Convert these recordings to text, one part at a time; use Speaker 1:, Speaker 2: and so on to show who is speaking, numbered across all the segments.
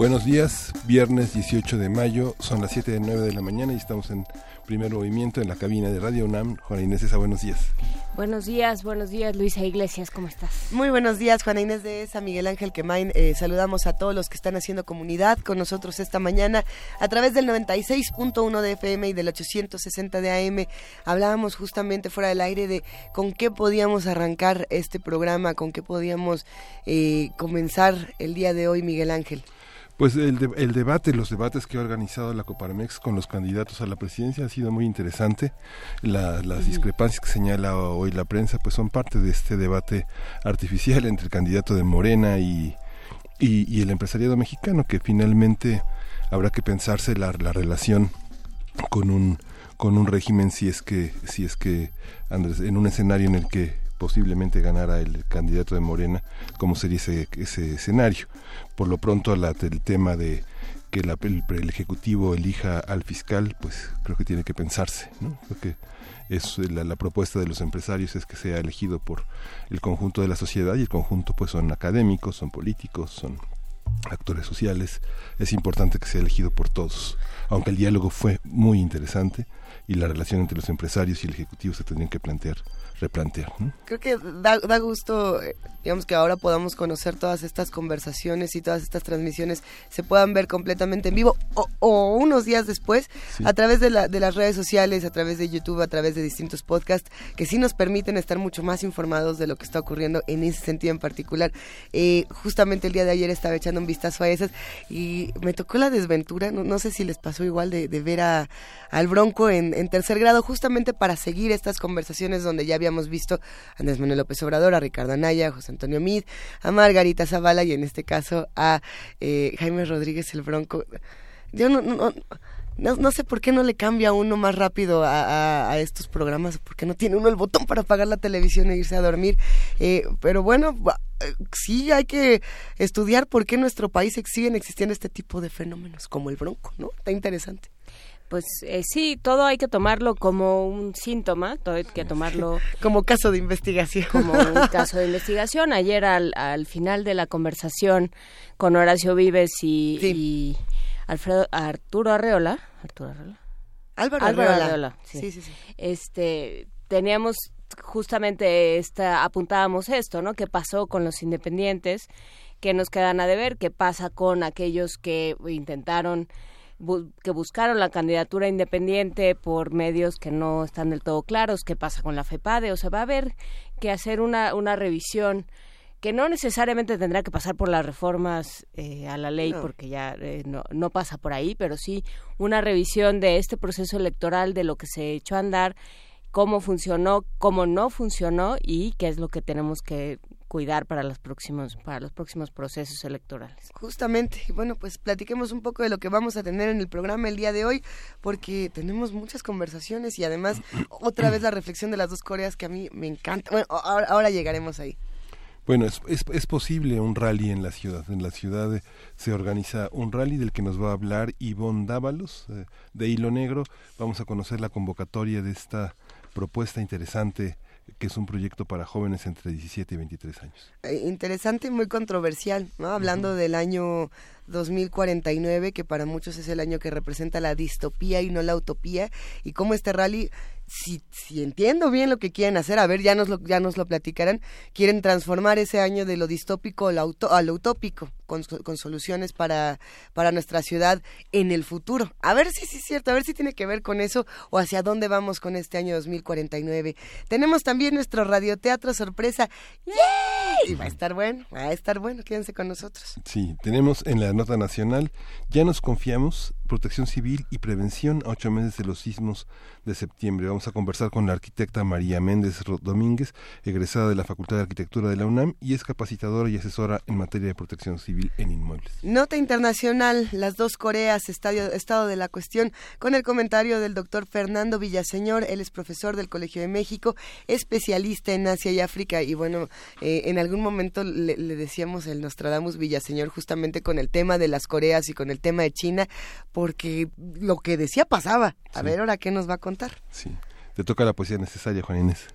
Speaker 1: Buenos días, viernes 18 de mayo, son las 7 de 9 de la mañana y estamos en primer movimiento en la cabina de Radio UNAM. Juana Inés Esa, buenos días.
Speaker 2: Buenos días, buenos días Luisa Iglesias, ¿cómo estás?
Speaker 3: Muy buenos días, Juana Inés de esa, Miguel Ángel Quemain. Eh, saludamos a todos los que están haciendo comunidad con nosotros esta mañana a través del 96.1 de FM y del 860 de AM. Hablábamos justamente fuera del aire de con qué podíamos arrancar este programa, con qué podíamos eh, comenzar el día de hoy, Miguel Ángel.
Speaker 1: Pues el, el, debate, los debates que ha organizado la Coparmex con los candidatos a la presidencia ha sido muy interesante. las discrepancias que señala hoy la prensa pues son parte de este debate artificial entre el candidato de Morena y, y, el empresariado mexicano, que finalmente habrá que pensarse la, la relación con un con un régimen si es que si es que Andrés, en un escenario en el que posiblemente ganara el candidato de Morena, cómo sería ese, ese escenario. Por lo pronto, la, el tema de que la, el, Ejecutivo elija al fiscal, pues creo que tiene que pensarse. ¿no? Creo que es la, la, propuesta de los empresarios es que sea elegido por el conjunto de la sociedad y el conjunto pues son académicos, son políticos, son actores sociales. Es importante que sea elegido por todos. Aunque el diálogo fue muy interesante y la relación entre los empresarios y el Ejecutivo se tendrían que plantear replantear.
Speaker 3: Creo que da, da, gusto, eh, digamos, que ahora podamos conocer todas estas conversaciones y todas estas transmisiones se puedan ver completamente en vivo o, unos días después a través de, la, de las redes sociales, a través de YouTube, a través de distintos podcasts que sí nos permiten estar mucho más informados de lo que está ocurriendo en ese sentido en particular. Eh, justamente el día de ayer estaba echando un vistazo a esas y me tocó la desventura, no, no sé si les pasó igual de, de ver a, al Bronco en, en tercer grado, justamente para seguir estas conversaciones donde ya había hemos visto a Andrés Manuel López Obrador, a Ricardo Anaya, a José Antonio Mid, a Margarita Zavala y en este caso a eh, Jaime Rodríguez el Bronco. Yo no, no, no, sé por qué no le cambia uno más rápido a, estos programas, porque no tiene uno el botón para apagar la televisión e irse a dormir. Eh, pero bueno, eh, sí hay que estudiar por qué en nuestro país siguen existiendo este tipo de fenómenos, como el bronco, ¿no? Está interesante.
Speaker 2: Pues eh, sí, todo hay que tomarlo como un síntoma, todo hay que tomarlo
Speaker 3: como caso de investigación.
Speaker 2: Como un caso de investigación. Ayer al, al final de la conversación con Horacio Vives y, Alfredo Arturo Arreola, Arturo
Speaker 3: Arreola. Álvaro, Arreola.
Speaker 2: sí. sí, sí, Este teníamos justamente esta apuntábamos esto, ¿no? ¿Qué pasó con los independientes? ¿Qué nos quedan a deber? ¿Qué pasa con aquellos que intentaron que buscaron la candidatura independiente por medios que no están del todo claros, qué pasa con la FEPADE, o sea, va a haber que hacer una, una revisión que no necesariamente tendrá que pasar por las reformas eh, a la ley, porque ya eh, no, no pasa por ahí, pero sí una revisión de este proceso electoral, de lo que se echó a andar, cómo funcionó, cómo no funcionó y qué es lo que tenemos que cuidar para los próximos para los próximos procesos electorales.
Speaker 3: Justamente, bueno, pues platiquemos un poco de lo que vamos a tener en el programa el día de hoy, porque tenemos muchas conversaciones y además otra vez la reflexión de las dos Coreas que a mí me encanta. Bueno, ahora, llegaremos ahí.
Speaker 1: Bueno, es, es, posible un rally en la ciudad. En la ciudad se organiza un rally del que nos va a hablar Ivonne Dávalos, eh, de Hilo Negro. Vamos a conocer la convocatoria de esta propuesta interesante que es un proyecto para jóvenes entre 17 y 23 años.
Speaker 3: Eh, interesante y muy controversial, ¿no? Hablando del año 2049, que para muchos es el año que representa la distopía y no la utopía, y cómo este rally si, si entiendo bien lo que quieren hacer, a ver, ya nos lo, ya nos lo platicarán, quieren transformar ese año de lo distópico a lo, utópico, con, con, soluciones para, para nuestra ciudad en el futuro. A ver si sí es cierto, a ver si tiene que ver con eso o hacia dónde vamos con este año 2049. Tenemos también nuestro radioteatro sorpresa. Y va a estar bueno, va a estar bueno, quédense con nosotros.
Speaker 1: Sí, tenemos en la nota nacional, ya nos confiamos protección civil y prevención a ocho meses de los sismos de septiembre. Vamos a conversar con la arquitecta María Méndez Domínguez, egresada de la Facultad de Arquitectura de la UNAM y es capacitadora y asesora en materia de protección civil en inmuebles.
Speaker 3: Nota internacional, las dos Coreas, estadio, estado de la cuestión, con el comentario del doctor Fernando Villaseñor, él es profesor del Colegio de México, especialista en Asia y África y bueno, eh, en algún momento le, le decíamos el Nostradamus Villaseñor justamente con el tema de las Coreas y con el tema de China, porque lo que decía pasaba. A ver, ahora qué nos va a contar.
Speaker 1: Sí. Te toca la poesía necesaria, Juan Inés.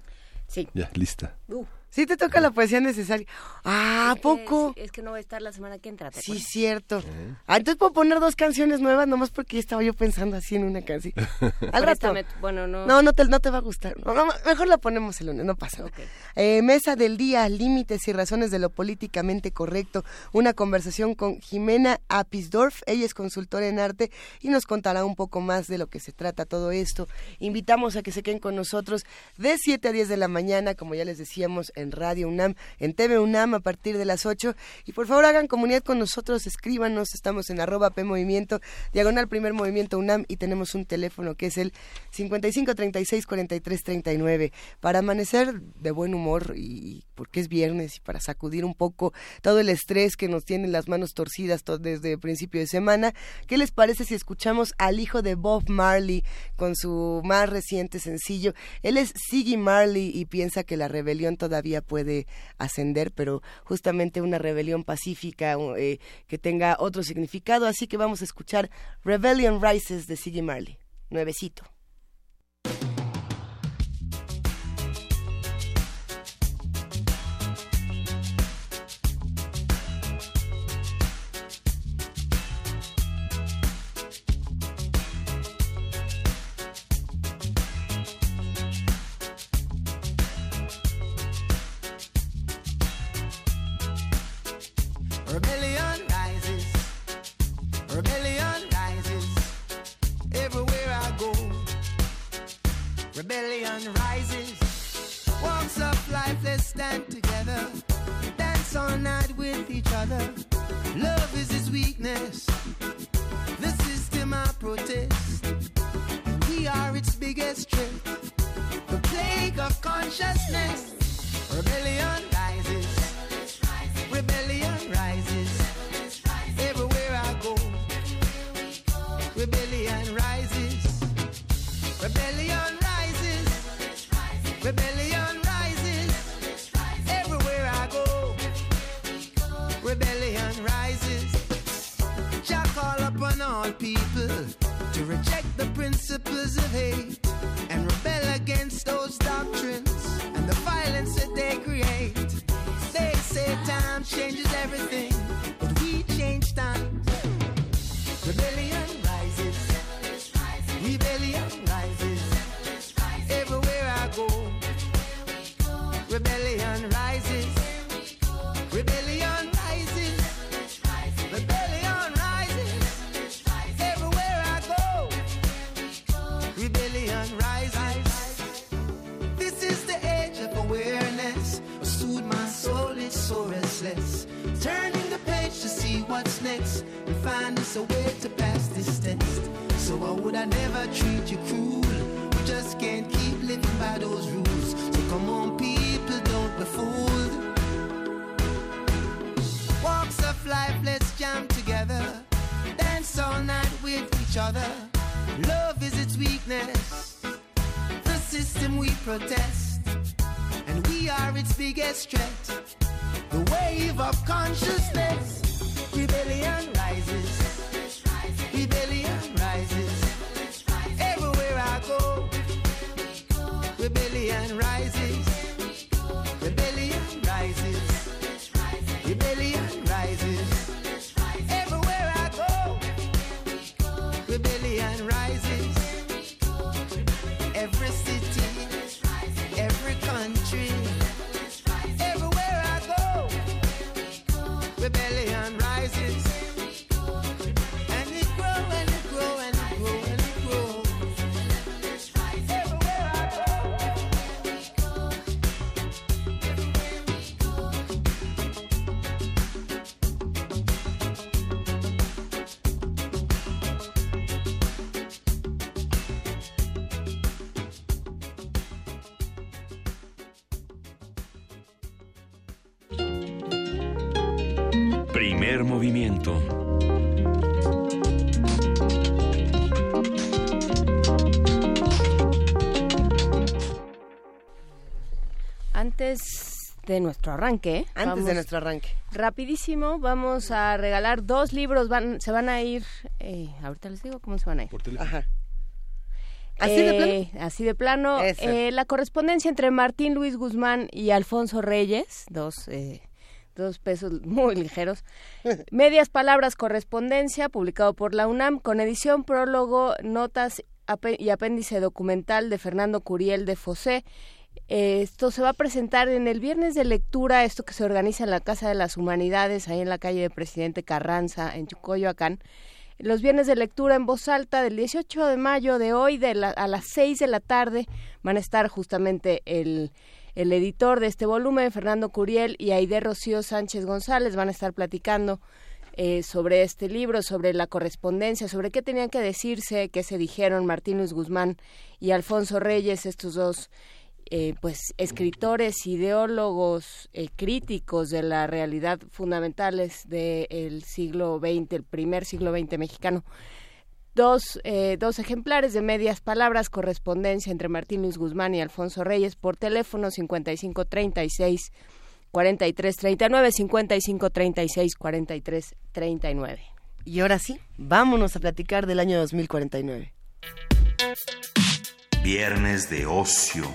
Speaker 2: Sí.
Speaker 1: Ya, lista.
Speaker 2: Uh,
Speaker 3: Sí te toca la poesía necesaria. Ah, ¿a
Speaker 2: que-
Speaker 3: poco?
Speaker 2: es que no va a estar la semana que entra. ¿te
Speaker 3: Sí,
Speaker 2: acuerdas?
Speaker 3: cierto. Ah, entonces puedo poner dos canciones nuevas nomás porque estaba yo pensando así en una canción. Al rato.
Speaker 2: Bueno, no.
Speaker 3: No, no te, no te va a gustar. No, no, mejor la ponemos el lunes, no pasa. Eh, mesa del día, límites y razones de lo políticamente correcto. Una conversación con Jimena Apisdorf. Ella es consultora en arte y nos contará un poco más de lo que se trata todo esto. Invitamos a que se queden con nosotros de 7 a 10 de la mañana, como ya les decíamos, en Radio UNAM, en TV UNAM a partir de las 8. Y por favor hagan comunidad con nosotros, escríbanos. Estamos en arroba P Movimiento, diagonal primer movimiento UNAM y tenemos un teléfono que es el 55 36 43 39 para amanecer de buen humor y porque es viernes y para sacudir un poco todo el estrés que nos tienen las manos torcidas to- desde principio de semana. ¿Qué les parece si escuchamos al hijo de Bob Marley con su más reciente sencillo? Él es Siggy Marley y piensa que la rebelión todavía puede ascender, pero justamente una rebelión pacífica eh, que tenga otro significado. Así que vamos a escuchar Rebellion Rises de Siggy Marley. Nuevecito.
Speaker 4: Love is his weakness, the system I protest. We are its biggest threat, the plague of consciousness. Rebellion find us a way to pass this test. So why would I never treat you cruel? We just can't keep living by those rules. So come on, people, don't be fooled. Walks of life, let's jam together. Dance all night with each other. Love is its weakness. The system we protest, and we are its biggest threat. The wave of consciousness, rebellion rises.
Speaker 2: De nuestro arranque.
Speaker 3: Antes
Speaker 2: vamos-
Speaker 3: de nuestro arranque.
Speaker 2: Rapidísimo, vamos a regalar dos libros. Van, se van a ir. eh, ahorita les digo cómo se van a ir.
Speaker 1: Por teléfono.
Speaker 3: Ajá. ¿Así de plano?
Speaker 2: Eh, Así de plano. Eh, la correspondencia entre Martín Luis Guzmán y Alfonso Reyes, dos, eh, dos pesos muy ligeros. Medias palabras, correspondencia, publicado por la UNAM, con edición, prólogo, notas y apéndice documental de Fernando Curiel de Fosé. Eh, Esto se va a presentar en el viernes de lectura, esto que se organiza en la Casa de las Humanidades, ahí en la calle de Presidente Carranza, en Coyoacán. Los viernes de lectura en voz alta del 18 de mayo de hoy de la- a las 6 de la tarde van a estar justamente el, el editor de este volumen, Fernando Curiel, y Aide Rocío Sánchez González van a estar platicando eh, sobre este libro, sobre la correspondencia, sobre qué tenían que decirse, qué se dijeron Martín Luis Guzmán y Alfonso Reyes, estos dos eh, pues escritores, ideólogos, eh, críticos de la realidad fundamentales del siglo XX, el primer siglo XX mexicano. Dos, eh, dos ejemplares de medias palabras, correspondencia entre Martín Luis Guzmán y Alfonso Reyes por teléfono 5536 4339 5536 4339.
Speaker 3: Y ahora sí, vámonos a platicar del año 2049.
Speaker 5: Viernes de ocio.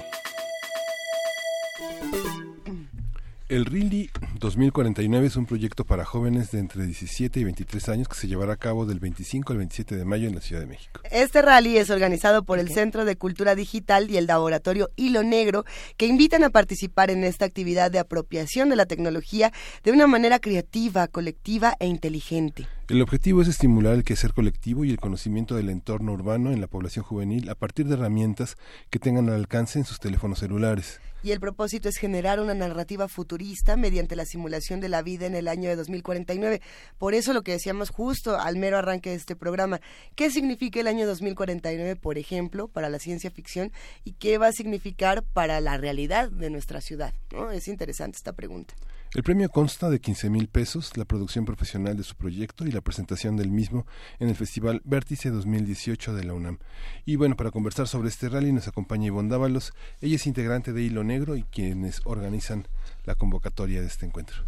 Speaker 1: El RILI 2049 es un proyecto para jóvenes de entre 17 y 23 años que se llevará a cabo del 25 al 27 de mayo en la Ciudad de México.
Speaker 3: Este rally es organizado por el Centro de Cultura Digital y el Laboratorio Hilo Negro, que invitan a participar en esta actividad de apropiación de la tecnología de una manera creativa, colectiva e inteligente.
Speaker 1: El objetivo es estimular el quehacer colectivo y el conocimiento del entorno urbano en la población juvenil a partir de herramientas que tengan al alcance en sus teléfonos celulares.
Speaker 3: Y el propósito es generar una narrativa futurista mediante la simulación de la vida en el año de 2049. Por eso lo que decíamos justo al mero arranque de este programa, ¿qué significa el año 2049, por ejemplo, para la ciencia ficción y qué va a significar para la realidad de nuestra ciudad? ¿no? Es interesante esta pregunta.
Speaker 1: El premio consta de 15 mil pesos, la producción profesional de su proyecto y la presentación del mismo en el Festival Vértice 2018 de la UNAM. Y bueno, para conversar sobre este rally nos acompaña Ivonne Dávalos. Ella es integrante de Hilo Negro y quienes organizan la convocatoria de este encuentro.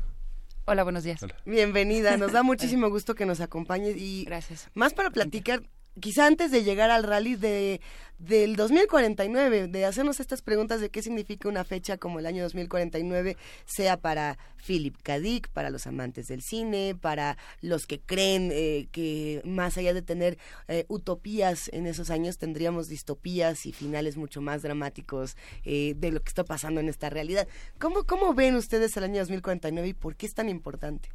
Speaker 6: Hola, buenos días.
Speaker 1: Hola.
Speaker 3: Bienvenida, nos da muchísimo gusto que nos acompañes y
Speaker 6: Gracias.
Speaker 3: más para platicar, quizá antes de llegar al rally de del 2049, de hacernos estas preguntas de qué significa una fecha como el año 2049, sea para Philip K. Para los amantes del cine, para los que creen eh, que más allá de tener eh, utopías en esos años, tendríamos distopías y finales mucho más dramáticos eh, de lo que está pasando en esta realidad. ¿Cómo, ¿Cómo ven ustedes el año 2049 y por qué es tan importante?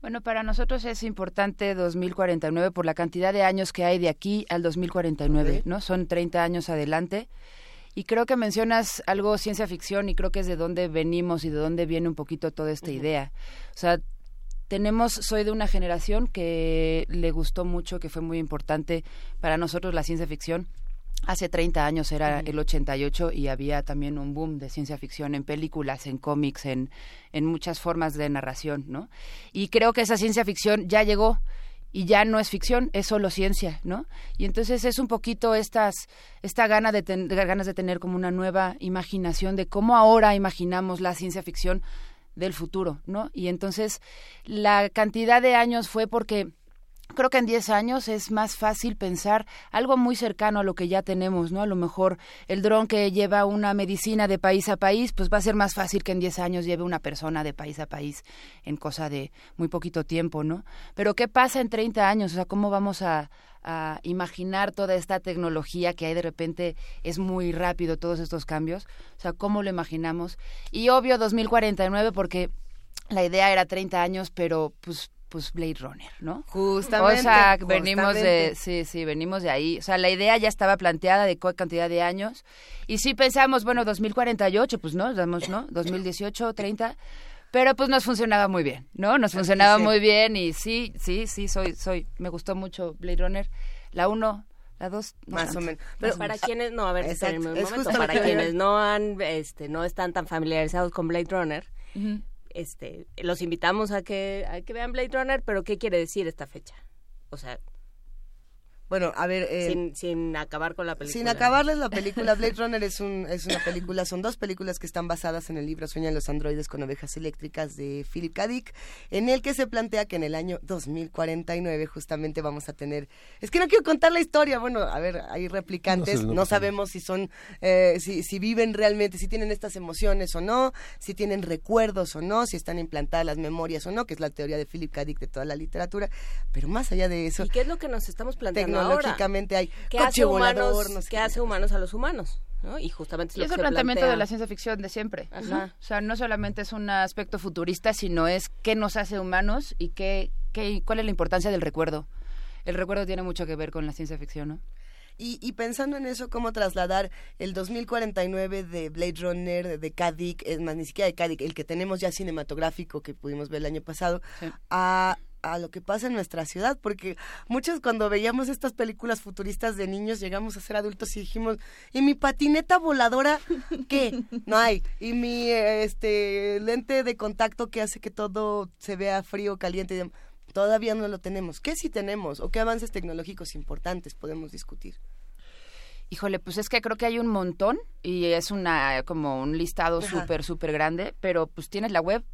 Speaker 6: Bueno, para nosotros es importante 2049 por la cantidad de años que hay de aquí al 2049,
Speaker 3: Ok.
Speaker 6: ¿no? Son 30 años adelante. Y creo que mencionas algo ciencia ficción y creo que es de dónde venimos y de dónde viene un poquito toda esta idea. O sea, tenemos, soy de una generación que le gustó mucho, que fue muy importante para nosotros la ciencia ficción. Hace 30 años era el 88 y había también un boom de ciencia ficción en películas, en cómics, en, en muchas formas de narración, ¿no? Y creo que esa ciencia ficción ya llegó y ya no es ficción, es solo ciencia, ¿no? Y entonces es un poquito estas, esta gana de ten- ganas de tener como una nueva imaginación de cómo ahora imaginamos la ciencia ficción del futuro, ¿no? Y entonces la cantidad de años fue porque creo que en 10 años es más fácil pensar algo muy cercano a lo que ya tenemos, ¿no? A lo mejor el dron que lleva una medicina de país a país, pues va a ser más fácil que en 10 años lleve una persona de país a país en cosa de muy poquito tiempo, ¿no? Pero ¿qué pasa en 30 años? O sea, ¿cómo vamos a, a imaginar toda esta tecnología que hay de repente es muy rápido todos estos cambios? O sea, ¿cómo lo imaginamos? Y obvio 2049 porque la idea era 30 años, pero pues pues Blade Runner, ¿no?
Speaker 3: Justamente.
Speaker 6: O sea, venimos de,
Speaker 3: justamente.
Speaker 6: sí, sí, venimos de ahí. O sea, la idea ya estaba planteada de qué cantidad de años. Y sí pensamos, bueno, 2048, pues no, damos, ¿no? 2018, 30. Pero pues nos funcionaba muy bien, ¿no? Nos funcionaba
Speaker 3: sí.
Speaker 6: muy bien y sí, sí, sí, soy, soy, me gustó mucho Blade Runner. La 1, la 2,
Speaker 3: Más o menos.
Speaker 2: Pero para quienes no, a ver, un
Speaker 3: es
Speaker 2: momento, para quienes no han, este, no están tan familiarizados con Blade Runner,
Speaker 7: este, los invitamos a que, a que vean Blade Runner, pero ¿qué quiere decir esta fecha? O sea,
Speaker 3: Bueno, a ver, eh,
Speaker 7: sin, sin acabar con la película.
Speaker 3: Sin acabarles la película, Blade Runner es, un, es una película, son dos películas que están basadas en el libro Sueñan los androides con ovejas eléctricas de Philip K. Dick, en el que se plantea que en el año 2049 justamente vamos a tener... Es que no quiero contar la historia, bueno, a ver, hay replicantes,
Speaker 8: No
Speaker 3: sabemos si son, eh, si, si viven realmente, si tienen estas emociones o no, si tienen recuerdos o no, si están implantadas las memorias o no, que es la teoría de Philip K. Dick de toda la literatura, pero más allá de eso,
Speaker 7: ¿Y qué es lo que nos estamos planteando ahora?
Speaker 3: tecnológicamente hay
Speaker 7: ¿Qué
Speaker 3: coche
Speaker 7: hace
Speaker 3: volador,
Speaker 7: humanos,
Speaker 3: no sé
Speaker 7: qué
Speaker 3: qué.
Speaker 7: hace humanos a los humanos? ¿no? Y justamente es
Speaker 6: Y
Speaker 7: lo
Speaker 6: es
Speaker 7: que
Speaker 6: el
Speaker 7: se
Speaker 6: planteamiento
Speaker 7: plantea.
Speaker 6: de la ciencia ficción de siempre. O sea, no solamente es un aspecto futurista, sino es qué nos hace humanos y qué, qué, cuál es la importancia del recuerdo. El recuerdo tiene mucho que ver con la ciencia ficción, ¿no?
Speaker 3: Y, y pensando en eso, cómo trasladar el 2049 de Blade Runner, de, de K. Dick, es más, ni siquiera de K. Dick, el que tenemos ya cinematográfico que pudimos ver el año pasado,
Speaker 6: Sí.
Speaker 3: a, a lo que pasa en nuestra ciudad, porque muchos cuando veíamos estas películas futuristas de niños llegamos a ser adultos y dijimos, ¿y mi patineta voladora qué? No hay. ¿Y mi este lente de contacto que hace que todo se vea frío, caliente? Todavía no lo tenemos. ¿Qué sí tenemos? ¿O qué avances tecnológicos importantes podemos discutir?
Speaker 6: Híjole, pues es que creo que hay un montón y es una como un listado súper, súper grande, pero pues tienes la web,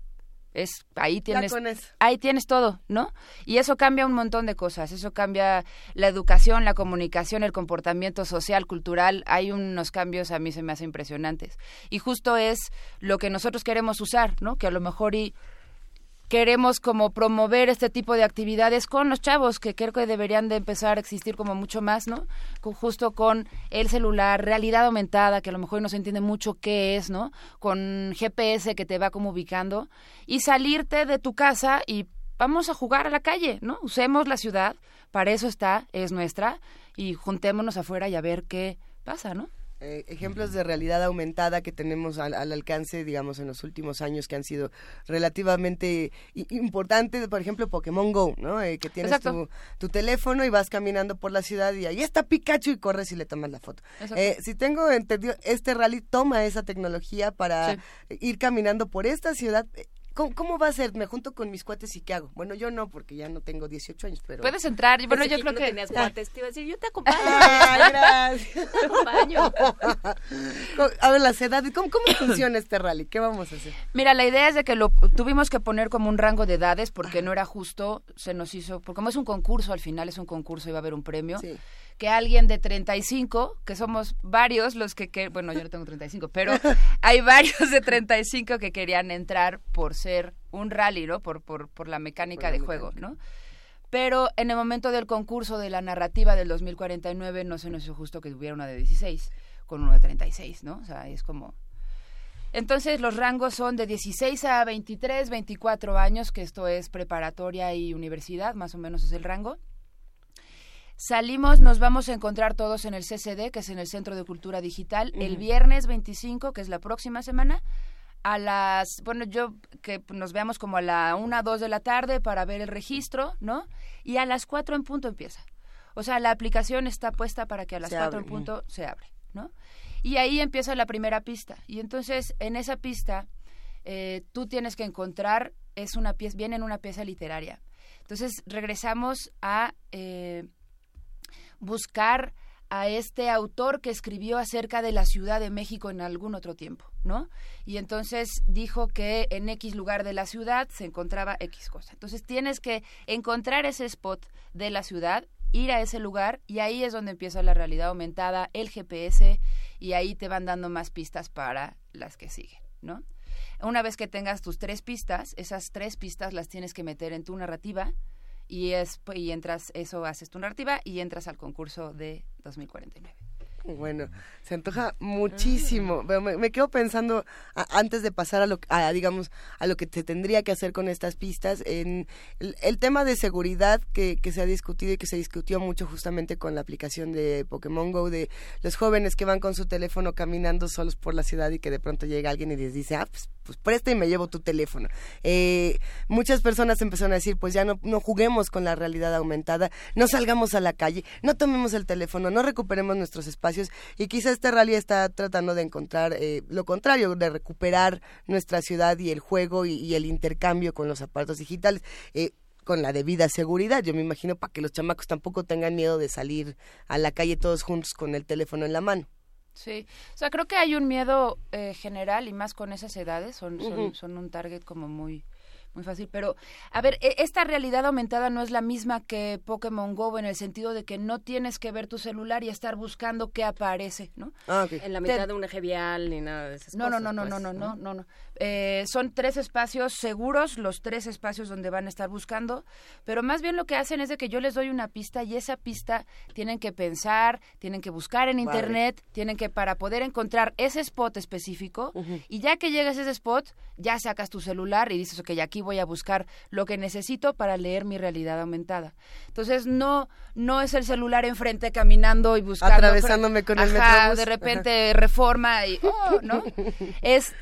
Speaker 6: es ahí tienes ahí tienes todo, ¿no? Y eso cambia un montón de cosas, eso cambia la educación, la comunicación, el comportamiento social, cultural, hay unos cambios a mí se me hacen impresionantes. Y justo es lo que nosotros queremos usar, ¿no? Que a lo mejor y queremos como promover este tipo de actividades con los chavos que creo que deberían de empezar a existir como mucho más, ¿no? Con- justo con el celular, realidad aumentada, que a lo mejor no se entiende mucho qué es, ¿no? Con GPS que te va como ubicando y salirte de tu casa y vamos a jugar a la calle, ¿no? Usemos la ciudad, para eso está, es nuestra y juntémonos afuera y a ver qué pasa, ¿no?
Speaker 3: Eh, ejemplos de realidad aumentada que tenemos al, al alcance, digamos, en los últimos años que han sido relativamente importantes, por ejemplo, Pokémon Go, ¿no? Eh, que tienes tu, tu teléfono y vas caminando por la ciudad y ahí está Pikachu y corres y le tomas la foto. Eh, si tengo entendido, este rally toma esa tecnología para
Speaker 6: Sí.
Speaker 3: ir caminando por esta ciudad. ¿Cómo, cómo va a ser? ¿Me junto con mis cuates y qué hago? Bueno, yo no, porque ya no tengo 18 años, pero...
Speaker 6: Puedes entrar, bueno,
Speaker 7: Pensé
Speaker 6: yo
Speaker 7: que
Speaker 6: creo
Speaker 7: no
Speaker 6: que
Speaker 7: tenías cuates, te iba a decir, yo te acompaño.
Speaker 3: Ay, gracias.
Speaker 7: te acompaño.
Speaker 3: A ver, las edades, ¿cómo, cómo funciona este rally? ¿Qué vamos a hacer?
Speaker 6: Mira, la idea es de que lo tuvimos que poner como un rango de edades porque no era justo, se nos hizo, porque como es un concurso, al final es un concurso y va a haber un premio,
Speaker 3: Sí.
Speaker 6: Que alguien de 35, que somos varios los que, que bueno, yo no tengo 35, pero hay varios de 35 que querían entrar por ser un rally, ¿no? Por, por, por la mecánica
Speaker 3: Por la
Speaker 6: de juego, ¿no? Pero en el momento del concurso de la narrativa del 2049 no se nos hizo justo que hubiera una de 16 con uno de 36, ¿no? O sea, es como... Entonces los rangos son de 16 a 23, 24 años, que esto es preparatoria y universidad, más o menos es el rango. Salimos, nos vamos a encontrar todos en el CCD, que es en el Centro de Cultura Digital, el viernes 25, que es la próxima semana, a las, bueno, yo que nos veamos como a la 1, 2 de la tarde para ver el registro, ¿no? Y a las 4 en punto empieza. O sea, la aplicación está puesta para que a las
Speaker 3: Se
Speaker 6: 4 en punto se abre, ¿no? Y ahí empieza la primera pista. Y entonces, en esa pista, eh, tú tienes que encontrar, es una pieza, viene en una pieza literaria. Entonces, regresamos a eh, buscar a este autor que escribió acerca de la Ciudad de México en algún otro tiempo, ¿no? Y entonces dijo que en X lugar de la ciudad se encontraba X cosa. Entonces tienes que encontrar ese spot de la ciudad, ir a ese lugar y ahí es donde empieza la realidad aumentada, el GPS y ahí te van dando más pistas para las que siguen, ¿no? Una vez que tengas tus tres pistas, esas tres pistas las tienes que meter en tu narrativa y es y entras eso haces tu narrativa y entras al concurso de 2049
Speaker 3: Bueno, se antoja muchísimo. Pero Me, me quedo pensando a- antes de pasar a lo a, digamos a lo que se tendría que hacer con estas pistas en el, el tema de seguridad que, que se ha discutido y que se discutió mucho justamente con la aplicación de Pokémon Go de los jóvenes que van con su teléfono caminando solos por la ciudad y que de pronto llega alguien y les dice, "Ah, pues pues presta y me llevo tu teléfono. Eh, muchas personas empezaron a decir, pues ya no, no juguemos con la realidad aumentada, no salgamos a la calle, no tomemos el teléfono, no recuperemos nuestros espacios y quizá este rally está tratando de encontrar eh, lo contrario, de recuperar nuestra ciudad y el juego y, y el intercambio con los aparatos digitales. Eh, con la debida seguridad. Yo me imagino para que los chamacos tampoco tengan miedo de salir a la calle todos juntos con el teléfono en la mano.
Speaker 6: Sí, o sea, creo que hay un miedo eh, general y más con esas edades, son, son un target como muy muy fácil, pero a ver, e- esta realidad aumentada no es la misma que Pokémon Go en el sentido de que no tienes que ver tu celular y estar buscando qué aparece, ¿no?
Speaker 3: Ah,
Speaker 2: En la mitad de un eje vial ni nada de esas
Speaker 6: No, no,
Speaker 2: cosas.
Speaker 6: no, no,
Speaker 2: pues,
Speaker 6: no, no, no, no, no. Eh, son tres espacios seguros, los tres espacios donde van a estar buscando, pero más bien lo que hacen es de que yo les doy una pista y esa pista tienen que pensar, tienen que buscar en
Speaker 3: Vale.
Speaker 6: internet, tienen que para poder encontrar ese spot específico y ya que llegas a ese spot, ya sacas tu celular y dices, ok, aquí voy a buscar lo que necesito para leer mi realidad aumentada. Entonces no, no es el celular enfrente caminando y buscando.
Speaker 3: Atravesándome con el
Speaker 6: Ajá,
Speaker 3: Metrobús.
Speaker 6: de repente reforma y oh, ¿no? es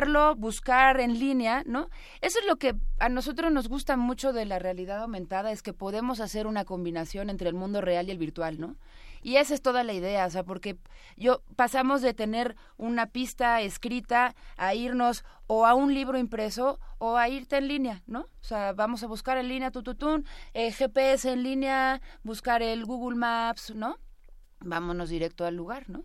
Speaker 6: encontrarlo, buscar en línea, ¿no? Eso es lo que a nosotros nos gusta mucho de la realidad aumentada, es que podemos hacer una combinación entre el mundo real y el virtual, ¿no? Y esa es toda la idea, o sea, porque yo pasamos de tener una pista escrita a irnos o a un libro impreso o a irte en línea, ¿no? O sea, vamos a buscar en línea tututún, eh, GPS en línea, buscar el Google Maps, ¿no? Vámonos directo al lugar, ¿no?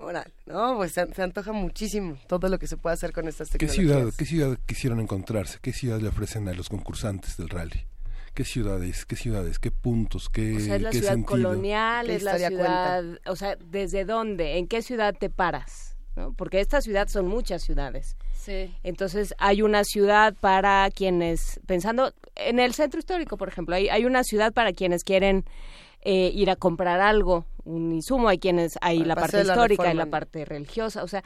Speaker 3: Órale, no, pues se, se antoja muchísimo todo lo que se puede hacer con estas
Speaker 1: ¿Qué
Speaker 3: tecnologías.
Speaker 1: ciudad, ¿Qué ciudad quisieron encontrarse? ¿Qué ciudad le ofrecen a los concursantes del rally? ¿Qué ciudades? ¿Qué ciudades? ¿Qué puntos? ¿Qué,
Speaker 2: O sea, es la
Speaker 1: qué
Speaker 2: ciudad
Speaker 1: sentido?
Speaker 2: colonial,
Speaker 3: ¿Qué
Speaker 2: es la ciudad, o sea, ¿desde dónde? ¿En qué ciudad te paras? ¿no? Porque esta ciudad son muchas ciudades.
Speaker 6: Sí.
Speaker 2: Entonces hay una ciudad para quienes, pensando en el centro histórico, por ejemplo, hay, hay una ciudad para quienes quieren eh, ir a comprar algo, un insumo, hay quienes, hay la parte
Speaker 3: de la
Speaker 2: histórica, hay la parte religiosa, o sea,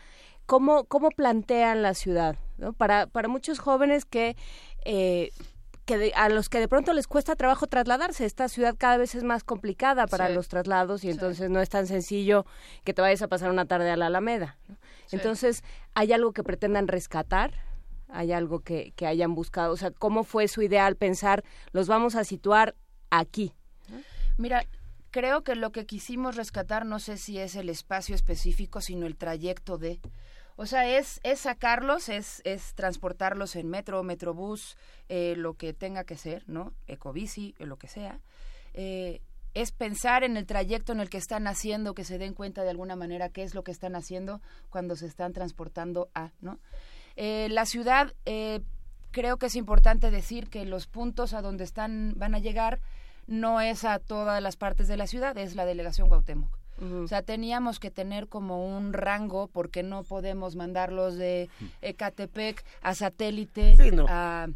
Speaker 2: ¿cómo, cómo plantean la ciudad? ¿no? Para, para muchos jóvenes que... Eh, que de- a los que de pronto les cuesta trabajo trasladarse. Esta ciudad cada vez es más complicada para
Speaker 6: Sí.
Speaker 2: los traslados y entonces no es tan sencillo que te vayas a pasar una tarde a la Alameda. ¿no?
Speaker 6: Sí.
Speaker 2: Entonces, ¿hay algo que pretendan rescatar? ¿Hay algo que, que hayan buscado? O sea, ¿cómo fue su ideal pensar, los vamos a situar aquí?
Speaker 6: Mira, creo que lo que quisimos rescatar no sé si es el espacio específico, sino el trayecto de... O sea, es, es sacarlos, es, es transportarlos en metro, metrobús, eh, lo que tenga que ser, ¿no? Ecobici, eh, lo que sea. Eh, es pensar en el trayecto en el que están haciendo, que se den cuenta de alguna manera qué es lo que están haciendo cuando se están transportando a, ¿no? Eh, la ciudad, eh, creo que es importante decir que los puntos a donde están van a llegar no es a todas las partes de la ciudad, es la delegación Cuauhtémoc. O sea, teníamos que tener como un rango porque no podemos mandarlos de Ecatepec a satélite
Speaker 3: Sí, no.
Speaker 6: a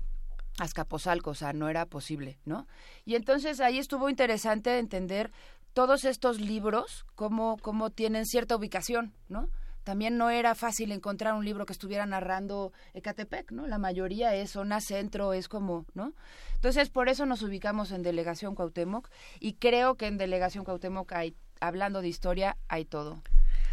Speaker 6: Azcapotzalco, o sea, no era posible, ¿no? Y entonces ahí estuvo interesante entender todos estos libros, cómo, cómo tienen cierta ubicación, ¿no? También no era fácil encontrar un libro que estuviera narrando Ecatepec, ¿no? La mayoría es zona centro, es como, ¿no? Entonces, por eso nos ubicamos en Delegación Cuauhtémoc y creo que en Delegación Cuauhtémoc hay, hablando de historia, hay todo.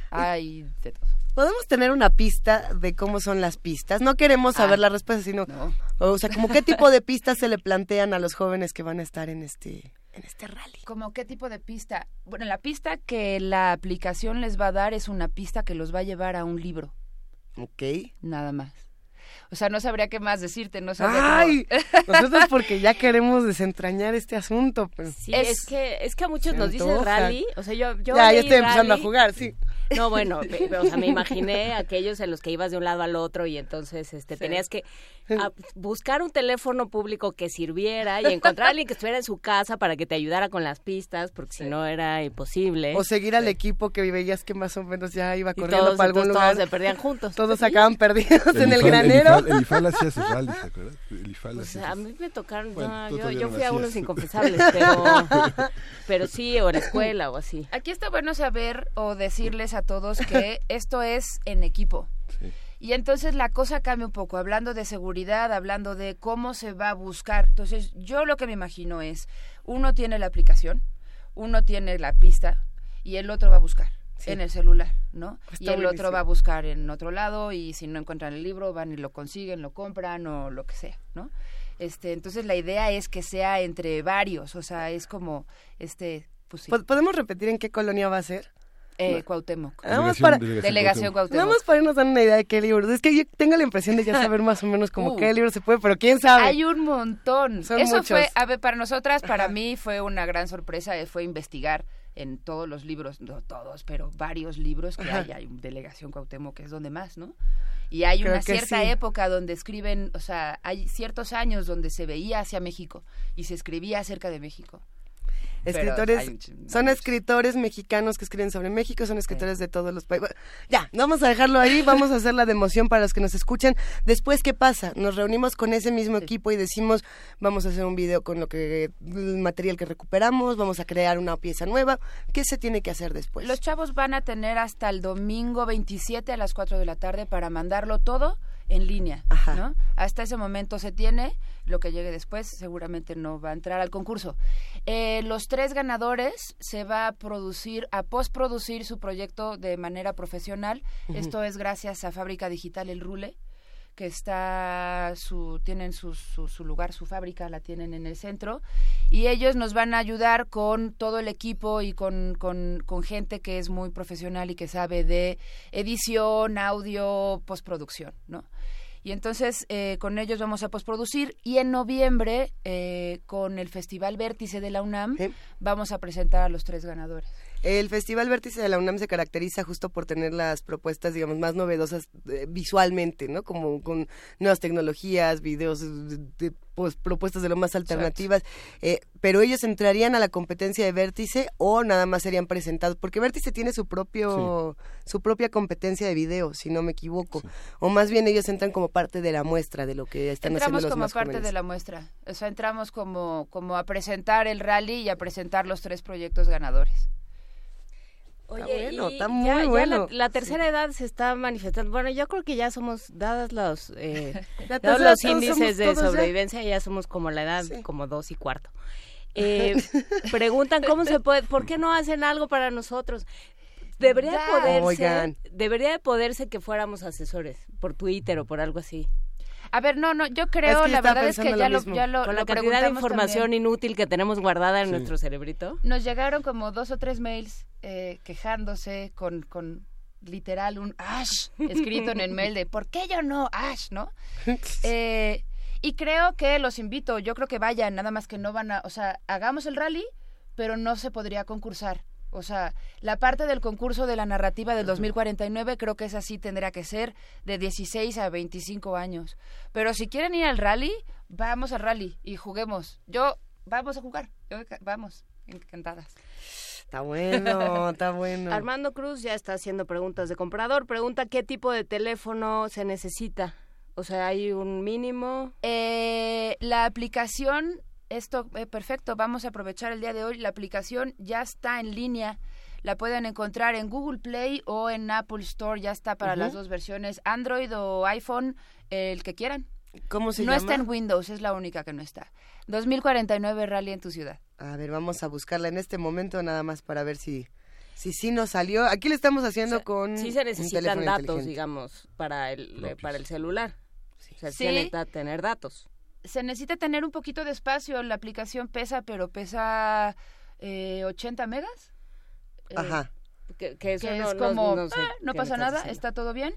Speaker 6: Hay de todo.
Speaker 3: ¿Podemos tener una pista de cómo son las pistas? No queremos saber
Speaker 6: Ah.
Speaker 3: la respuesta, sino,
Speaker 6: No.
Speaker 3: o sea, como qué tipo de pistas se le plantean a los jóvenes que van a estar en este, en este rally.
Speaker 6: ¿Como qué tipo de pista? Bueno, la pista que la aplicación les va a dar es una pista que los va a llevar a un libro,
Speaker 3: Ok.
Speaker 6: nada más. O sea, no sabría qué más decirte, no sabría cómo-
Speaker 3: Ay, nosotros porque ya queremos desentrañar este asunto, pero
Speaker 2: Sí,
Speaker 6: Es-
Speaker 2: es, que es que a muchos nos dicen rally, o sea, yo yo
Speaker 3: ya, ya estoy empezando a jugar, sí.
Speaker 2: No, bueno, o sea, me imaginé aquellos en los que ibas de un lado al otro y entonces este
Speaker 6: Sí.
Speaker 2: tenías que ah, buscar un teléfono público que sirviera y encontrar a alguien que estuviera en su casa para que te ayudara con las pistas, porque si no era imposible.
Speaker 3: O seguir al equipo que veías que más o menos ya iba corriendo
Speaker 2: todos,
Speaker 3: para algún
Speaker 2: entonces,
Speaker 3: lugar.
Speaker 2: todos se perdían juntos.
Speaker 3: Todos acaban perdidos en el
Speaker 1: IFAL
Speaker 3: granero.
Speaker 1: El IFAL, hacía sus rallies, ¿te acuerdas? El IFAL
Speaker 2: sea, a mí me tocaron,
Speaker 1: Bueno,
Speaker 2: no,
Speaker 1: tú
Speaker 2: yo, yo
Speaker 1: no
Speaker 2: fui a unos inconfesables, pero, pero sí, o en la escuela o así.
Speaker 6: Aquí está bueno saber o decirles a todos que esto es en equipo.
Speaker 1: Sí.
Speaker 6: Y entonces la cosa cambia un poco, hablando de seguridad, hablando de cómo se va a buscar. Entonces, yo lo que me imagino es, uno tiene la aplicación, uno tiene la pista y el otro va a buscar. en el celular, ¿no?
Speaker 3: Está
Speaker 6: y el
Speaker 3: buenísimo.
Speaker 6: otro va a buscar en otro lado y si no encuentran el libro van y lo consiguen, lo compran o lo que sea, ¿no? Este, entonces la idea es que sea entre varios, o sea, es como este pues sí,
Speaker 3: ¿Pod- ¿Podemos repetir en qué colonia va a ser?
Speaker 6: Eh, Cuauhtémoc.
Speaker 8: Delegación-
Speaker 3: para,
Speaker 8: delegación
Speaker 6: Delegación
Speaker 8: Cuauhtémoc.
Speaker 3: Nada más para irnos dar una idea de qué libro. Es que yo tengo la impresión de ya saber más o menos como
Speaker 6: Uh.
Speaker 3: qué libro se puede, pero quién sabe.
Speaker 6: Hay un montón.
Speaker 3: Son
Speaker 6: Eso
Speaker 3: muchos.
Speaker 6: fue, a ver, para nosotras, para mí fue una gran sorpresa, eh, fue investigar en todos los libros, no todos, pero varios libros que
Speaker 3: Ajá.
Speaker 6: hay, hay Delegación Cuauhtémoc, que es donde más, ¿no? Y hay
Speaker 3: Creo
Speaker 6: una cierta
Speaker 3: sí.
Speaker 6: época donde escriben, o sea, hay ciertos años donde se veía hacia México y se escribía acerca de México.
Speaker 3: Escritores,
Speaker 6: un
Speaker 3: son escritores mexicanos que escriben sobre México, son escritores de todos los países. Ya, vamos a dejarlo ahí, vamos a hacer la de emoción para los que nos escuchan. Después, ¿qué pasa? Nos reunimos con ese mismo equipo y decimos, vamos a hacer un video con lo que el material que recuperamos, vamos a crear una pieza nueva. ¿Qué se tiene que hacer después?
Speaker 6: Los chavos van a tener hasta el domingo 27 a las 4 de la tarde para mandarlo todo en línea,
Speaker 3: Ajá.
Speaker 6: ¿no? Hasta ese momento se tiene, lo que llegue después seguramente no va a entrar al concurso. Eh, los tres ganadores se va a producir, a postproducir su proyecto de manera profesional. Esto es gracias a Fábrica Digital El Rule que está su tienen su, su, su lugar su fábrica la tienen en el centro y ellos nos van a ayudar con todo el equipo y con, con, con gente que es muy profesional y que sabe de edición audio postproducción no y entonces eh, con ellos vamos a postproducir y en noviembre eh, con el festival Vértice de la UNAM vamos a presentar a los tres ganadores
Speaker 3: El Festival Vértice de la UNAM se caracteriza justo por tener las propuestas, digamos, más novedosas eh, visualmente, ¿no? Como con nuevas tecnologías, videos, de- de, pues, propuestas de lo más alternativas. Eh, pero ellos entrarían a la competencia de Vértice o nada más serían presentados, porque Vértice tiene su propio, su propia competencia de video, si no me equivoco. O más bien ellos entran como parte de la muestra de lo que están
Speaker 6: entramos
Speaker 3: haciendo los
Speaker 6: como
Speaker 3: más
Speaker 6: parte
Speaker 3: jóvenes.
Speaker 6: de la muestra o sea entramos como como a presentar el rally y a presentar los tres proyectos ganadores
Speaker 7: Oye,
Speaker 3: bueno,
Speaker 7: y
Speaker 3: está muy
Speaker 7: ya
Speaker 3: bueno.
Speaker 7: La, la tercera edad se está manifestando. Bueno, yo creo que ya somos, dadas los, eh, dados los índices de
Speaker 3: ya.
Speaker 7: sobrevivencia, ya somos como la edad,
Speaker 3: Sí.
Speaker 7: como dos y cuarto. Eh, preguntan cómo se puede, ¿por qué no hacen algo para nosotros? Debería
Speaker 6: Ya.
Speaker 7: poderse,
Speaker 3: Oigan.
Speaker 7: debería de poderse que fuéramos asesores por Twitter o por algo así.
Speaker 6: A ver no no yo
Speaker 3: Es
Speaker 6: creo
Speaker 3: que
Speaker 6: la verdad es que ya
Speaker 3: lo
Speaker 6: ya lo,
Speaker 7: Con la
Speaker 6: lo
Speaker 7: cantidad de información
Speaker 6: también.
Speaker 7: inútil que tenemos guardada en
Speaker 8: Sí.
Speaker 7: nuestro cerebrito.
Speaker 6: nos llegaron como dos o tres mails eh, quejándose con con literal un ash escrito en el mail de ¿por qué yo no ash no Eh, y creo que los invito, yo creo que vayan, nada más que no van a, o sea, hagamos el rally, pero no se podría concursar. O sea, la parte del concurso de la narrativa del 2049 creo que esa sí tendría que ser de 16 a 25 años. Pero si quieren ir al rally, vamos al rally y juguemos. Yo, vamos a jugar. Yo, vamos, encantadas.
Speaker 3: Está bueno, está bueno.
Speaker 7: Armando Cruz ya está haciendo preguntas de comprador. Pregunta qué tipo de teléfono se necesita. O sea, hay un mínimo.
Speaker 6: Eh, la aplicación, esto, eh, perfecto, vamos a aprovechar el día de hoy. La aplicación ya está en línea. La pueden encontrar en Google Play o en Apple Store. Ya está para las dos versiones, Android o iPhone, el que quieran.
Speaker 3: ¿Cómo se
Speaker 6: No
Speaker 3: llama?
Speaker 6: está en Windows, es la única que no está. 2049 Rally en tu ciudad.
Speaker 3: A ver, vamos a buscarla en este momento nada más para ver si si sí nos salió. Aquí le estamos haciendo con
Speaker 7: Sí se necesitan datos, digamos, para el, eh, para el celular. O sea,
Speaker 6: Sí.
Speaker 7: se necesita tener datos.
Speaker 6: Se necesita tener un poquito de espacio. La aplicación pesa, pero pesa eh, 80 megas. Eh,
Speaker 3: Ajá.
Speaker 7: Que, que eso
Speaker 6: que
Speaker 7: no,
Speaker 6: es como,
Speaker 7: no sé
Speaker 6: "Ah, no pasa nada,
Speaker 7: diciendo".
Speaker 6: está todo bien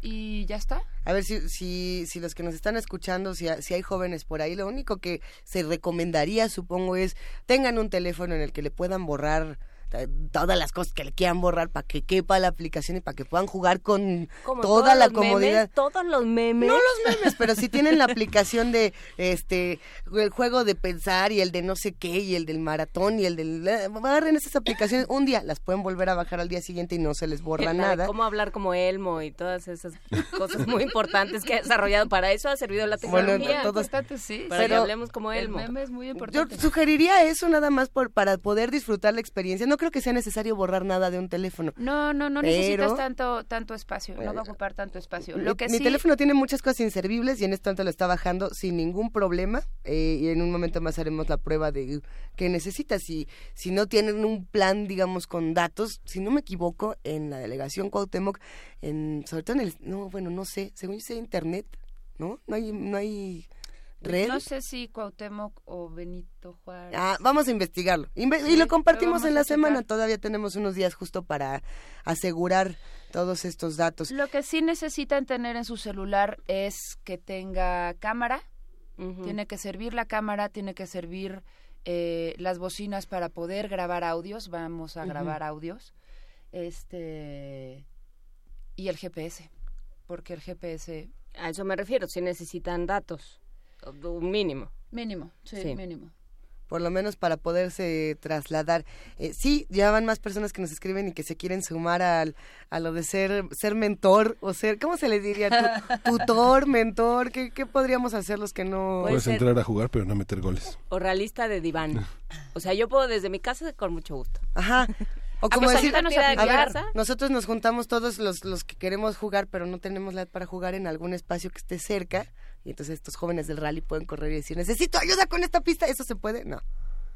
Speaker 6: y ya está.
Speaker 3: A ver si, si, si los que nos están escuchando, si, si hay jóvenes por ahí, lo único que se recomendaría, supongo, es tengan un teléfono en el que le puedan borrar todas las cosas que le quieran borrar para que quepa la aplicación y para que puedan jugar con
Speaker 7: Como
Speaker 3: toda la
Speaker 7: memes,
Speaker 3: comodidad.
Speaker 7: todos los memes.
Speaker 3: No los memes, pero si tienen la aplicación de este el juego de pensar y el de no sé qué y el del maratón y el del eh, agarren esas aplicaciones un día, las pueden volver a bajar al día siguiente y no se les borra nada.
Speaker 7: Cómo hablar como Elmo y todas esas cosas muy importantes que ha desarrollado. Para eso ha servido la
Speaker 3: Bueno,
Speaker 7: tecnología.
Speaker 3: no, todos-
Speaker 6: sí.
Speaker 7: para que
Speaker 3: pero
Speaker 7: hablemos como
Speaker 6: el
Speaker 7: Elmo.
Speaker 6: meme es muy
Speaker 3: Yo
Speaker 6: importante.
Speaker 3: sugeriría eso nada más por, para poder disfrutar la experiencia. No creo que sea necesario borrar nada de un teléfono.
Speaker 6: No, no, no
Speaker 3: Pero-
Speaker 6: necesitas tanto, tanto espacio, no va a ocupar tanto espacio. Lo
Speaker 3: mi,
Speaker 6: que
Speaker 3: mi
Speaker 6: sí,
Speaker 3: teléfono tiene muchas cosas inservibles y en este momento lo está bajando sin ningún problema eh, y en un momento más haremos la prueba de qué necesita. Si, si no tienen un plan, digamos, con datos, si no me equivoco, en la delegación Cuauhtémoc, en, sobre todo en el, no, bueno, no sé, según yo sé, internet, ¿no? No hay, no hay red.
Speaker 6: no sé si Cuauhtémoc o Benito Juárez.
Speaker 3: Ah, vamos a investigarlo. Inve- y
Speaker 6: Sí,
Speaker 3: lo
Speaker 6: lo
Speaker 3: compartimos en
Speaker 6: a
Speaker 3: la semana. Todavía tenemos unos días justo para asegurar todos estos datos.
Speaker 6: Lo que sí necesitan tener en su celular es que tenga cámara, tiene que servir la cámara, tiene que servir eh, las bocinas para poder grabar audios, vamos a grabar audios, este y el GPS, porque el GPS
Speaker 7: A eso me refiero, si necesitan datos, un mínimo.
Speaker 6: mínimo, sí,
Speaker 7: Sí.
Speaker 6: mínimo.
Speaker 3: por lo menos para poderse trasladar. Eh, sí, ya van más personas que nos escriben y que se quieren sumar al, a lo de ser, ser mentor o ser, ¿cómo se le diría? Tu- tutor, mentor, ¿qué, ¿qué podríamos hacer los que no...
Speaker 7: Puede
Speaker 8: Puedes
Speaker 7: ser.
Speaker 8: entrar a jugar, pero no meter goles.
Speaker 7: O realista de diván. O sea, yo puedo desde mi casa con mucho gusto.
Speaker 3: Ajá. O
Speaker 6: Ah,
Speaker 3: como
Speaker 6: pues
Speaker 3: decir,
Speaker 7: a
Speaker 3: a ver,
Speaker 7: aplicar.
Speaker 3: nosotros nos juntamos todos los, los que queremos jugar, pero no tenemos la edad para jugar en algún espacio que esté cerca. Y entonces estos jóvenes del rally pueden correr y decir, necesito ayuda con esta pista. ¿Eso se puede? No.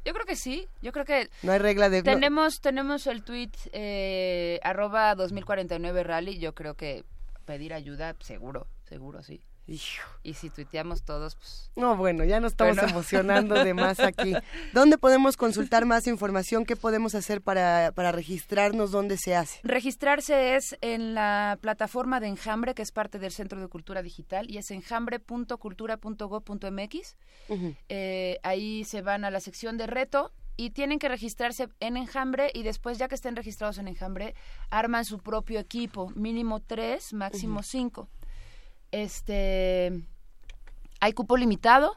Speaker 6: Yo creo que sí, yo creo que
Speaker 3: No hay regla de...
Speaker 6: tenemos tenemos el tweet eh, arroba 2049 rally, yo creo que pedir ayuda, seguro, seguro, sí.
Speaker 3: Hijo.
Speaker 6: Y si tuiteamos todos, pues
Speaker 3: No, bueno, ya nos estamos
Speaker 6: Bueno.
Speaker 3: emocionando de más aquí. ¿Dónde podemos consultar más información? ¿Qué podemos hacer para, para registrarnos? ¿Dónde se hace?
Speaker 6: Registrarse es en la plataforma de Enjambre, que es parte del Centro de Cultura Digital, y es enjambre.cultura.go.mx.
Speaker 3: Ujú.
Speaker 6: Eh, ahí se van a la sección de reto y tienen que registrarse en Enjambre y después, ya que estén registrados en Enjambre, arman su propio equipo, mínimo tres, máximo cinco. Este, hay cupo limitado.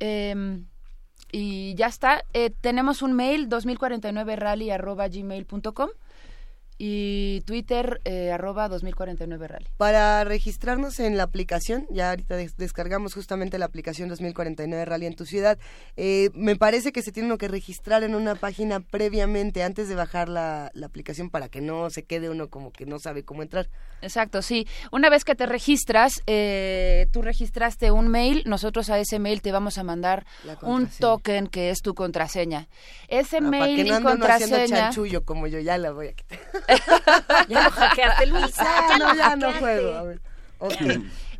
Speaker 6: Eh, y ya está. Eh, tenemos un mail, 2049rally.gmail.com y Twitter, eh, arroba 2049rally.
Speaker 3: Para registrarnos en la aplicación, ya ahorita des- descargamos justamente la aplicación 2049 Rally en tu ciudad, eh, me parece que se tiene uno que registrar en una página previamente antes de bajar la, la aplicación para que no se quede uno como que no sabe cómo entrar.
Speaker 6: Exacto, sí. Una vez que te registras, eh, tú registraste un mail, nosotros a ese mail te vamos a mandar un token que es tu contraseña. Ese
Speaker 3: Ah, para
Speaker 6: mail y
Speaker 3: no haciendo
Speaker 6: contraseña...
Speaker 3: chanchullo como yo, ya la voy a quitar.
Speaker 7: Ya lo hackeaste, Luisa.
Speaker 3: No, ya no juego. A ver. Ok.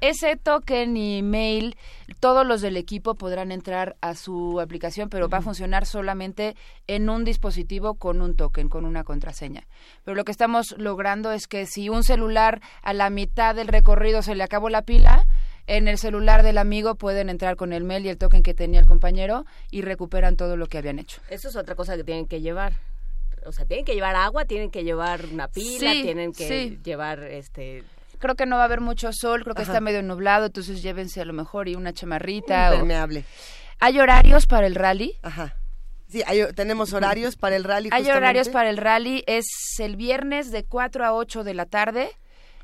Speaker 6: Ese token y mail, todos los del equipo podrán entrar a su aplicación, pero va a funcionar solamente en un dispositivo con un token, con una contraseña. Pero lo que estamos logrando es que si un celular a la mitad del recorrido se le acabó la pila, en el celular del amigo pueden entrar con el mail y el token que tenía el compañero y recuperan todo lo que habían hecho.
Speaker 7: Eso es otra cosa que tienen que llevar. O sea, tienen que llevar agua, tienen que llevar una pila,
Speaker 6: Sí,
Speaker 7: tienen que
Speaker 6: sí.
Speaker 7: llevar este
Speaker 6: Creo que no va a haber mucho sol, creo que
Speaker 3: Ajá.
Speaker 6: está medio nublado, entonces llévense a lo mejor y una chamarrita. o-
Speaker 3: Impermeable.
Speaker 6: Hay horarios para el rally.
Speaker 3: Ajá. Sí, hay- tenemos horarios para el rally.
Speaker 6: Hay
Speaker 3: justamente.
Speaker 6: horarios para el rally, es el viernes de 4 a 8 de la tarde,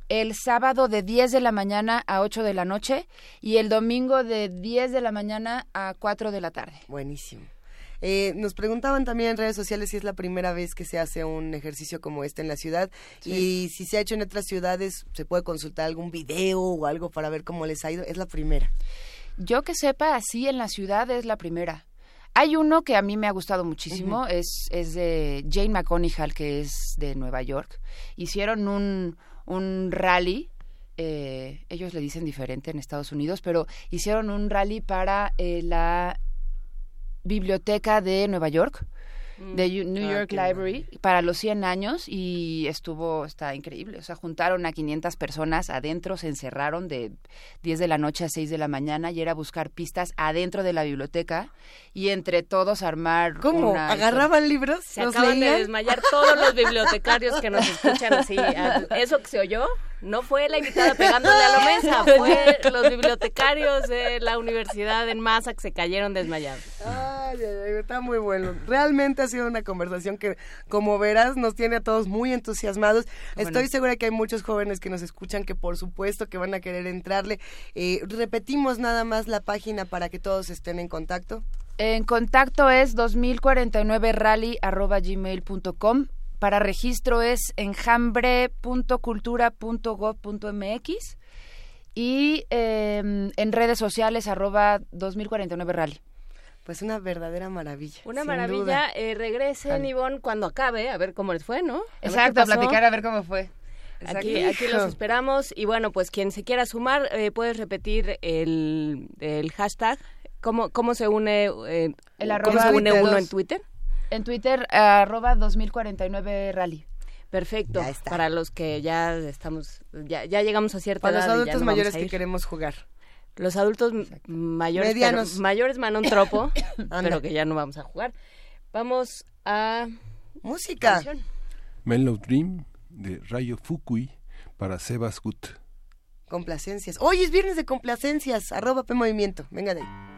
Speaker 6: el sábado de 10 de la mañana a 8 de la noche y el domingo de 10 de la mañana a 4 de la tarde.
Speaker 3: Buenísimo. Eh, nos preguntaban también en redes sociales si es la primera vez que se hace un ejercicio como este en la ciudad y si se ha hecho en otras ciudades, se puede consultar algún video o algo para ver cómo les ha ido. Es la primera.
Speaker 6: Yo que sepa, así en la ciudad es la primera. Hay uno que a mí me ha gustado muchísimo, es, es de Jane McConigal, que es de Nueva York. Hicieron un, un rally, eh, ellos le dicen diferente en Estados Unidos, pero hicieron un rally para eh, la biblioteca de Nueva York, de U- New
Speaker 3: Ah,
Speaker 6: York Library, para los 100 años y estuvo, está increíble. O sea, juntaron a 500 personas adentro, se encerraron de 10 de la noche a 6 de la mañana y era buscar pistas adentro de la biblioteca y entre todos armar
Speaker 3: ¿Cómo?
Speaker 6: una
Speaker 3: ¿Agarraban libros?
Speaker 7: se
Speaker 3: ¿Los
Speaker 7: acaban de desmayar todos los bibliotecarios que nos escuchan así. Eso que se oyó no fue la invitada pegándole a la mesa, fue los bibliotecarios de la universidad en masa que se cayeron desmayados.
Speaker 3: Ay, ay, ay, está muy bueno. Realmente ha sido una conversación que, como verás, nos tiene a todos muy entusiasmados. Estoy segura que hay muchos jóvenes que nos escuchan que por supuesto que van a querer entrarle. Eh, repetimos nada más la página para que todos estén en contacto.
Speaker 6: En contacto es 2049rally.gmail.com. Para registro es enjambre.cultura.gov.mx y eh, en redes sociales arroba 2049rally.
Speaker 3: Pues una verdadera maravilla.
Speaker 2: Una
Speaker 3: sin
Speaker 2: maravilla.
Speaker 3: duda.
Speaker 2: Eh, regresen,
Speaker 3: Vale.
Speaker 2: Ivonne, cuando acabe, a ver cómo les fue, ¿no? A
Speaker 6: Exacto, a platicar a ver cómo fue.
Speaker 2: Aquí, aquí los esperamos. Y bueno, pues quien se quiera sumar, eh, puedes repetir el, el hashtag. ¿Cómo, cómo se une, eh,
Speaker 6: El
Speaker 2: cómo
Speaker 6: arroba
Speaker 2: se une uno en Twitter?
Speaker 6: En Twitter, arroba 2049rally.
Speaker 2: Perfecto.
Speaker 3: Ya está.
Speaker 2: Para los que ya estamos, ya, ya llegamos a cierta
Speaker 3: Para los
Speaker 2: edad y ya
Speaker 3: adultos
Speaker 2: no
Speaker 3: mayores que queremos jugar.
Speaker 2: Los adultos m- mayores,
Speaker 3: Medianos.
Speaker 2: pero- mayores man un tropo,
Speaker 3: Anda.
Speaker 2: pero que ya no vamos a jugar. Vamos a
Speaker 3: Música.
Speaker 2: canción.
Speaker 1: Mellow Dream de Rayo Fukui para Sebas Gut.
Speaker 3: Complacencias. Hoy es viernes de complacencias. Arroba P Movimiento. Venga de ahí.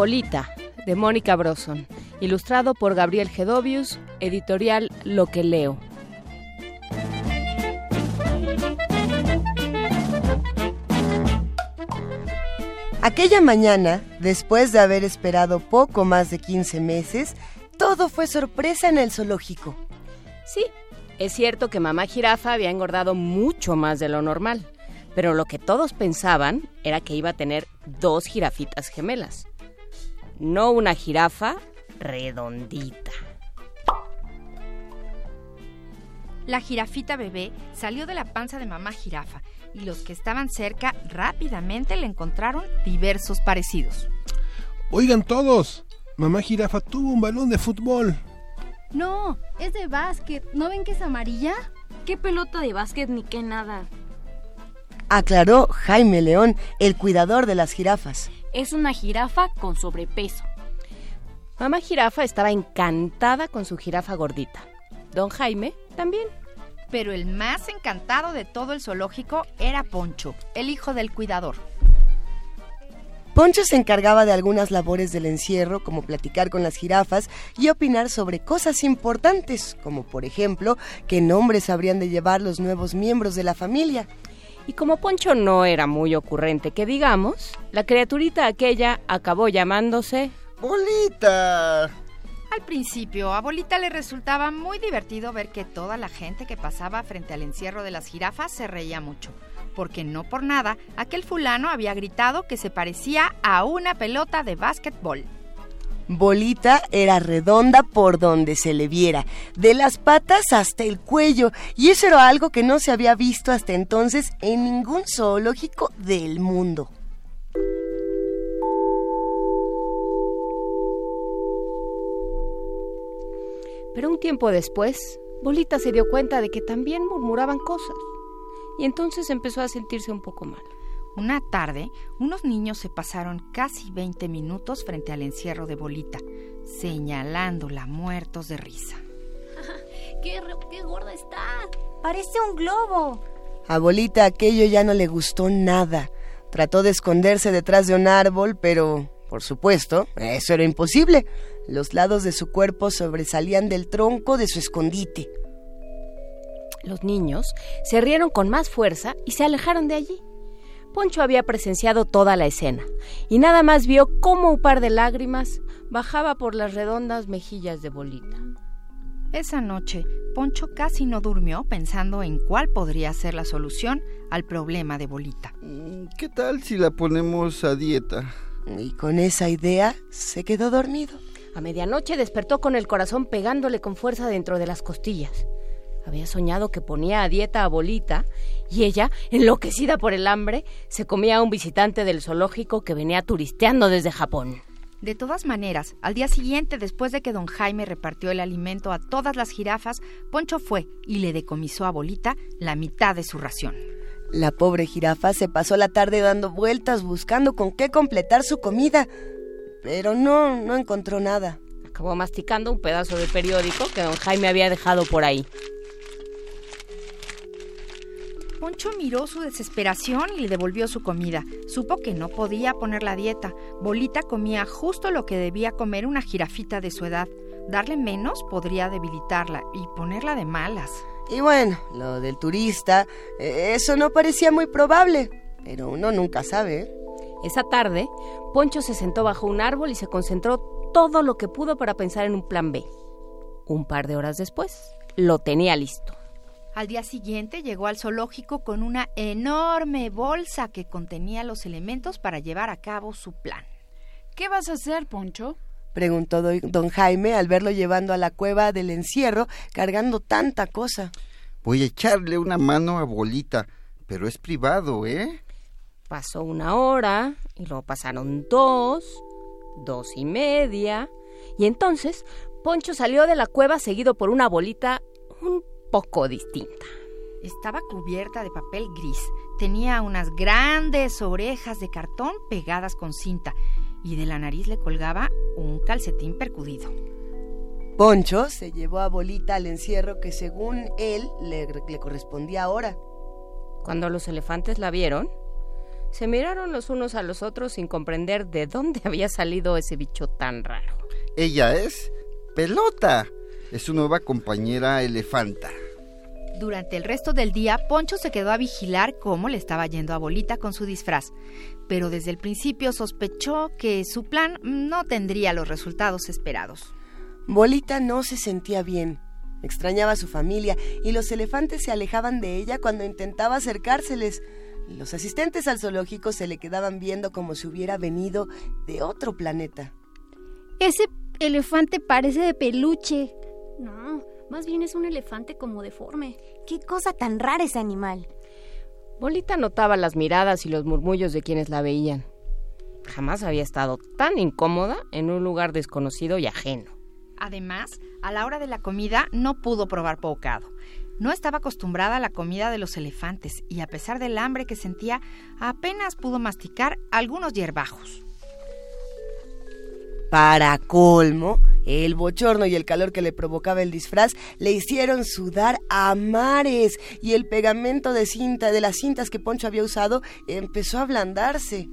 Speaker 2: Bolita, de Mónica Broson, ilustrado por Gabriel Gedovius, editorial Lo que leo.
Speaker 3: Aquella mañana, después de haber esperado poco más de 15 meses, todo fue sorpresa en el zoológico.
Speaker 2: Sí, es cierto que mamá jirafa había engordado mucho más de lo normal, pero lo que todos pensaban era que iba a tener dos jirafitas gemelas. No una jirafa redondita.
Speaker 9: La jirafita bebé salió de la panza de mamá jirafa y los que estaban cerca rápidamente le encontraron diversos parecidos.
Speaker 1: Oigan todos, mamá jirafa tuvo un balón de fútbol.
Speaker 10: No, es de básquet. ¿No ven que es amarilla?
Speaker 11: ¿Qué pelota de básquet ni qué nada?
Speaker 3: Aclaró Jaime León, el cuidador de las jirafas.
Speaker 11: Es una jirafa con sobrepeso.
Speaker 2: Mamá jirafa estaba encantada con su jirafa gordita. Don Jaime también.
Speaker 9: Pero el más encantado de todo el zoológico era Poncho, el hijo del cuidador.
Speaker 3: Poncho se encargaba de algunas labores del encierro, como platicar con las jirafas y opinar sobre cosas importantes, como por ejemplo qué nombres habrían de llevar los nuevos miembros de la familia.
Speaker 2: Y como Poncho no era muy ocurrente que digamos, la criaturita aquella acabó llamándose
Speaker 12: Bolita.
Speaker 9: Al principio, a Bolita le resultaba muy divertido ver que toda la gente que pasaba frente al encierro de las jirafas se reía mucho, porque no por nada aquel fulano había gritado que se parecía a una pelota de básquetbol.
Speaker 3: Bolita era redonda por donde se le viera, de las patas hasta el cuello, y eso era algo que no se había visto hasta entonces en ningún zoológico del mundo.
Speaker 2: Pero un tiempo después, Bolita se dio cuenta de que también murmuraban cosas, y entonces empezó a sentirse un poco mal.
Speaker 9: Una tarde, unos niños se pasaron casi 20 minutos frente al encierro de Bolita, señalándola muertos de risa.
Speaker 10: ¡Qué, qué gorda está!
Speaker 11: Parece un globo.
Speaker 3: A Bolita aquello ya no le gustó nada. Trató de esconderse detrás de un árbol, pero, por supuesto, eso era imposible. Los lados de su cuerpo sobresalían del tronco de su escondite.
Speaker 2: Los niños se rieron con más fuerza y se alejaron de allí. Poncho había presenciado toda la escena y nada más vio cómo un par de lágrimas bajaba por las redondas mejillas de Bolita.
Speaker 9: Esa noche, Poncho casi no durmió pensando en cuál podría ser la solución al problema de Bolita.
Speaker 12: ¿Qué tal si la ponemos a dieta?
Speaker 3: Y con esa idea se quedó dormido.
Speaker 2: A medianoche despertó con el corazón pegándole con fuerza dentro de las costillas. Había soñado que ponía a dieta a Bolita y ella, enloquecida por el hambre, se comía a un visitante del zoológico que venía turisteando desde Japón.
Speaker 9: De todas maneras, al día siguiente, después de que don Jaime repartió el alimento a todas las jirafas, Poncho fue y le decomisó a Bolita la mitad de su ración.
Speaker 3: La pobre jirafa se pasó la tarde dando vueltas buscando con qué completar su comida, pero no, no encontró nada.
Speaker 2: Acabó masticando un pedazo de periódico que don Jaime había dejado por ahí.
Speaker 9: Poncho miró su desesperación y le devolvió su comida. Supo que no podía poner la dieta. Bolita comía justo lo que debía comer una jirafita de su edad. Darle menos podría debilitarla y ponerla de malas.
Speaker 3: Y bueno, lo del turista, eh, eso no parecía muy probable, pero uno nunca sabe. ¿eh?
Speaker 2: Esa tarde, Poncho se sentó bajo un árbol y se concentró todo lo que pudo para pensar en un plan B. Un par de horas después, lo tenía listo.
Speaker 9: Al día siguiente llegó al zoológico con una enorme bolsa que contenía los elementos para llevar a cabo su plan.
Speaker 13: ¿Qué vas a hacer, Poncho?
Speaker 3: Preguntó do- don Jaime al verlo llevando a la cueva del encierro cargando tanta cosa.
Speaker 12: Voy a echarle una mano a Bolita, pero es privado, ¿eh?
Speaker 2: Pasó una hora y luego pasaron dos, dos y media. Y entonces Poncho salió de la cueva seguido por una bolita un poco distinta.
Speaker 9: Estaba cubierta de papel gris. Tenía unas grandes orejas de cartón pegadas con cinta y de la nariz le colgaba un calcetín percudido.
Speaker 3: Poncho se llevó a Bolita al encierro que según él le, le correspondía ahora.
Speaker 2: Cuando los elefantes la vieron, se miraron los unos a los otros sin comprender de dónde había salido ese bicho tan raro.
Speaker 12: Ella es Pelota. Es su nueva compañera elefanta.
Speaker 9: Durante el resto del día, Poncho se quedó a vigilar cómo le estaba yendo a Bolita con su disfraz, pero desde el principio sospechó que su plan no tendría los resultados esperados.
Speaker 3: Bolita no se sentía bien. Extrañaba a su familia y los elefantes se alejaban de ella cuando intentaba acercárseles. Los asistentes al zoológico se le quedaban viendo como si hubiera venido de otro planeta.
Speaker 11: Ese elefante parece de peluche. No, más bien es un elefante como deforme.
Speaker 14: Qué cosa tan rara ese animal.
Speaker 2: Bolita notaba las miradas y los murmullos de quienes la veían. Jamás había estado tan incómoda en un lugar desconocido y ajeno.
Speaker 9: Además, a la hora de la comida no pudo probar bocado. No estaba acostumbrada a la comida de los elefantes y a pesar del hambre que sentía, apenas pudo masticar algunos hierbajos.
Speaker 3: Para colmo, el bochorno y el calor que le provocaba el disfraz le hicieron sudar a mares y el pegamento de cinta de las cintas que Poncho había usado empezó a ablandarse.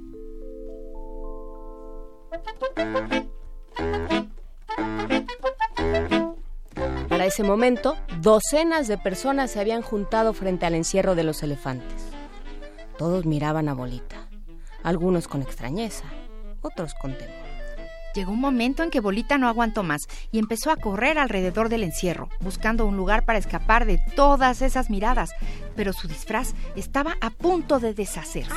Speaker 2: Para ese momento, docenas de personas se habían juntado frente al encierro de los elefantes. Todos miraban a Bolita, algunos con extrañeza, otros con temor.
Speaker 9: Llegó un momento en que Bolita no aguantó más y empezó a correr alrededor del encierro, buscando un lugar para escapar de todas esas miradas, pero su disfraz estaba a punto de deshacerse.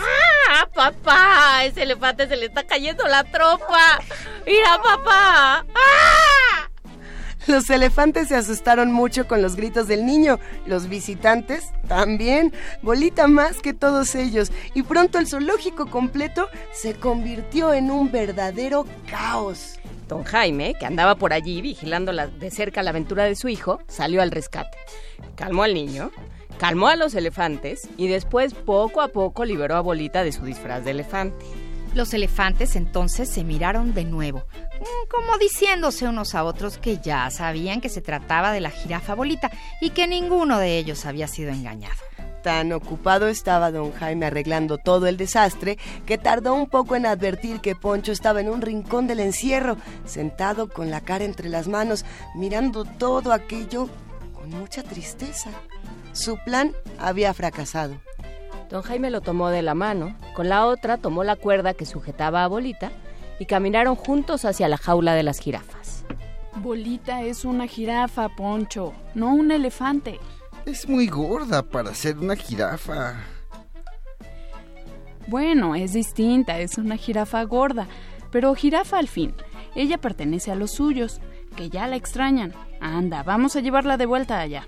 Speaker 2: ¡Ah, papá! Ese elefante se le está cayendo la tropa. ¡Mira, papá! ¡Ah!
Speaker 3: Los elefantes se asustaron mucho con los gritos del niño, los visitantes también, Bolita más que todos ellos, y pronto el zoológico completo se convirtió en un verdadero caos.
Speaker 2: Don Jaime, que andaba por allí vigilando la- de cerca la aventura de su hijo, salió al rescate. Calmó al niño, calmó a los elefantes y después poco a poco liberó a Bolita de su disfraz de elefante.
Speaker 9: Los elefantes entonces se miraron de nuevo, mm, como diciéndose unos a otros que ya sabían que se trataba de la jirafa bolita y que ninguno de ellos había sido engañado.
Speaker 3: Tan ocupado estaba don Jaime arreglando todo el desastre que tardó un poco en advertir que Poncho estaba en un rincón del encierro, sentado con la cara entre las manos, mirando todo aquello con mucha tristeza. Su plan había fracasado.
Speaker 2: Don Jaime lo tomó de la mano, con la otra tomó la cuerda que sujetaba a Bolita y caminaron juntos hacia la jaula de las jirafas.
Speaker 13: Bolita es una jirafa, Poncho, no un elefante.
Speaker 12: Es muy gorda para ser una jirafa.
Speaker 13: Bueno, es distinta, es una jirafa gorda, pero jirafa al fin. Ella pertenece a los suyos, que ya la extrañan. Anda, vamos a llevarla de vuelta allá.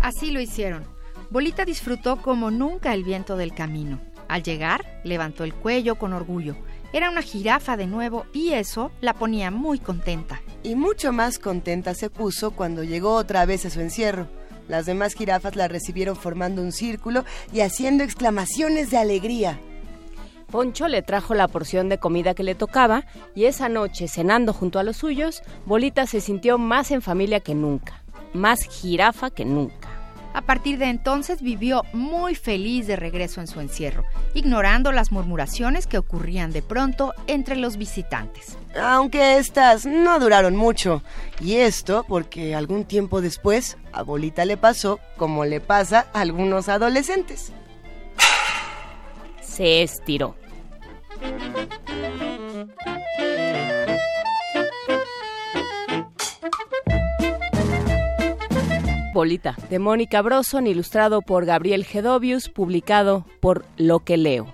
Speaker 9: Así lo hicieron. Bolita disfrutó como nunca el viento del camino. Al llegar, levantó el cuello con orgullo. Era una jirafa de nuevo y eso la ponía muy contenta.
Speaker 3: Y mucho más contenta se puso cuando llegó otra vez a su encierro. Las demás jirafas la recibieron formando un círculo y haciendo exclamaciones de alegría.
Speaker 2: Poncho le trajo la porción de comida que le tocaba y esa noche, cenando junto a los suyos, Bolita se sintió más en familia que nunca, más jirafa que nunca.
Speaker 9: A partir de entonces vivió muy feliz de regreso en su encierro, ignorando las murmuraciones que ocurrían de pronto entre los visitantes.
Speaker 3: Aunque estas no duraron mucho. Y esto porque algún tiempo después a Bolita le pasó como le pasa a algunos adolescentes.
Speaker 2: Se estiró. Bolita, de Mónica Broson, ilustrado por Gabriel Gedovius, publicado por Lo que leo.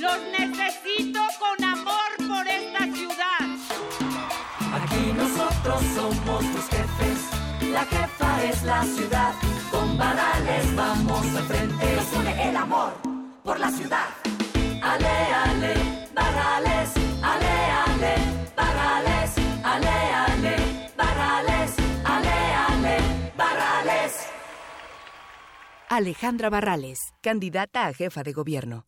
Speaker 15: Los necesito con amor por esta ciudad.
Speaker 16: Aquí nosotros somos tus jefes. La jefa es la ciudad. Con varales vamos al frente. Nos une el amor por la ciudad. Ale, ale, varales. Ale, ale, varales. Ale, ale, varales. Ale, ale, varales.
Speaker 17: Alejandra Barrales, candidata a jefa de gobierno.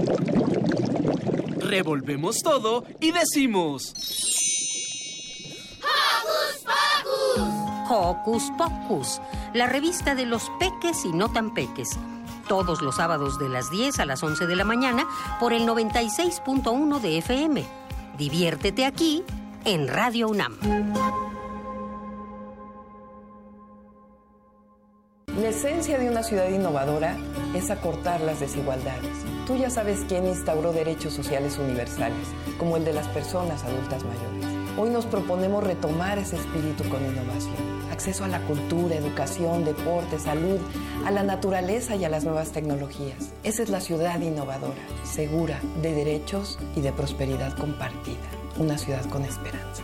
Speaker 18: Revolvemos todo y decimos...
Speaker 16: ¡Hocus Pocus!
Speaker 19: Hocus Pocus, la revista de los peques y no tan peques. Todos los sábados de las 10 a las 11 de la mañana por el 96.1 de FM. Diviértete aquí en Radio UNAM.
Speaker 20: Esencia de una ciudad innovadora es acortar las desigualdades. Tú ya sabes quién instauró derechos sociales universales, como el de las personas adultas mayores. Hoy nos proponemos retomar ese espíritu con innovación. Acceso a la cultura, educación, deporte, salud, a la naturaleza y a las nuevas tecnologías. Esa es la ciudad innovadora, segura, de derechos y de prosperidad compartida. Una ciudad con esperanza.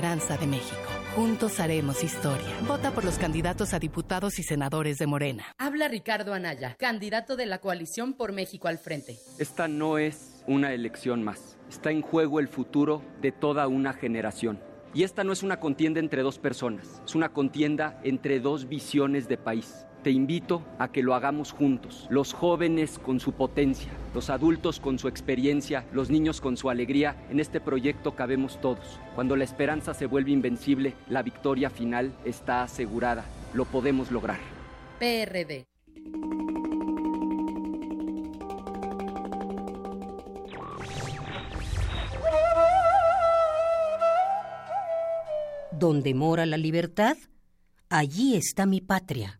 Speaker 21: de México. Juntos haremos historia. Vota por los candidatos a diputados y senadores de Morena.
Speaker 22: Habla Ricardo Anaya, candidato de la coalición por México al frente.
Speaker 23: Esta no es una elección más. Está en juego el futuro de toda una generación. Y esta no es una contienda entre dos personas, es una contienda entre dos visiones de país te invito a que lo hagamos juntos. Los jóvenes con su potencia, los adultos con su experiencia, los niños con su alegría. En este proyecto cabemos todos. Cuando la esperanza se vuelve invencible, la victoria final está asegurada. Lo podemos lograr.
Speaker 22: PRD.
Speaker 19: Donde mora la libertad, allí está mi patria.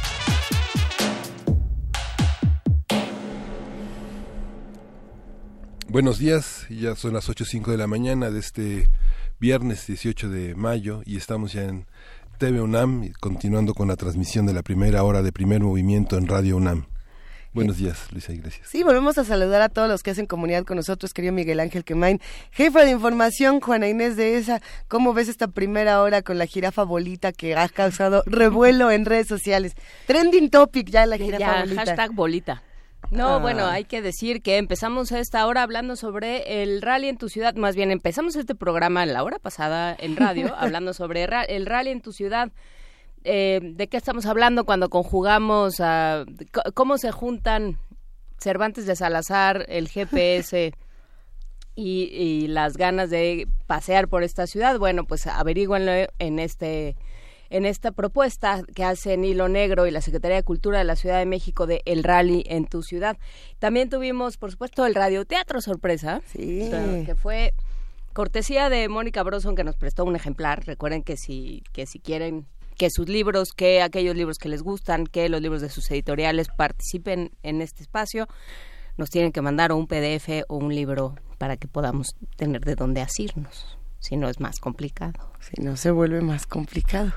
Speaker 1: Buenos días, ya son las 8.05 de la mañana de este viernes 18 de mayo y estamos ya en TV UNAM continuando con la transmisión de la primera hora de primer movimiento en Radio UNAM. Buenos días, Luisa Iglesias.
Speaker 3: Sí, volvemos a saludar a todos los que hacen comunidad con nosotros, querido Miguel Ángel Quemain. Jefa de información, Juana Inés de esa. ¿Cómo ves esta primera hora con la jirafa bolita que ha causado revuelo en redes sociales? Trending topic ya la jirafa
Speaker 2: ya,
Speaker 3: bolita.
Speaker 2: Hashtag bolita. No,
Speaker 3: Ah.
Speaker 2: bueno, hay que decir que empezamos esta hora hablando sobre el rally en tu ciudad, más bien empezamos este programa la hora pasada en radio, hablando sobre el rally en tu ciudad. Eh, ¿De qué estamos hablando cuando conjugamos a cómo se juntan Cervantes de Salazar, el GPS y, y las ganas de pasear por esta ciudad? Bueno, pues averíguenlo en este en esta propuesta que hacen Hilo Negro y la Secretaría de Cultura de la Ciudad de México de El Rally en tu ciudad. También tuvimos, por supuesto, el radioteatro sorpresa,
Speaker 3: Sí.
Speaker 2: que fue cortesía de Mónica Broson que nos prestó un ejemplar. Recuerden que si que si quieren que sus libros, que aquellos libros que les gustan, que los libros de sus editoriales participen en este espacio, nos tienen que mandar un PDF o un libro para que podamos tener de dónde asirnos, si no es más complicado.
Speaker 3: Si no se vuelve más complicado.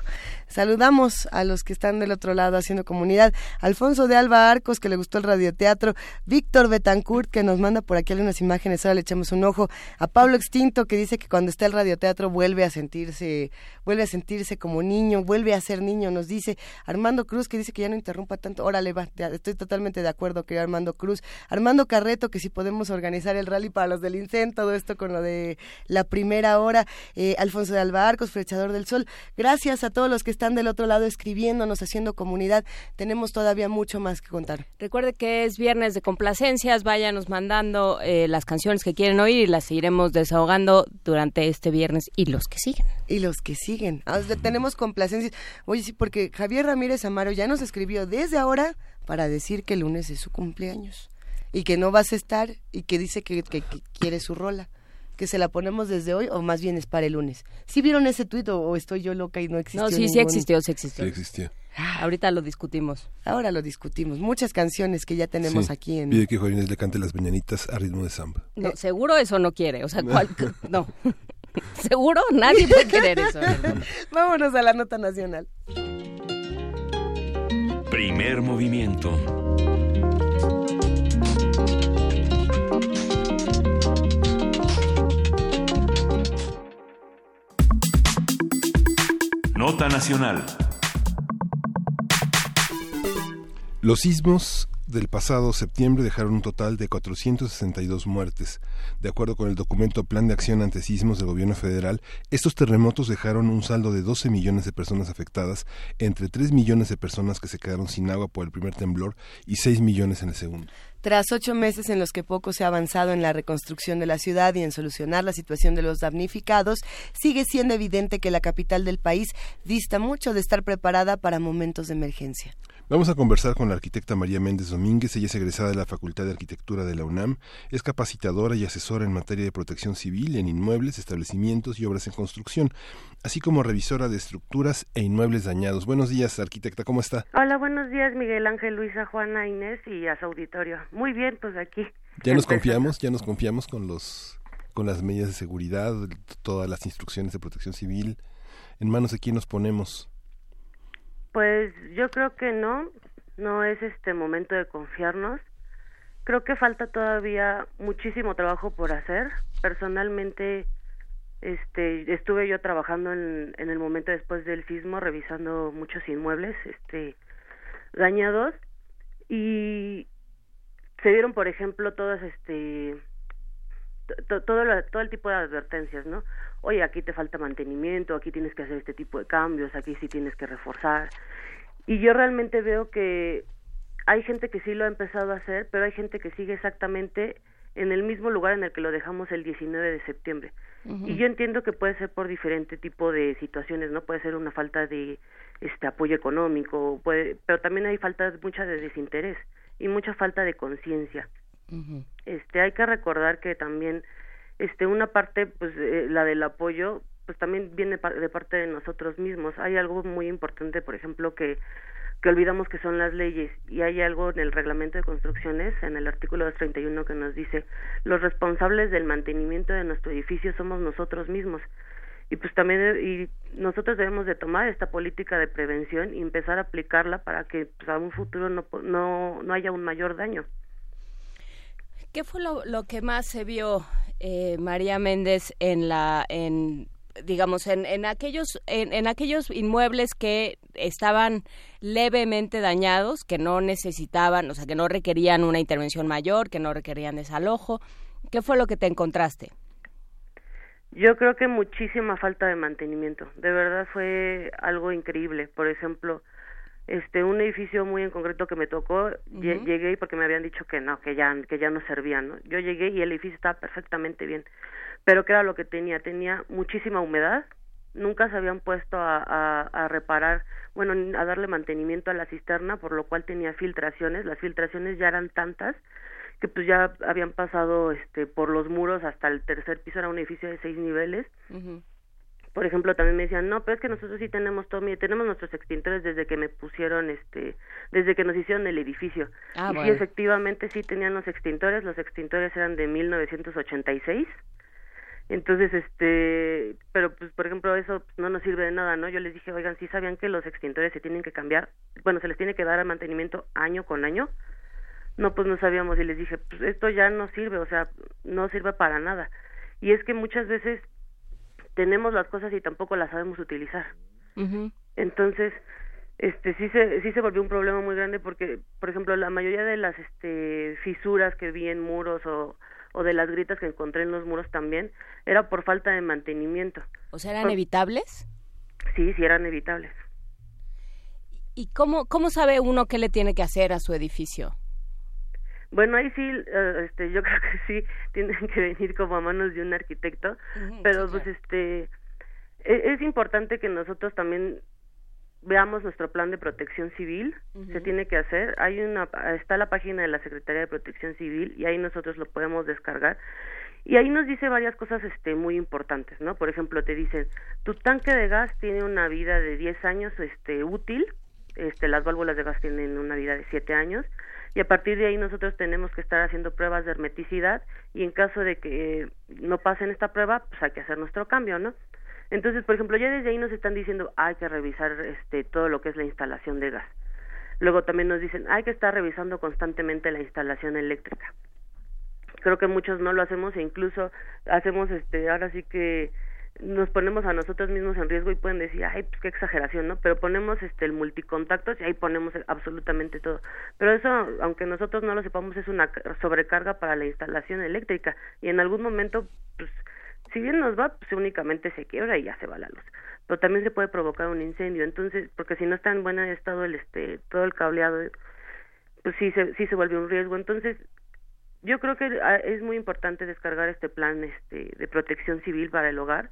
Speaker 3: Saludamos a los que están del otro lado haciendo comunidad. Alfonso de Alba Arcos, que le gustó el radioteatro. Víctor Betancourt, que nos manda por aquí algunas imágenes. Ahora le echamos un ojo. A Pablo Extinto, que dice que cuando está el radioteatro vuelve a sentirse, vuelve a sentirse como niño, vuelve a ser niño, nos dice. Armando Cruz, que dice que ya no interrumpa tanto. Órale, va, estoy totalmente de acuerdo, querido Armando Cruz. Armando Carreto, que si podemos organizar el rally para los del INCEN, todo esto con lo de la primera hora. Eh, Alfonso de Alba Arcos, Flechador del Sol. Gracias a todos los que están del otro lado escribiéndonos, haciendo comunidad. Tenemos todavía mucho más que contar.
Speaker 2: Recuerde que es viernes de complacencias, váyanos mandando eh, las canciones que quieren oír y las seguiremos desahogando durante este viernes y los que siguen.
Speaker 3: Y los que siguen. Ah, tenemos complacencias. Oye, sí, porque Javier Ramírez Amaro ya nos escribió desde ahora para decir que el lunes es su cumpleaños y que no vas a estar y que dice que, que- que quiere su rola. Que se la ponemos desde hoy o más bien es para el lunes. ¿Sí vieron ese tuit o, o estoy yo loca y no existió?
Speaker 2: No, sí, sí existió, sí existió.
Speaker 1: Sí existió.
Speaker 2: Ahorita lo discutimos.
Speaker 3: Ahora lo discutimos. Muchas canciones que ya tenemos
Speaker 1: Sí.
Speaker 3: aquí en...
Speaker 1: Pide que Juan Inés le cante las mañanitas a ritmo de samba.
Speaker 2: No, seguro eso no quiere, o sea, ¿cuál? no. seguro nadie puede querer eso.
Speaker 3: Vámonos a la nota nacional.
Speaker 5: Primer movimiento. Nota nacional.
Speaker 1: Los sismos del pasado septiembre dejaron un total de 462 muertes. De acuerdo con el documento Plan de Acción ante Sismos del Gobierno Federal, estos terremotos dejaron un saldo de 12 millones de personas afectadas, entre 3 millones de personas que se quedaron sin agua por el primer temblor y 6 millones en el segundo.
Speaker 3: Tras ocho meses en los que poco se ha avanzado en la reconstrucción de la ciudad y en solucionar la situación de los damnificados, sigue siendo evidente que la capital del país dista mucho de estar preparada para momentos de emergencia.
Speaker 1: Vamos a conversar con la arquitecta María Méndez Domínguez. Ella es egresada de la Facultad de Arquitectura de la UNAM. Es capacitadora y asesora en materia de protección civil en inmuebles, establecimientos y obras en construcción, así como revisora de estructuras e inmuebles dañados. Buenos días, arquitecta. ¿Cómo está?
Speaker 24: Hola, buenos días, Miguel Ángel, Luisa, Juana, Inés y a su auditorio. Muy bien, pues aquí.
Speaker 1: Ya nos confiamos, ya nos confiamos con los con las medidas de seguridad, todas las instrucciones de protección civil. ¿En manos de quién nos ponemos?
Speaker 24: Pues yo creo que no, no es este momento de confiarnos. Creo que falta todavía muchísimo trabajo por hacer. Personalmente, este, estuve yo trabajando en, en el momento después del sismo, revisando muchos inmuebles, este, dañados y se dieron, por ejemplo, todas, este, todo, todo el tipo de advertencias, ¿no? Oye, aquí te falta mantenimiento, aquí tienes que hacer este tipo de cambios, aquí sí tienes que reforzar. Y yo realmente veo que hay gente que sí lo ha empezado a hacer, pero hay gente que sigue exactamente en el mismo lugar en el que lo dejamos el 19 de septiembre. Y yo entiendo que puede ser por diferente tipo de situaciones, ¿no? Puede ser una falta de este apoyo económico, puede, pero también hay falta mucha de desinterés y mucha falta de conciencia. Este hay que recordar que también este una parte pues eh, la del apoyo pues también viene de parte de nosotros mismos. Hay algo muy importante, por ejemplo, que que olvidamos que son las leyes y hay algo en el reglamento de construcciones en el artículo 231 que nos dice los responsables del mantenimiento de nuestro edificio somos nosotros mismos y pues también y nosotros debemos de tomar esta política de prevención y empezar a aplicarla para que pues, a un futuro no, no, no haya un mayor daño.
Speaker 25: ¿Qué fue lo, que más se vio, eh, María Méndez, en la en digamos, en, en aquellos, en, aquellos inmuebles que estaban levemente dañados, que no necesitaban, o sea, que no requerían una intervención mayor, que no requerían desalojo. ¿Qué fue lo que te encontraste?
Speaker 24: Yo creo que muchísima falta de mantenimiento. De verdad fue algo increíble. Por ejemplo, este un edificio muy en concreto que me tocó, llegué porque me habían dicho que no, que ya que ya no servían, ¿no? Yo llegué y el edificio estaba perfectamente bien pero ¿qué era lo que tenía? Tenía muchísima humedad, nunca se habían puesto a, a, a, reparar, bueno, a darle mantenimiento a la cisterna, por lo cual tenía filtraciones, las filtraciones ya eran tantas que pues ya habían pasado este por los muros hasta el tercer piso, era un edificio de seis niveles. Por ejemplo, también me decían, no, pero es que nosotros sí tenemos todo, tenemos nuestros extintores desde que me pusieron, este, desde que nos hicieron el edificio.
Speaker 25: Ah,
Speaker 24: y sí, efectivamente sí tenían los extintores, los extintores eran de 1986 entonces, este, pero pues por ejemplo eso pues, no nos sirve de nada, ¿no? Yo les dije, oigan, ¿sí sabían que los extintores se tienen que cambiar? Bueno, se les tiene que dar al mantenimiento año con año. No, pues no sabíamos y les dije, pues esto ya no sirve, o sea, no sirve para nada. Y es que muchas veces tenemos las cosas y tampoco las sabemos utilizar. Entonces, este sí se sí se volvió un problema muy grande porque, por ejemplo, la mayoría de las este fisuras que vi en muros o o de las gritas que encontré en los muros también, era por falta de mantenimiento.
Speaker 25: O sea, ¿eran evitables?
Speaker 24: Sí, sí eran evitables.
Speaker 25: ¿Y cómo, cómo sabe uno qué le tiene que hacer a su edificio?
Speaker 24: Bueno, ahí sí, eh, este, yo creo que sí tienen que venir como a manos de un arquitecto, pero pues este, e, es importante que nosotros también veamos nuestro plan de protección civil, se tiene que hacer, hay una está la página de la Secretaría de Protección Civil y ahí nosotros lo podemos descargar. Y ahí nos dice varias cosas este muy importantes, ¿no? Por ejemplo, te dicen, tu tanque de gas tiene una vida de 10 años este útil, este las válvulas de gas tienen una vida de 7 años y a partir de ahí nosotros tenemos que estar haciendo pruebas de hermeticidad y en caso de que no pasen esta prueba, pues hay que hacer nuestro cambio, ¿no? Entonces, por ejemplo, ya desde ahí nos están diciendo hay que revisar este todo lo que es la instalación de gas. Luego también nos dicen hay que estar revisando constantemente la instalación eléctrica. Creo que muchos no lo hacemos e incluso hacemos este ahora sí que nos ponemos a nosotros mismos en riesgo y pueden decir, ay, pues qué exageración, ¿no? Pero ponemos este el multicontactos y ahí ponemos absolutamente todo. Pero eso, aunque nosotros no lo sepamos, es una sobrecarga para la instalación eléctrica y en algún momento, pues si bien nos va, pues únicamente se quiebra y ya se va la luz. Pero también se puede provocar un incendio, entonces, porque si no está en buen estado el este todo el cableado, pues sí se sí se vuelve un riesgo. Entonces, yo creo que ah, es muy importante descargar este plan este de protección civil para el hogar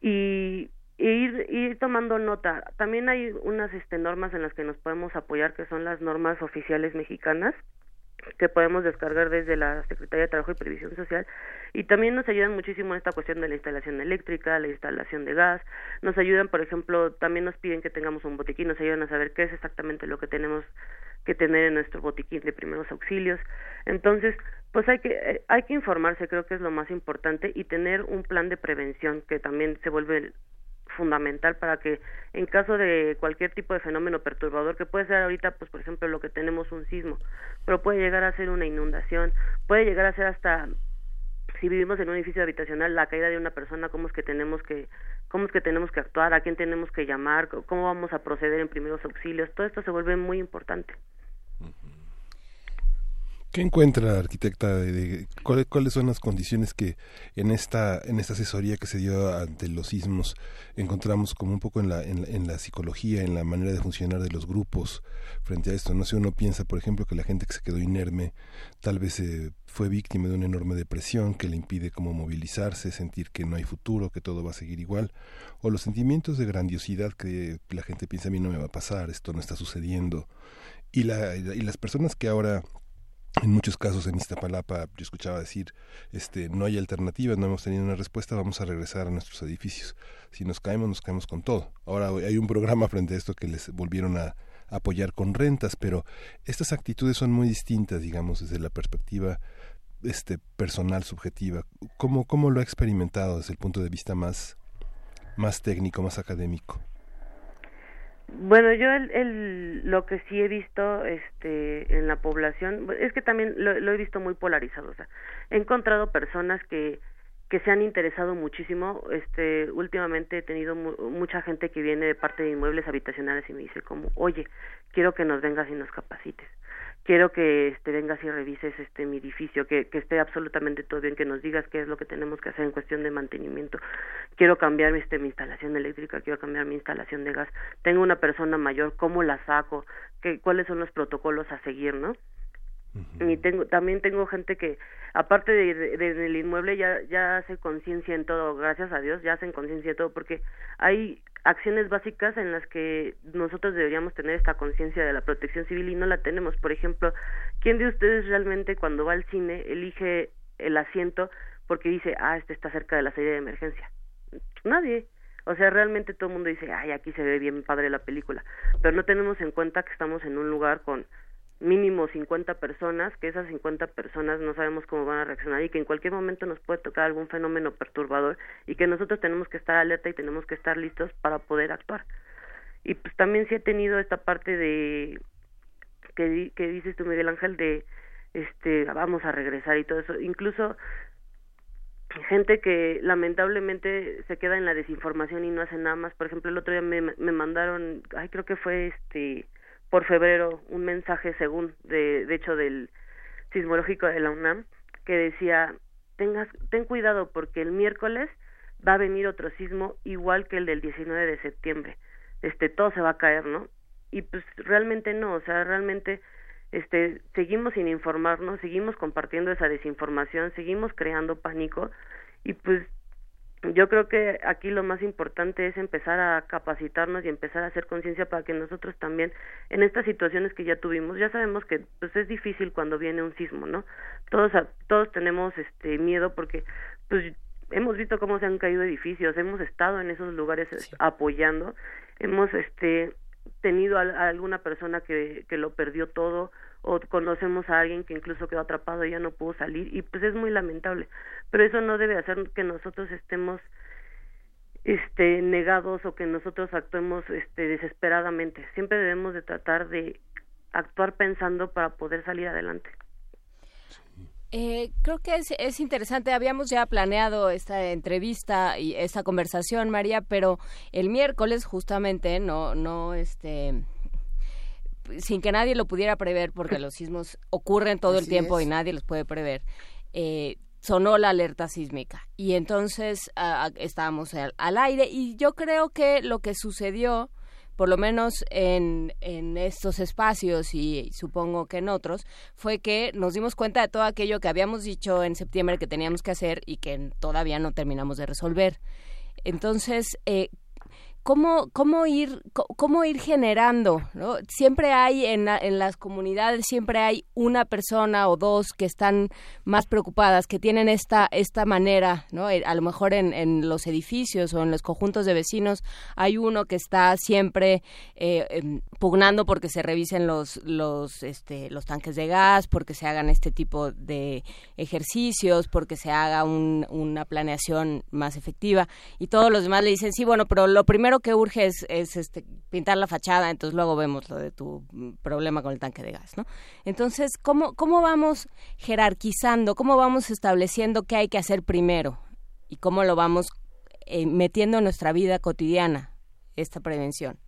Speaker 24: y, ir, ir tomando nota. También hay unas este normas en las que nos podemos apoyar que son las normas oficiales mexicanas que podemos descargar desde la Secretaría de Trabajo y Previsión Social y también nos ayudan muchísimo en esta cuestión de la instalación eléctrica, la instalación de gas, nos ayudan, por ejemplo, también nos piden que tengamos un botiquín, nos ayudan a saber qué es exactamente lo que tenemos que tener en nuestro botiquín de primeros auxilios. Entonces, pues hay que eh, hay que informarse, creo que es lo más importante y tener un plan de prevención que también se vuelve fundamental para que en caso de cualquier tipo de fenómeno perturbador que puede ser ahorita pues por ejemplo lo que tenemos un sismo pero puede llegar a ser una inundación puede llegar a ser hasta si vivimos en un edificio habitacional la caída de una persona cómo es que tenemos que cómo es que tenemos que actuar a quién tenemos que llamar cómo vamos a proceder en primeros auxilios todo esto se vuelve muy importante
Speaker 1: ¿Qué encuentra, arquitecta? De, ¿cuáles, son las condiciones que en esta, en esta asesoría que se dio ante los sismos encontramos como un poco en la, en, la psicología, en la manera de funcionar de los grupos frente a esto? No sé, uno piensa, por ejemplo, que la gente que se quedó inerme tal vez eh, fue víctima de una enorme depresión que le impide como movilizarse, sentir que no hay futuro, que todo va a seguir igual, o los sentimientos de grandiosidad que la gente piensa a mí no me va a pasar, esto no está sucediendo. Y, la, y las personas que ahora en muchos casos en Iztapalapa yo escuchaba decir este no hay alternativa no hemos tenido una respuesta vamos a regresar a nuestros edificios si nos caemos nos caemos con todo. Ahora hay un programa frente a esto que les volvieron a apoyar con rentas pero estas actitudes son muy distintas digamos desde la perspectiva este personal subjetiva. Cómo cómo lo ha experimentado desde el punto de vista más más técnico más académico
Speaker 24: bueno, yo el, lo que sí he visto este, en la población es que también lo, he visto muy polarizado. O sea, he encontrado personas que, que se han interesado muchísimo. Este, últimamente he tenido mucha gente que viene de parte de inmuebles habitacionales y me dice como, oye, quiero que nos vengas y nos capacites quiero que este vengas y revises este mi edificio que, que esté absolutamente todo bien que nos digas qué es lo que tenemos que hacer en cuestión de mantenimiento. Quiero cambiar este mi instalación eléctrica quiero cambiar mi instalación de gas. Tengo una persona mayor cómo la saco ¿Qué, cuáles son los protocolos a seguir no y tengo también tengo gente que aparte de, del inmueble ya ya hace conciencia en todo gracias a Dios ya hacen conciencia en todo porque hay acciones básicas en las que nosotros deberíamos tener esta conciencia de la protección civil y no la tenemos. Por ejemplo quién de ustedes realmente cuando va al cine elige el asiento porque dice ah este está cerca de la salida de emergencia nadie. O sea, realmente todo el mundo dice, ay, aquí se ve bien padre la película, pero no tenemos en cuenta que estamos en un lugar con mínimo 50 personas, que esas 50 personas no sabemos cómo van a reaccionar y que en cualquier momento nos puede tocar algún fenómeno perturbador y que nosotros tenemos que estar alerta y tenemos que estar listos para poder actuar. Y pues también sí he tenido esta parte de que, que dices tú Miguel Ángel de este vamos a regresar y todo eso, incluso gente que lamentablemente se queda en la desinformación y no hace nada más. Por ejemplo, el otro día me, me mandaron, ay, creo que fue este por febrero un mensaje según de, de hecho del sismológico de la UNAM que decía tengas ten cuidado porque el miércoles va a venir otro sismo igual que el del 19 de septiembre. Este todo se va a caer no y pues realmente no o sea realmente este seguimos sin informarnos seguimos compartiendo esa desinformación seguimos creando pánico y pues yo creo que aquí lo más importante es empezar a capacitarnos y empezar a hacer conciencia para que nosotros también en estas situaciones que ya tuvimos ya sabemos que pues es difícil cuando viene un sismo no todos todos tenemos este miedo porque pues hemos visto cómo se han caído edificios hemos estado en esos lugares apoyando hemos este tenido a, alguna persona que, que lo perdió todo o conocemos a alguien que incluso quedó atrapado y ya no pudo salir y pues es muy lamentable. Pero eso no debe hacer que nosotros estemos este negados o que nosotros actuemos este desesperadamente. Siempre debemos de tratar de actuar pensando para poder salir adelante.
Speaker 2: Eh, creo que es, es, interesante. Habíamos ya planeado esta entrevista y esta conversación, María, pero el miércoles justamente no, no, este, sin que nadie lo pudiera prever, porque los sismos ocurren todo el tiempo y nadie los puede prever. Eh, sonó la alerta sísmica y entonces estábamos al, aire y yo creo que lo que sucedió por lo menos en, en estos espacios y supongo que en otros, fue que nos dimos cuenta de todo aquello que habíamos dicho en septiembre que teníamos que hacer y que todavía no terminamos de resolver. Entonces, eh, cómo, cómo, ir, cómo ir generando, ¿no? Siempre hay en, en las comunidades, siempre hay una persona o dos que están más preocupadas, que tienen esta, esta manera, ¿no? Eh, a lo mejor en, en los edificios o en los conjuntos de vecinos hay uno que está siempre eh, em, pugnando porque se revisen los, los, este, los tanques de gas, porque se hagan este tipo de ejercicios, porque se haga un, una planeación más efectiva y todos los demás le dicen, sí, bueno, pero lo primero que urge es, este, pintar la fachada, entonces luego vemos lo de tu problema con el tanque de gas, ¿no? Entonces, ¿cómo, cómo vamos jerarquizando, cómo vamos estableciendo qué hay que hacer primero y cómo lo vamos eh, metiendo en nuestra vida cotidiana, esta prevención?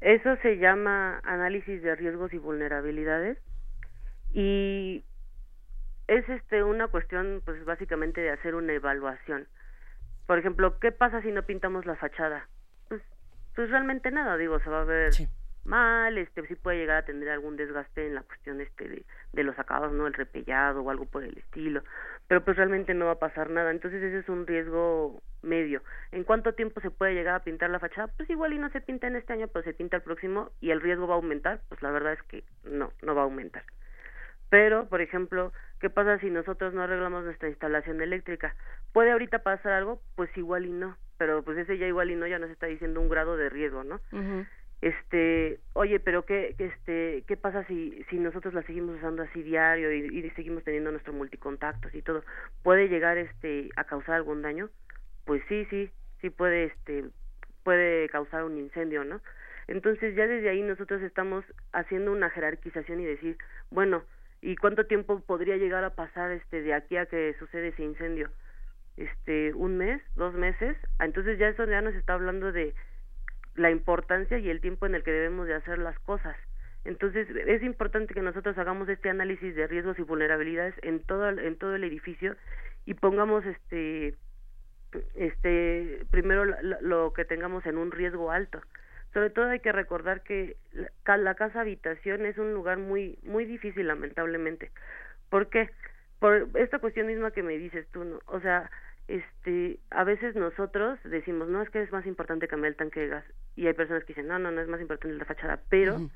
Speaker 24: Eso se llama análisis de riesgos y vulnerabilidades y es este una cuestión pues básicamente de hacer una evaluación. Por ejemplo, ¿qué pasa si no pintamos la fachada? Pues pues realmente nada, digo, se va a ver mal, este sí puede llegar a tener algún desgaste en la cuestión este de, de los acabados, no el repellado o algo por el estilo, pero pues realmente no va a pasar nada, entonces ese es un riesgo medio. ¿En cuánto tiempo se puede llegar a pintar la fachada? Pues igual y no se pinta en este año, pero se pinta el próximo y el riesgo va a aumentar, pues la verdad es que no, no va a aumentar. Pero, por ejemplo, ¿qué pasa si nosotros no arreglamos nuestra instalación eléctrica? ¿Puede ahorita pasar algo? Pues igual y no, pero pues ese ya igual y no ya nos está diciendo un grado de riesgo, ¿no? este oye pero qué este qué pasa si si nosotros la seguimos usando así diario y, y seguimos teniendo nuestro multicontactos y todo puede llegar este a causar algún daño pues sí sí sí puede este puede causar un incendio no entonces ya desde ahí nosotros estamos haciendo una jerarquización y decir bueno y cuánto tiempo podría llegar a pasar este de aquí a que sucede ese incendio este un mes dos meses entonces ya eso ya nos está hablando de la importancia y el tiempo en el que debemos de hacer las cosas. Entonces es importante que nosotros hagamos este análisis de riesgos y vulnerabilidades en todo en todo el edificio y pongamos este este primero lo, que tengamos en un riesgo alto. Sobre todo hay que recordar que la, la casa habitación es un lugar muy muy difícil lamentablemente. ¿Por qué? Por esta cuestión misma que me dices tú, ¿no? O sea, este a veces nosotros decimos no es que es más importante cambiar el tanque de gas y hay personas que dicen no no no es más importante la fachada pero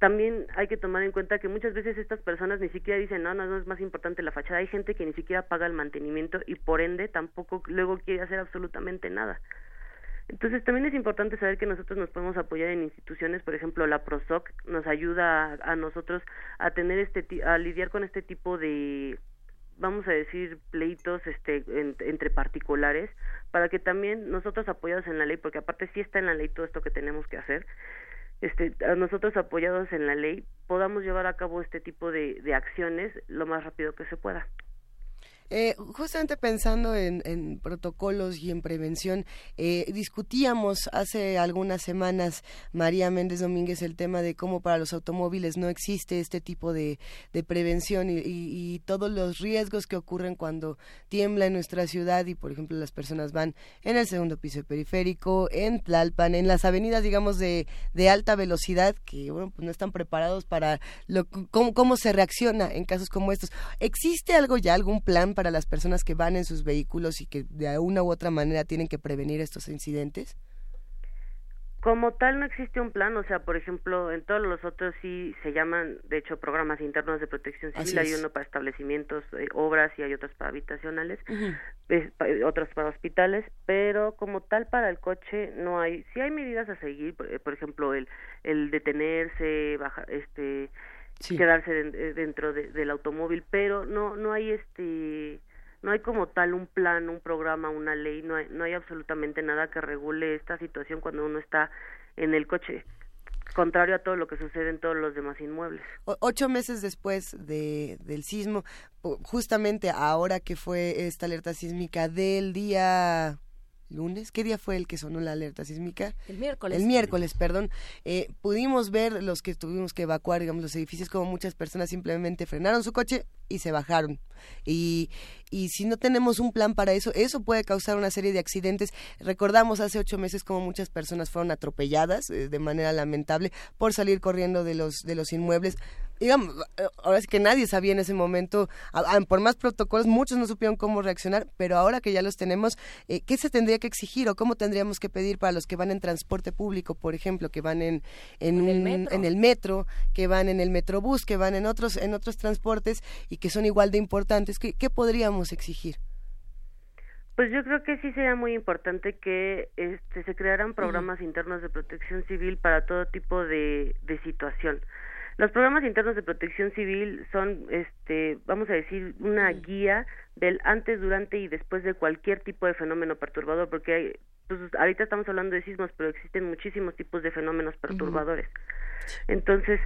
Speaker 24: también hay que tomar en cuenta que muchas veces estas personas ni siquiera dicen no no no es más importante la fachada hay gente que ni siquiera paga el mantenimiento y por ende tampoco luego quiere hacer absolutamente nada entonces también es importante saber que nosotros nos podemos apoyar en instituciones, por ejemplo, la Prosoc nos ayuda a, nosotros a tener este a lidiar con este tipo de vamos a decir, pleitos este, entre particulares, para que también nosotros apoyados en la ley, porque aparte sí está en la ley todo esto que tenemos que hacer, este, nosotros apoyados en la ley podamos llevar a cabo este tipo de acciones lo más rápido que se pueda.
Speaker 3: Eh, justamente pensando en, protocolos y en prevención, eh, discutíamos hace algunas semanas, María Méndez Domínguez, el tema de cómo para los automóviles no existe este tipo de, prevención y, todos los riesgos que ocurren cuando tiembla en nuestra ciudad y, por ejemplo, las personas van en el segundo piso periférico, en Tlalpan, en las avenidas, digamos, de, alta velocidad, que bueno, pues no están preparados para lo, cómo, cómo se reacciona en casos como estos. ¿Existe algo ya, algún plan para las personas que van en sus vehículos y que de una u otra manera tienen que prevenir estos incidentes?
Speaker 24: Como tal no existe un plan, o sea, por ejemplo, en todos los otros sí se llaman, de hecho, programas internos de protección civil. Hay uno para establecimientos, eh, obras y hay otros para habitacionales, otros para hospitales, pero como tal para el coche no hay. Sí hay medidas a seguir, por, eh, ejemplo, el el detenerse, bajar, este quedarse eh, dentro del automóvil, pero no no hay este no hay como tal un plan, un programa, una ley, no hay, no hay absolutamente nada que regule esta situación cuando uno está en el coche contrario a todo lo que sucede en todos los demás inmuebles.
Speaker 3: ocho meses después de, del sismo, justamente ahora que fue esta alerta sísmica del día lunes, ¿qué día fue el que sonó la alerta sísmica?
Speaker 2: El miércoles.
Speaker 3: El miércoles, perdón. Eh, pudimos ver los que tuvimos que evacuar, digamos, los edificios, como muchas personas simplemente frenaron su coche y se bajaron. Y, y si no tenemos un plan para eso, eso puede causar una serie de accidentes. Recordamos hace ocho meses como muchas personas fueron atropelladas eh, de manera lamentable por salir corriendo de los, de los inmuebles digamos, ahora sí que nadie sabía en ese momento, por más protocolos, muchos no supieron cómo reaccionar, pero ahora que ya los tenemos, eh, ¿qué se tendría que exigir o cómo tendríamos que pedir para los que van en transporte público, por ejemplo, que van en, en, el, metro. en el metro, que van en el metrobús, que van en otros, en otros transportes y que son igual de importantes? ¿Qué, qué podríamos exigir?
Speaker 24: Pues yo creo que sí sería muy importante que este, se crearan programas internos de protección civil para todo tipo de, de situación. Los programas internos de protección civil son, este, vamos a decir, una guía del antes, durante y después de cualquier tipo de fenómeno perturbador, porque hay, pues, ahorita estamos hablando de sismos, pero existen muchísimos tipos de fenómenos perturbadores. Entonces,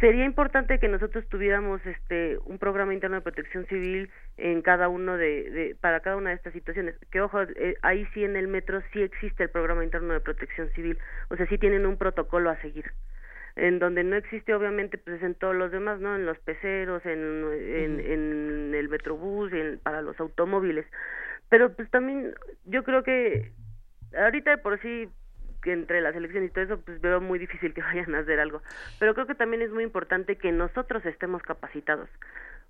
Speaker 24: sería importante que nosotros tuviéramos este un programa interno de protección civil en cada uno de, de para cada una de estas situaciones. Que ojo eh, ahí sí en el metro sí existe el programa interno de protección civil. O sea sí tienen un protocolo a seguir en donde no existe obviamente pues en todos los demás, ¿no? En los peceros, en, en, en el metrobús, en, para los automóviles. Pero pues también yo creo que ahorita de por sí que entre las elecciones y todo eso, pues veo muy difícil que vayan a hacer algo. Pero creo que también es muy importante que nosotros estemos capacitados.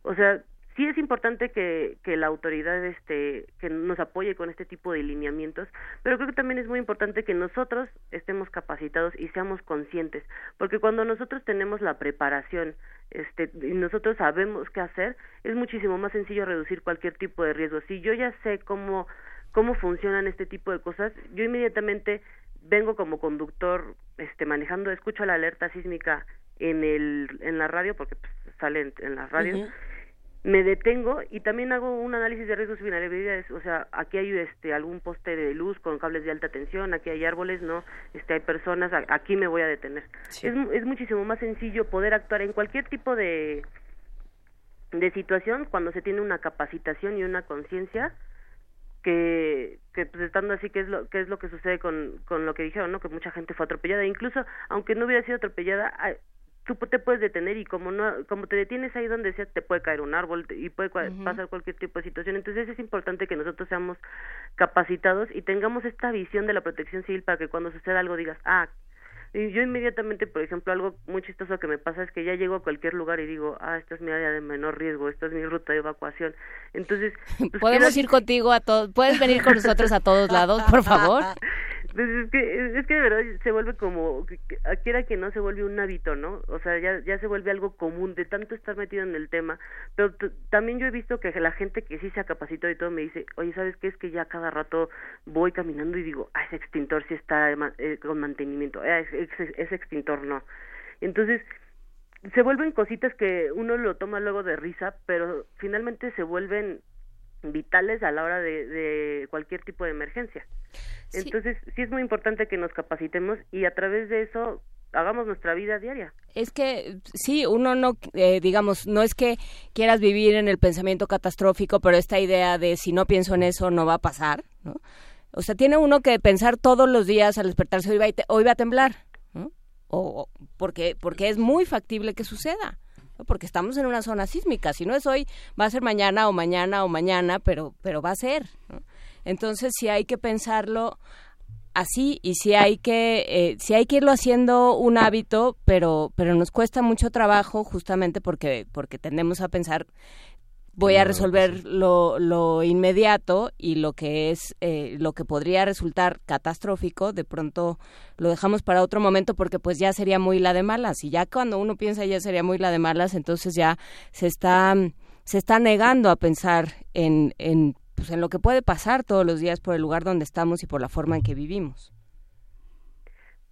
Speaker 24: O sea, sí es importante que, la autoridad este que nos apoye con este tipo de lineamientos, pero creo que también es muy importante que nosotros estemos capacitados y seamos conscientes, porque cuando nosotros tenemos la preparación este y nosotros sabemos qué hacer, es muchísimo más sencillo reducir cualquier tipo de riesgo. Si yo ya sé cómo cómo funcionan este tipo de cosas, yo inmediatamente vengo como conductor este manejando, escucho la alerta sísmica en el en la radio porque pues, sale en, la radio me detengo y también hago un análisis de riesgos y vulnerabilidades, o sea, aquí hay este algún poste de luz con cables de alta tensión, aquí hay árboles, no, este hay personas, aquí me voy a detener. Es, es muchísimo más sencillo poder actuar en cualquier tipo de de situación cuando se tiene una capacitación y una conciencia que, que pues estando así que es lo que es lo que sucede con, con lo que dijeron no que mucha gente fue atropellada. Incluso aunque no hubiera sido atropellada tú te puedes detener y como no como te detienes ahí donde sea te puede caer un árbol y puede pasar cualquier tipo de situación entonces es importante que nosotros seamos capacitados y tengamos esta visión de la protección civil para que cuando suceda algo digas ah y yo inmediatamente, por ejemplo, algo muy chistoso que me pasa es que ya llego a cualquier lugar y digo, ah, esta es mi área de menor riesgo, esta es mi ruta de evacuación. Entonces,
Speaker 2: pues, podemos ir contigo a todos, puedes venir con nosotros a todos lados, por favor.
Speaker 24: Pues es que, es que de verdad se vuelve como, quiera que no se vuelve un hábito, ¿no? O sea, ya, ya se vuelve algo común de tanto estar metido en el tema. Pero también yo he visto que la gente que sí se ha capacitado y todo me dice, oye, ¿sabes qué? Es que ya cada rato voy caminando y digo, ah, ese extintor sí está eh, con mantenimiento, ah, ese, extintor no. Entonces, se vuelven cositas que uno lo toma luego de risa, pero finalmente se vuelven vitales a la hora de, de cualquier tipo de emergencia. Entonces, sí. es muy importante que nos capacitemos y a través de eso hagamos nuestra vida diaria.
Speaker 2: Es que sí, uno no, eh, digamos, no es que quieras vivir en el pensamiento catastrófico, pero esta idea de si no pienso en eso no va a pasar, ¿no? O sea, tiene uno que pensar todos los días al despertarse hoy va a, hoy va a temblar, ¿no? O porque porque es muy factible que suceda. Porque estamos en una zona sísmica. Si no es hoy, va a ser mañana o mañana o mañana, pero, pero va a ser. Entonces, sí hay que pensarlo así y sí hay que eh, sí hay que irlo haciendo un hábito pero pero nos cuesta mucho trabajo justamente porque porque tendemos a pensar voy a resolver lo, lo inmediato y lo que es eh, lo que podría resultar catastrófico de pronto lo dejamos para otro momento porque pues ya sería muy la de malas. Y ya cuando uno piensa ya sería muy la de malas entonces ya se está se está negando a pensar en, en pues, en lo que puede pasar todos los días por el lugar donde estamos y por la forma en que vivimos.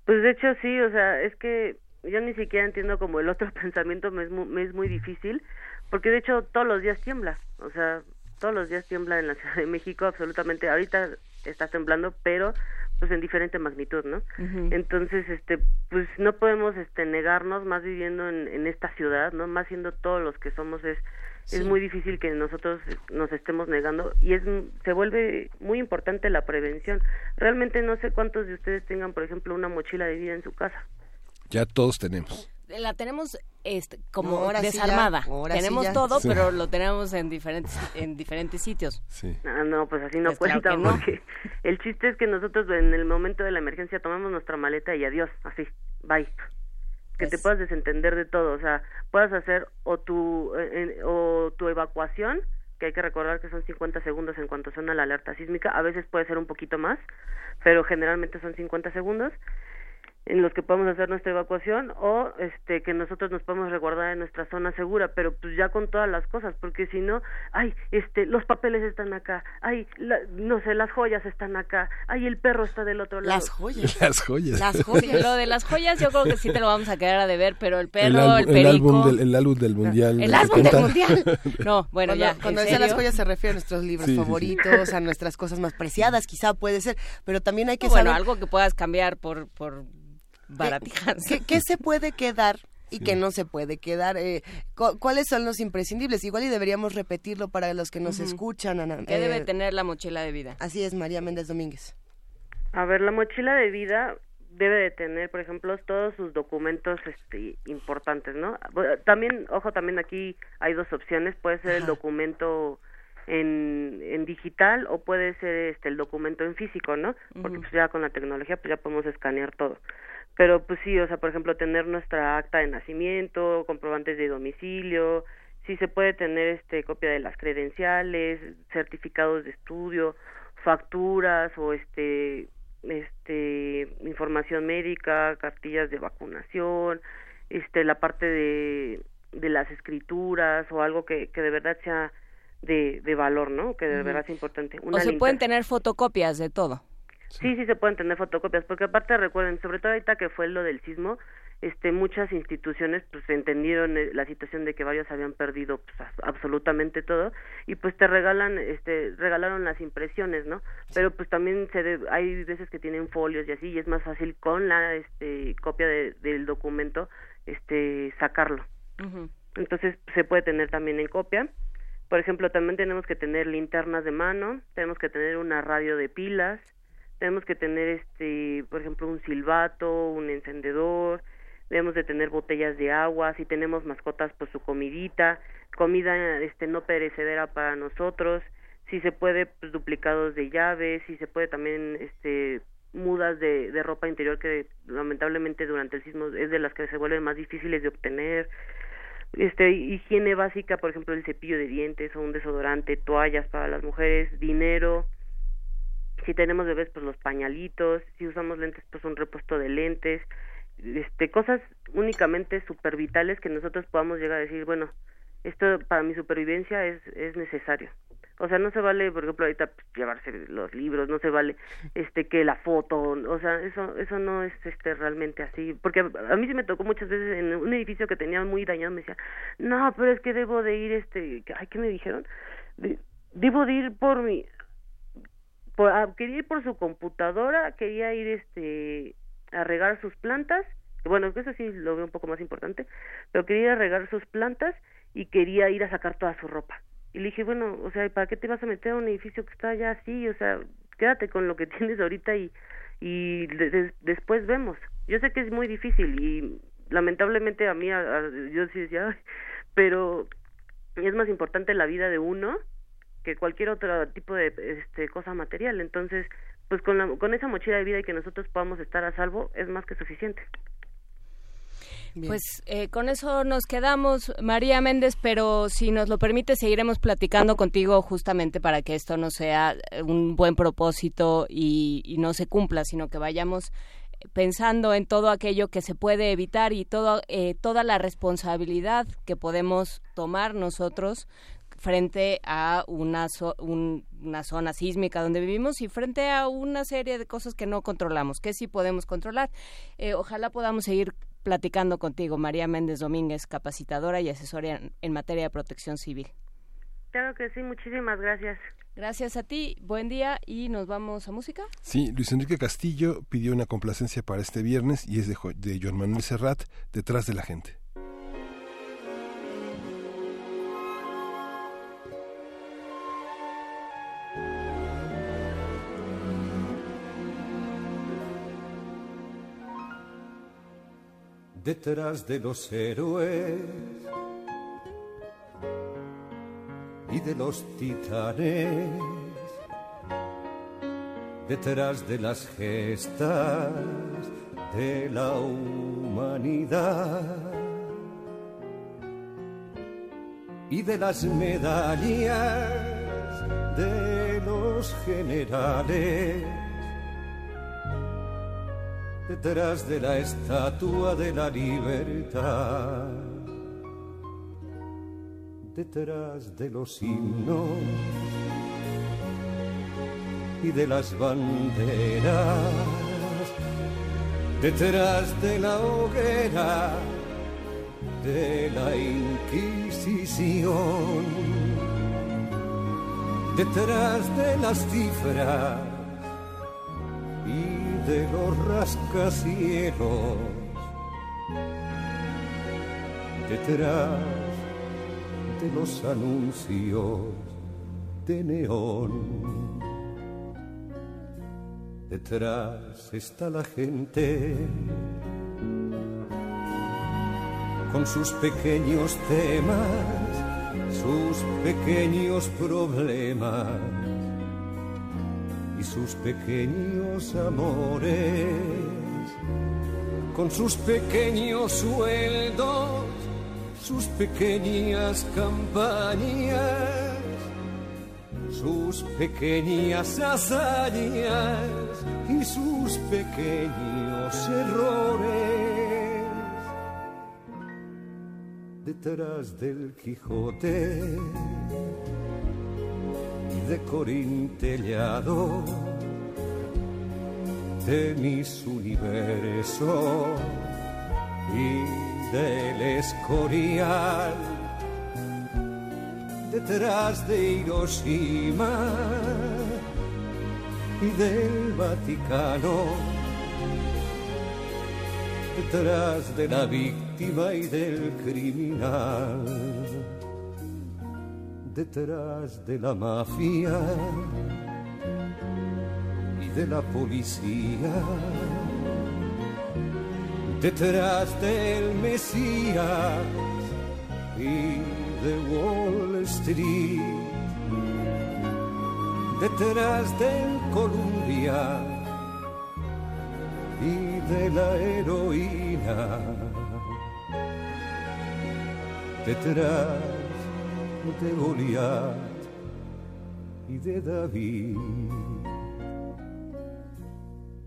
Speaker 24: Pues de hecho sí, o sea, es que yo ni siquiera entiendo como el otro pensamiento me es muy, me es muy difícil, porque de hecho todos los días tiembla, o sea, todos los días tiembla en la Ciudad de México, absolutamente, ahorita está temblando, pero pues en diferente magnitud, ¿no? Entonces, este, pues no podemos este negarnos más viviendo en, en esta ciudad, ¿no? Más siendo todos los que somos es es muy difícil que nosotros nos estemos negando y es se vuelve muy importante la prevención. Realmente no sé cuántos de ustedes tengan, por ejemplo, una mochila de vida en su casa.
Speaker 1: Ya todos tenemos.
Speaker 2: La tenemos este, como desarmada. tenemos todo, pero lo tenemos en diferentes en diferentes sitios.
Speaker 1: Sí.
Speaker 24: Ah, no, pues así no pues cuenta porque el chiste es que nosotros en el momento de la emergencia tomamos nuestra maleta y adiós, así, bye que te puedas desentender de todo, o sea, puedas hacer o tu eh, o tu evacuación, que hay que recordar que son 50 segundos en cuanto suena la alerta sísmica, a veces puede ser un poquito más, pero generalmente son 50 segundos en los que podemos hacer nuestra evacuación o este que nosotros nos podemos resguardar en nuestra zona segura, pero pues ya con todas las cosas, porque si no, ay, este, los papeles están acá, ay, no sé, las joyas están acá, ay, el perro está del otro lado.
Speaker 3: Las joyas.
Speaker 1: Las joyas.
Speaker 2: Las joyas. Lo de las joyas yo creo que sí te lo vamos a quedar a deber, pero el perro, el, perico.
Speaker 1: El álbum del, el álbum del mundial.
Speaker 2: El álbum del mundial. No, bueno, ya.
Speaker 3: Cuando dice las joyas se refiere a nuestros libros favoritos, a nuestras cosas más preciadas, quizá puede ser, pero también hay que
Speaker 2: bueno,
Speaker 3: saber.
Speaker 2: algo que puedas cambiar por, por baratijas.
Speaker 3: ¿Qué, se puede quedar y qué no se puede quedar. Eh, ¿Cuáles son los imprescindibles? Igual y deberíamos repetirlo para los que nos escuchan. Ana,
Speaker 2: ¿Qué debe eh, tener la mochila de vida?
Speaker 3: Así es, María Méndez Domínguez.
Speaker 24: A ver, la mochila de vida, debe de tener, por ejemplo, todos sus documentos este, importantes, ¿no? También, ojo, también aquí hay dos opciones, puede ser el documento en, en digital o puede ser este el documento en físico, ¿no? Porque pues ya con la tecnología pues ya podemos escanear todo. Pero pues sí, o sea, por ejemplo, tener nuestra acta de nacimiento, comprobantes de domicilio, sí se puede tener este copia de las credenciales, certificados de estudio, facturas o este este información médica, cartillas de vacunación, este la parte de de las escrituras o algo que, que de verdad sea de, de valor, ¿no? Que de verdad es importante.
Speaker 2: o se pueden tener fotocopias de todo.
Speaker 24: Sí. sí, se pueden tener fotocopias, porque aparte recuerden, sobre todo ahorita que fue lo del sismo, este muchas instituciones pues entendieron eh, la situación de que varios habían perdido pues, absolutamente todo y pues te regalan este regalaron las impresiones no pero pues también se hay veces que tienen folios y así y es más fácil con la este copia del documento este sacarlo. Entonces se puede tener también en copia. Por ejemplo, también tenemos que tener linternas de mano, tenemos que tener una radio de pilas, tenemos que tener, este, por ejemplo, un silbato, un encendedor, debemos de tener botellas de agua, si tenemos mascotas, pues su comidita, comida, este, no perecedera para nosotros, si se puede, pues duplicados de llaves, si se puede también, este, mudas de, de ropa interior que lamentablemente durante el sismo es de las que se vuelven más difíciles de obtener, este higiene básica, por ejemplo, el cepillo de dientes o un desodorante, toallas para las mujeres, dinero. Si tenemos bebés, pues los pañalitos. Si usamos lentes, pues un repuesto de lentes. Este, cosas únicamente super vitales que nosotros podamos llegar a decir, bueno, esto para mi supervivencia es, es necesario. O sea, no se vale, por ejemplo, ahorita pues, llevarse los libros, no se vale este que la foto, o sea, eso eso no es este realmente así, porque a, mí se me tocó muchas veces en un edificio que tenía muy dañado, me decía, "No, pero es que debo de ir este, ay, ¿qué me dijeron? debo de ir por mi por, ah, quería ir por su computadora, quería ir este a regar sus plantas, bueno, eso sí lo veo un poco más importante, pero quería ir a regar sus plantas y quería ir a sacar toda su ropa. Y le dije, bueno, o sea, ¿para qué te vas a meter a un edificio que está ya así? O sea, quédate con lo que tienes ahorita y, y después vemos. Yo sé que es muy difícil y lamentablemente a mí, yo sí decía, pero es más importante la vida de uno que cualquier otro tipo de este, cosa material. Entonces, pues con, la, con esa mochila de vida y que nosotros podamos estar a salvo es más que suficiente.
Speaker 2: Pues eh, con eso nos quedamos, María Méndez, pero si nos lo permite, seguiremos platicando contigo justamente para que esto no sea eh, un buen propósito y, no se cumpla, sino que vayamos pensando en todo aquello que se puede evitar y todo, eh, toda la responsabilidad que podemos tomar nosotros frente a una, una zona sísmica donde vivimos y frente a una serie de cosas que no controlamos, que sí podemos controlar. ojalá podamos seguir platicando contigo, María Méndez Domínguez, capacitadora y asesora en, materia de protección civil.
Speaker 24: Claro que sí, muchísimas gracias.
Speaker 2: Gracias a ti, buen día y nos vamos a música.
Speaker 1: Sí, Luis Enrique Castillo pidió una complacencia para este viernes y es de, de Joan Manuel Serrat, Detrás de la Gente.
Speaker 26: Detrás de los héroes y de los titanes, detrás de las gestas de la humanidad y de las medallas de los generales detrás de la estatua de la libertad, detrás de los himnos y de las banderas, detrás de la hoguera de la Inquisición, detrás de las cifras de los rascacielos, detrás de los anuncios de neón. Detrás está la gente con sus pequeños temas, sus pequeños problemas y sus pequeños amores, con sus pequeños sueldos, sus pequeñas campañas, sus pequeñas hazañas y sus pequeños errores. Detrás del Quijote de Corintellado de mis universos y del Escorial. Detrás de Hiroshima y del Vaticano, detrás de la víctima y del criminal, detrás de la mafia y de la policía, detrás del Mesías y de Wall Street. Detrás del Columbia y de la heroína, detrás de Goliat y de David,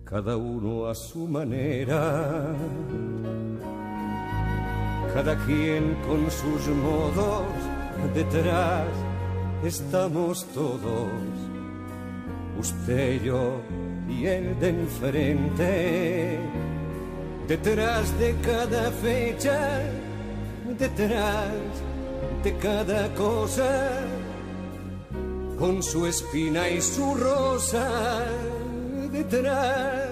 Speaker 26: cada uno a su manera, cada quien con sus modos, detrás estamos todos. Usted, yo y el de enfrente. Detrás de cada fecha, detrás de cada cosa, con su espina y su rosa, detrás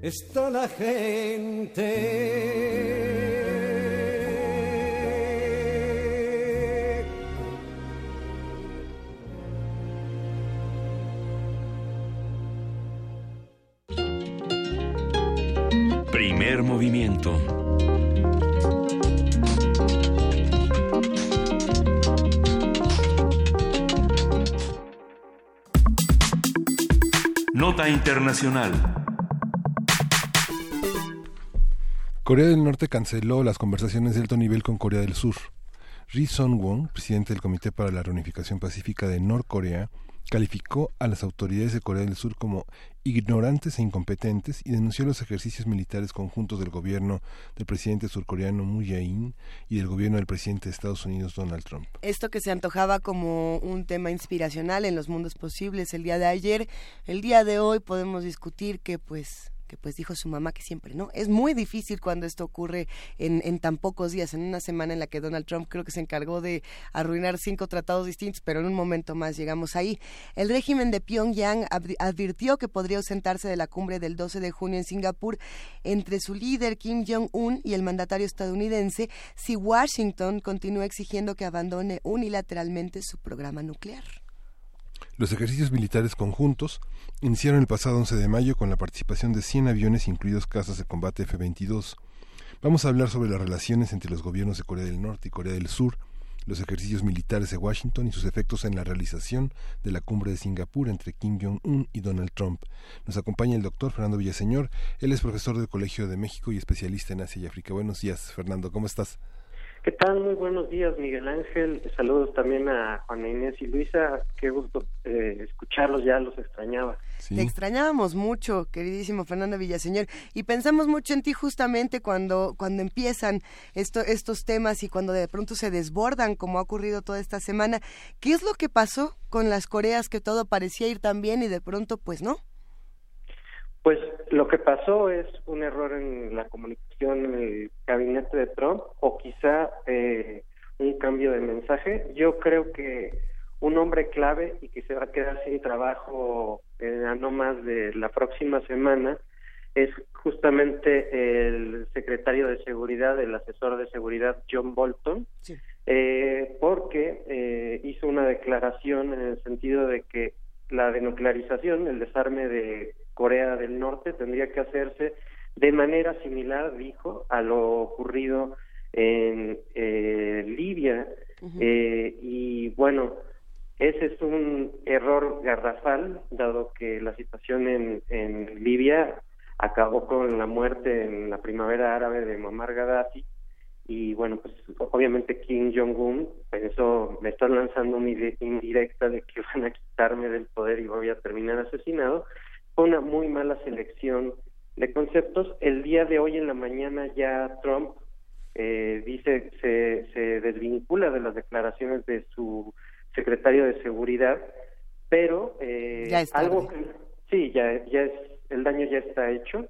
Speaker 26: está la gente.
Speaker 5: Primer movimiento. Nota Internacional.
Speaker 1: Corea del Norte canceló las conversaciones de alto nivel con Corea del Sur. Ri Son-won, presidente del Comité para la Reunificación Pacífica de Norcorea, calificó a las autoridades de Corea del Sur como ignorantes e incompetentes y denunció los ejercicios militares conjuntos del gobierno del presidente surcoreano Moon Jae-in y del gobierno del presidente de Estados Unidos Donald Trump.
Speaker 3: Esto que se antojaba como un tema inspiracional en los mundos posibles el día de ayer, el día de hoy podemos discutir que pues que pues dijo su mamá que siempre, ¿no? Es muy difícil cuando esto ocurre en, en tan pocos días, en una semana en la que Donald Trump creo que se encargó de arruinar cinco tratados distintos, pero en un momento más llegamos ahí. El régimen de Pyongyang advirtió que podría ausentarse de la cumbre del 12 de junio en Singapur entre su líder Kim Jong-un y el mandatario estadounidense si Washington continúa exigiendo que abandone unilateralmente su programa nuclear.
Speaker 1: Los ejercicios militares conjuntos iniciaron el pasado 11 de mayo con la participación de 100 aviones, incluidos cazas de combate F-22. Vamos a hablar sobre las relaciones entre los gobiernos de Corea del Norte y Corea del Sur, los ejercicios militares de Washington y sus efectos en la realización de la cumbre de Singapur entre Kim Jong-un y Donald Trump. Nos acompaña el doctor Fernando Villaseñor. Él es profesor del Colegio de México y especialista en Asia y África. Buenos días, Fernando. ¿Cómo estás?
Speaker 27: ¿Qué tal? Muy buenos días, Miguel Ángel. Saludos también a Juana Inés y Luisa. Qué gusto eh, escucharlos, ya los extrañaba.
Speaker 3: Te extrañábamos mucho, queridísimo Fernando Villaseñor, y pensamos mucho en ti justamente cuando, cuando empiezan esto, estos temas y cuando de pronto se desbordan, como ha ocurrido toda esta semana. ¿Qué es lo que pasó con las Coreas que todo parecía ir tan bien y de pronto pues no?
Speaker 27: Pues lo que pasó es un error en la comunicación en el gabinete de Trump o quizá eh, un cambio de mensaje. Yo creo que un hombre clave y que se va a quedar sin trabajo eh, a no más de la próxima semana es justamente el secretario de seguridad, el asesor de seguridad John Bolton, eh, porque eh, hizo una declaración en el sentido de que la denuclearización, el desarme de Corea del Norte tendría que hacerse de manera similar, dijo, a lo ocurrido en eh, Libia. Eh, y bueno, ese es un error garrafal, dado que la situación en, en Libia acabó con la muerte en la primavera árabe de Muammar Gaddafi y bueno, pues obviamente Kim Jong-un pensó, me están lanzando una indirecta de que van a quitarme del poder y voy a terminar asesinado. Fue una muy mala selección de conceptos. El día de hoy en la mañana ya Trump eh, dice, se, se desvincula de las declaraciones de su secretario de seguridad, pero eh, algo que, sí, ya, ya es, el daño ya está hecho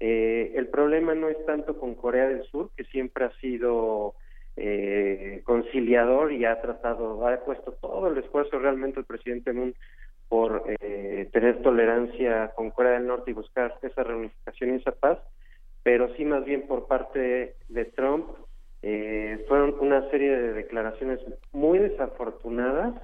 Speaker 27: eh, el problema no es tanto con Corea del Sur, que siempre ha sido eh, conciliador y ha tratado, ha puesto todo el esfuerzo realmente el presidente Moon por eh, tener tolerancia con Corea del Norte y buscar esa reunificación y esa paz, pero sí más bien por parte de Trump eh, fueron una serie de declaraciones muy desafortunadas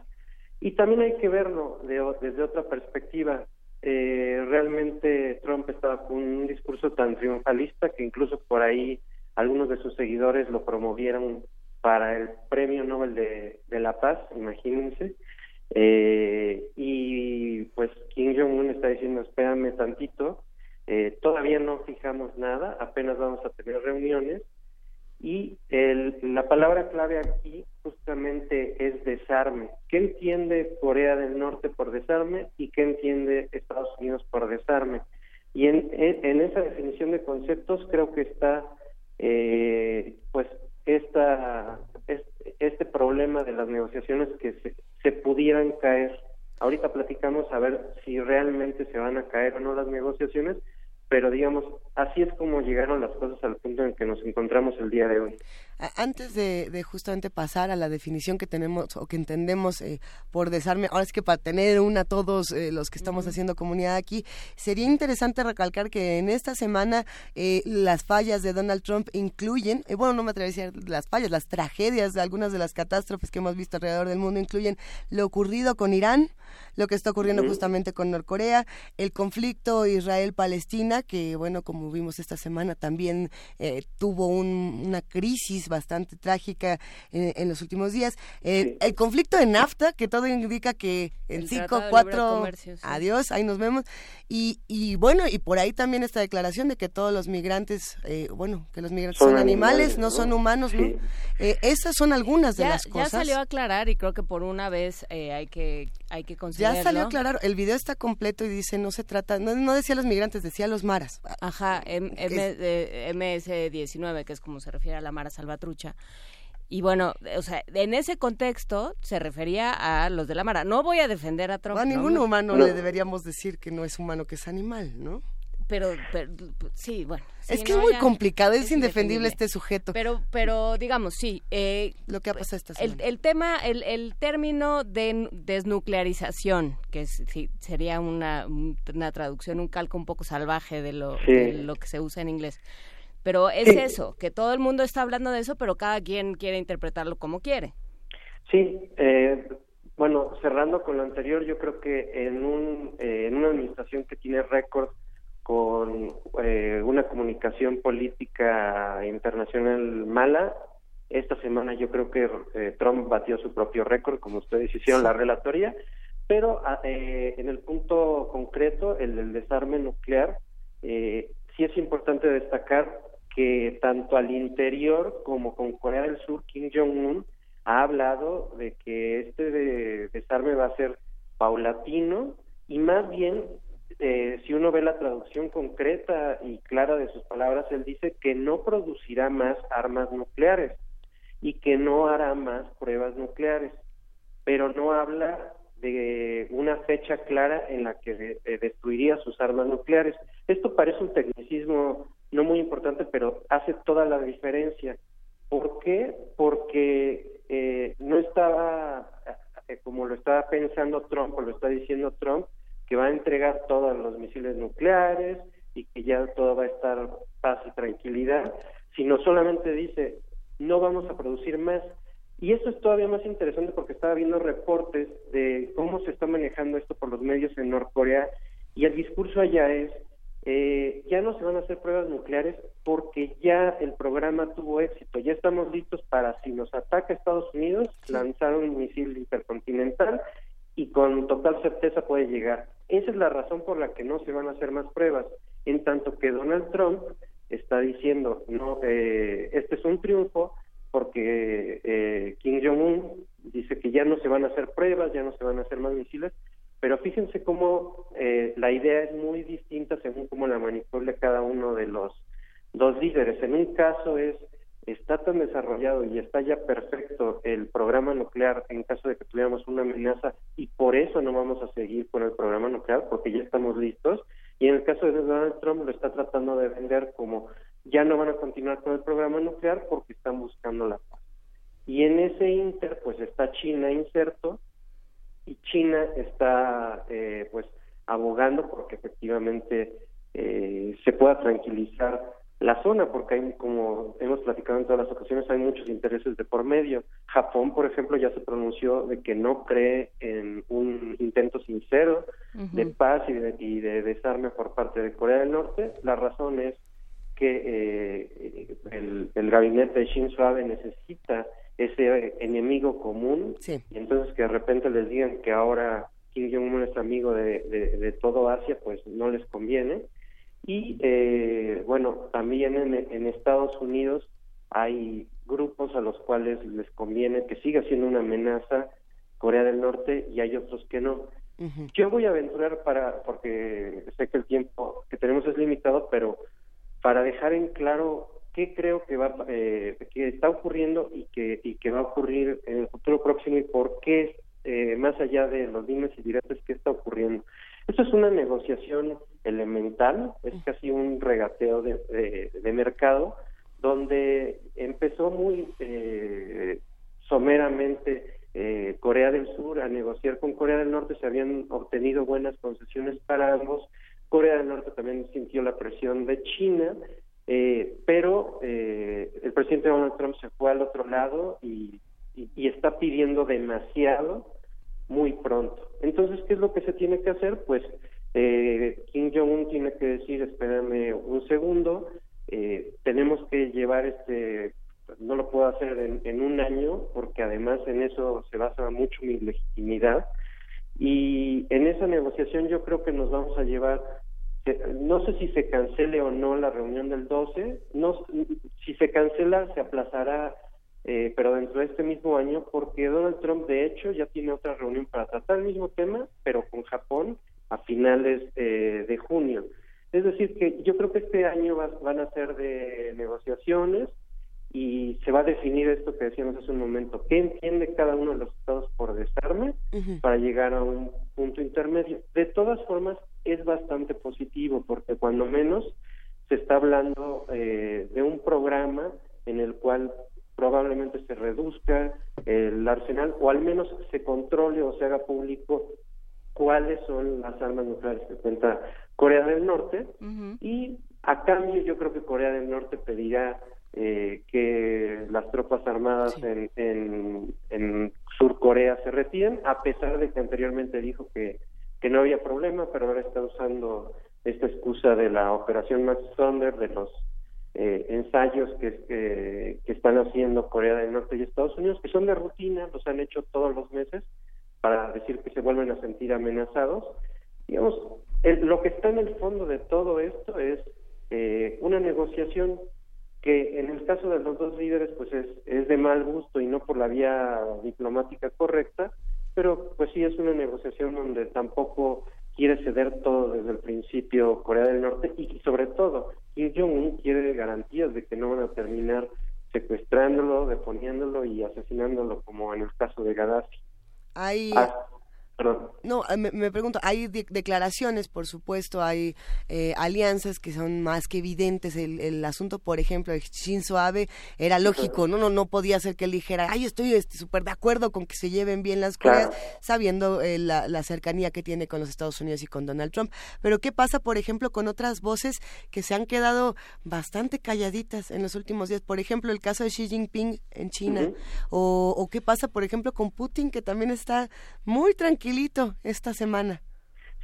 Speaker 27: y también hay que verlo desde otra perspectiva eh, realmente Trump estaba con un discurso tan triunfalista que incluso por ahí algunos de sus seguidores lo promovieron para el Premio Nobel de, la Paz, imagínense. Eh, y pues Kim Jong-un está diciendo, espérame tantito, eh, todavía no fijamos nada, apenas vamos a tener reuniones y el, la palabra clave aquí justamente es desarme. ¿Qué entiende Corea del Norte por desarme y qué entiende Estados Unidos por desarme? Y en, en, esa definición de conceptos creo que está eh, pues esta, este, problema de las negociaciones que se, se pudieran caer. Ahorita platicamos a ver si realmente se van a caer o no las negociaciones, pero digamos, así es como llegaron las cosas al punto en que nos encontramos el día de hoy.
Speaker 3: Antes de, justamente pasar a la definición que tenemos o que entendemos eh, por desarme, ahora es que para tener una todos eh, los que estamos haciendo comunidad aquí, sería interesante recalcar que en esta semana eh, las fallas de Donald Trump incluyen, bueno, no me atrevería a decir las fallas, las tragedias de algunas de las catástrofes que hemos visto alrededor del mundo incluyen lo ocurrido con Irán, lo que está ocurriendo justamente con Norcorea, el conflicto Israel-Palestina, que bueno, como vimos esta semana, también tuvo una crisis bastante trágica en, los últimos días. El, conflicto de NAFTA, que todo indica que en cinco, cuatro, adiós, ahí nos vemos. Y, y bueno, y por ahí también esta declaración de que todos los migrantes, eh, bueno, que los migrantes son, animales, no, son humanos, ¿no? Eh, esas son algunas de las cosas.
Speaker 2: Ya salió a aclarar y creo que por una vez eh, hay que hay que
Speaker 3: Ya salió a aclarar, el video está completo y dice, no se trata, no, no decía los migrantes, decía los maras.
Speaker 2: Ajá, MS-19, que es como se refiere a la mara trucha Y bueno, o sea, en ese contexto se refería a los de la Mara. No voy a defender a Trump.
Speaker 3: A ningún humano le deberíamos decir que no es humano, que es animal, ¿no?
Speaker 2: Pero, sí, bueno.
Speaker 3: es que es muy complicado, es, indefendible este sujeto.
Speaker 2: Pero, pero digamos, sí. Eh,
Speaker 3: Lo que ha pasado esta
Speaker 2: semana. El, tema, el, el término de desnuclearización, que sería una, una traducción, un calco un poco salvaje de lo, de lo que se usa en inglés pero es eso, que todo el mundo está hablando de eso, pero cada quien quiere interpretarlo como quiere.
Speaker 27: Sí, eh, bueno, cerrando con lo anterior, yo creo que en, un, eh, en una administración que tiene récord con eh, una comunicación política internacional mala, esta semana yo creo que Trump batió su propio récord, como ustedes hicieron la relatoría, pero ah, en el punto concreto, el del desarme nuclear, sí es importante destacar que tanto al interior como con Corea del Sur, Kim Jong-un ha hablado de que este desarme va a ser paulatino y más bien, eh, si uno ve la traducción concreta y clara de sus palabras, él dice que no producirá más armas nucleares y que no hará más pruebas nucleares, pero no habla de una fecha clara en la que destruiría sus armas nucleares. Esto parece un tecnicismo no muy importante, pero hace toda la diferencia. ¿Por qué? Porque eh, no estaba, eh, como lo estaba pensando Trump o lo está diciendo Trump, que va a entregar todos los misiles nucleares y que ya todo va a estar paz y tranquilidad, sino solamente dice, no vamos a producir más. Y eso es todavía más interesante porque estaba viendo reportes de cómo se está manejando esto por los medios en Norcorea y el discurso allá es, eh, ya no se van a hacer pruebas nucleares porque ya el programa tuvo éxito, ya estamos listos para, si nos ataca Estados Unidos, lanzar un misil intercontinental y con total certeza puede llegar. Esa es la razón por la que no se van a hacer más pruebas, en tanto que Donald Trump está diciendo, no, eh, este es un triunfo porque eh, Kim Jong-un dice que ya no se van a hacer pruebas, ya no se van a hacer más misiles, pero fíjense cómo eh, la idea es muy distinta según cómo la manipule cada uno de los dos líderes. En un caso es está tan desarrollado y está ya perfecto el programa nuclear en caso de que tuviéramos una amenaza y por eso no vamos a seguir con el programa nuclear porque ya estamos listos y en el caso de Donald Trump lo está tratando de vender como ya no van a continuar con el programa nuclear porque están buscando la paz. Y en ese inter pues está China inserto y China está eh, pues abogando porque efectivamente eh, se pueda tranquilizar la zona, porque hay, como hemos platicado en todas las ocasiones, hay muchos intereses de por medio. Japón, por ejemplo, ya se pronunció de que no cree en un intento sincero de paz y de, y de, desarme por parte de Corea del Norte. La razón es que eh, el, el, gabinete de Shinzo Abe necesita ese enemigo común, y entonces que de repente les digan que ahora Kim Jong-un es amigo de, de, de todo Asia, pues no les conviene. Y eh, bueno, también en, Estados Unidos hay grupos a los cuales les conviene que siga siendo una amenaza Corea del Norte y hay otros que no. Yo voy a aventurar para, porque sé que el tiempo que tenemos es limitado, pero para dejar en claro qué creo que va eh, que está ocurriendo y que y que va a ocurrir en el futuro próximo y por qué eh, más allá de los dimes y diretes qué está ocurriendo. Esto es una negociación elemental, es casi un regateo de, de, mercado, donde empezó muy eh, someramente eh, Corea del Sur a negociar con Corea del Norte, se habían obtenido buenas concesiones para ambos, Corea del Norte también sintió la presión de China, eh, pero eh, el presidente Donald Trump se fue al otro lado y, y está pidiendo demasiado muy pronto. Entonces, ¿qué es lo que se tiene que hacer? Pues eh, Kim Jong-un tiene que decir, espérame un segundo, eh, tenemos que llevar este, no lo puedo hacer en, en, un año, porque además en eso se basa mucho mi legitimidad, y en esa negociación yo creo que nos vamos a llevar, no sé si se cancele o no la reunión del 12, no, si se cancela se aplazará eh, pero dentro de este mismo año, porque Donald Trump de hecho ya tiene otra reunión para tratar el mismo tema, pero con Japón a finales eh, de junio. Es decir, que yo creo que este año van a ser de negociaciones y se va a definir esto que decíamos hace un momento, qué entiende cada uno de los estados por desarme para llegar a un punto intermedio. De todas formas, es bastante positivo porque cuando menos se está hablando eh, de un programa en el cual probablemente se reduzca el arsenal o al menos se controle o se haga público cuáles son las armas nucleares que cuenta Corea del Norte. Y a cambio yo creo que Corea del Norte pedirá eh, que las tropas armadas en, en, en Sur Corea se retiren a pesar de que anteriormente dijo que, que no había problema pero ahora está usando esta excusa de la operación Max Thunder de los eh, ensayos que, que, están haciendo Corea del Norte y Estados Unidos, que son de rutina, los han hecho todos los meses para decir que se vuelven a sentir amenazados. Digamos, lo que está en el fondo de todo esto es eh, una negociación que en el caso de los dos líderes pues es, es de mal gusto y no por la vía diplomática correcta, pero pues sí es una negociación donde tampoco quiere ceder todo desde el principio Corea del Norte y sobre todo Kim Jong-un quiere garantías de que no van a terminar secuestrándolo, deponiéndolo y asesinándolo como en el caso de Gaddafi.
Speaker 28: Hay,
Speaker 3: No, eh, me, pregunto, hay declaraciones, por supuesto, hay eh, alianzas que son más que evidentes. El, asunto, por ejemplo, de Shinzo Abe era lógico, ¿no? No, no podía ser que él dijera, ay, estoy súper este, de acuerdo con que se lleven bien las cosas, sabiendo eh, la, la, cercanía que tiene con los Estados Unidos y con Donald Trump. Pero, ¿qué pasa, por ejemplo, con otras voces que se han quedado bastante calladitas en los últimos días? Por ejemplo, el caso de Xi Jinping en China. o, o qué pasa, por ejemplo, con Putin, que también está muy tranquilito esta semana.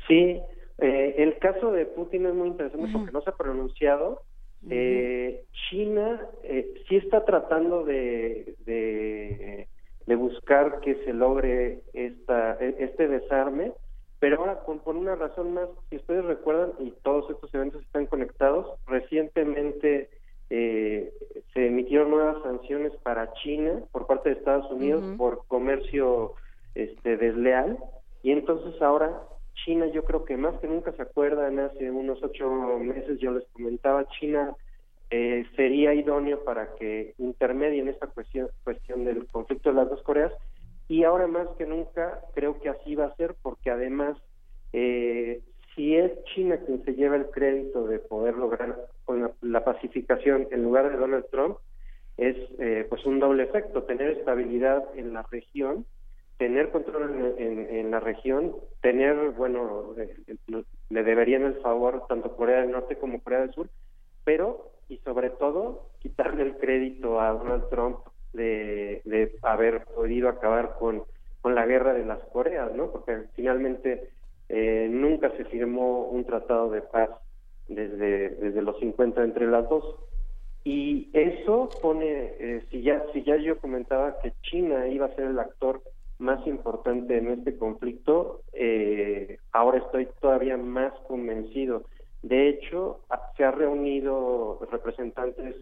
Speaker 27: Sí, eh, el caso de Putin es muy interesante porque no se ha pronunciado. Eh, China eh, sí está tratando de, de, buscar que se logre esta, e, este desarme, pero ahora con, por una razón más, si ustedes recuerdan, y todos estos eventos están conectados, recientemente eh, se emitieron nuevas sanciones para China por parte de Estados Unidos por comercio este, desleal. Y entonces ahora China yo creo que más que nunca se acuerdan, hace unos ocho meses yo les comentaba, China eh, sería idóneo para que intermedie en esta cuestión, cuestión del conflicto de las dos Coreas. Y ahora más que nunca creo que así va a ser porque además eh, si es China quien se lleva el crédito de poder lograr con la, pacificación en lugar de Donald Trump es eh, pues un doble efecto tener estabilidad en la región tener control en, la región, tener, bueno, le, deberían el favor tanto Corea del Norte como Corea del Sur, pero, y sobre todo, quitarle el crédito a Donald Trump de, de haber podido acabar con, con la guerra de las Coreas, ¿no? Porque finalmente eh, nunca se firmó un tratado de paz desde, desde los 50 entre las dos. Y eso pone, eh, si, ya, si ya yo comentaba que China iba a ser el actor más importante en este conflicto, eh, ahora estoy todavía más convencido. De hecho, se ha reunido representantes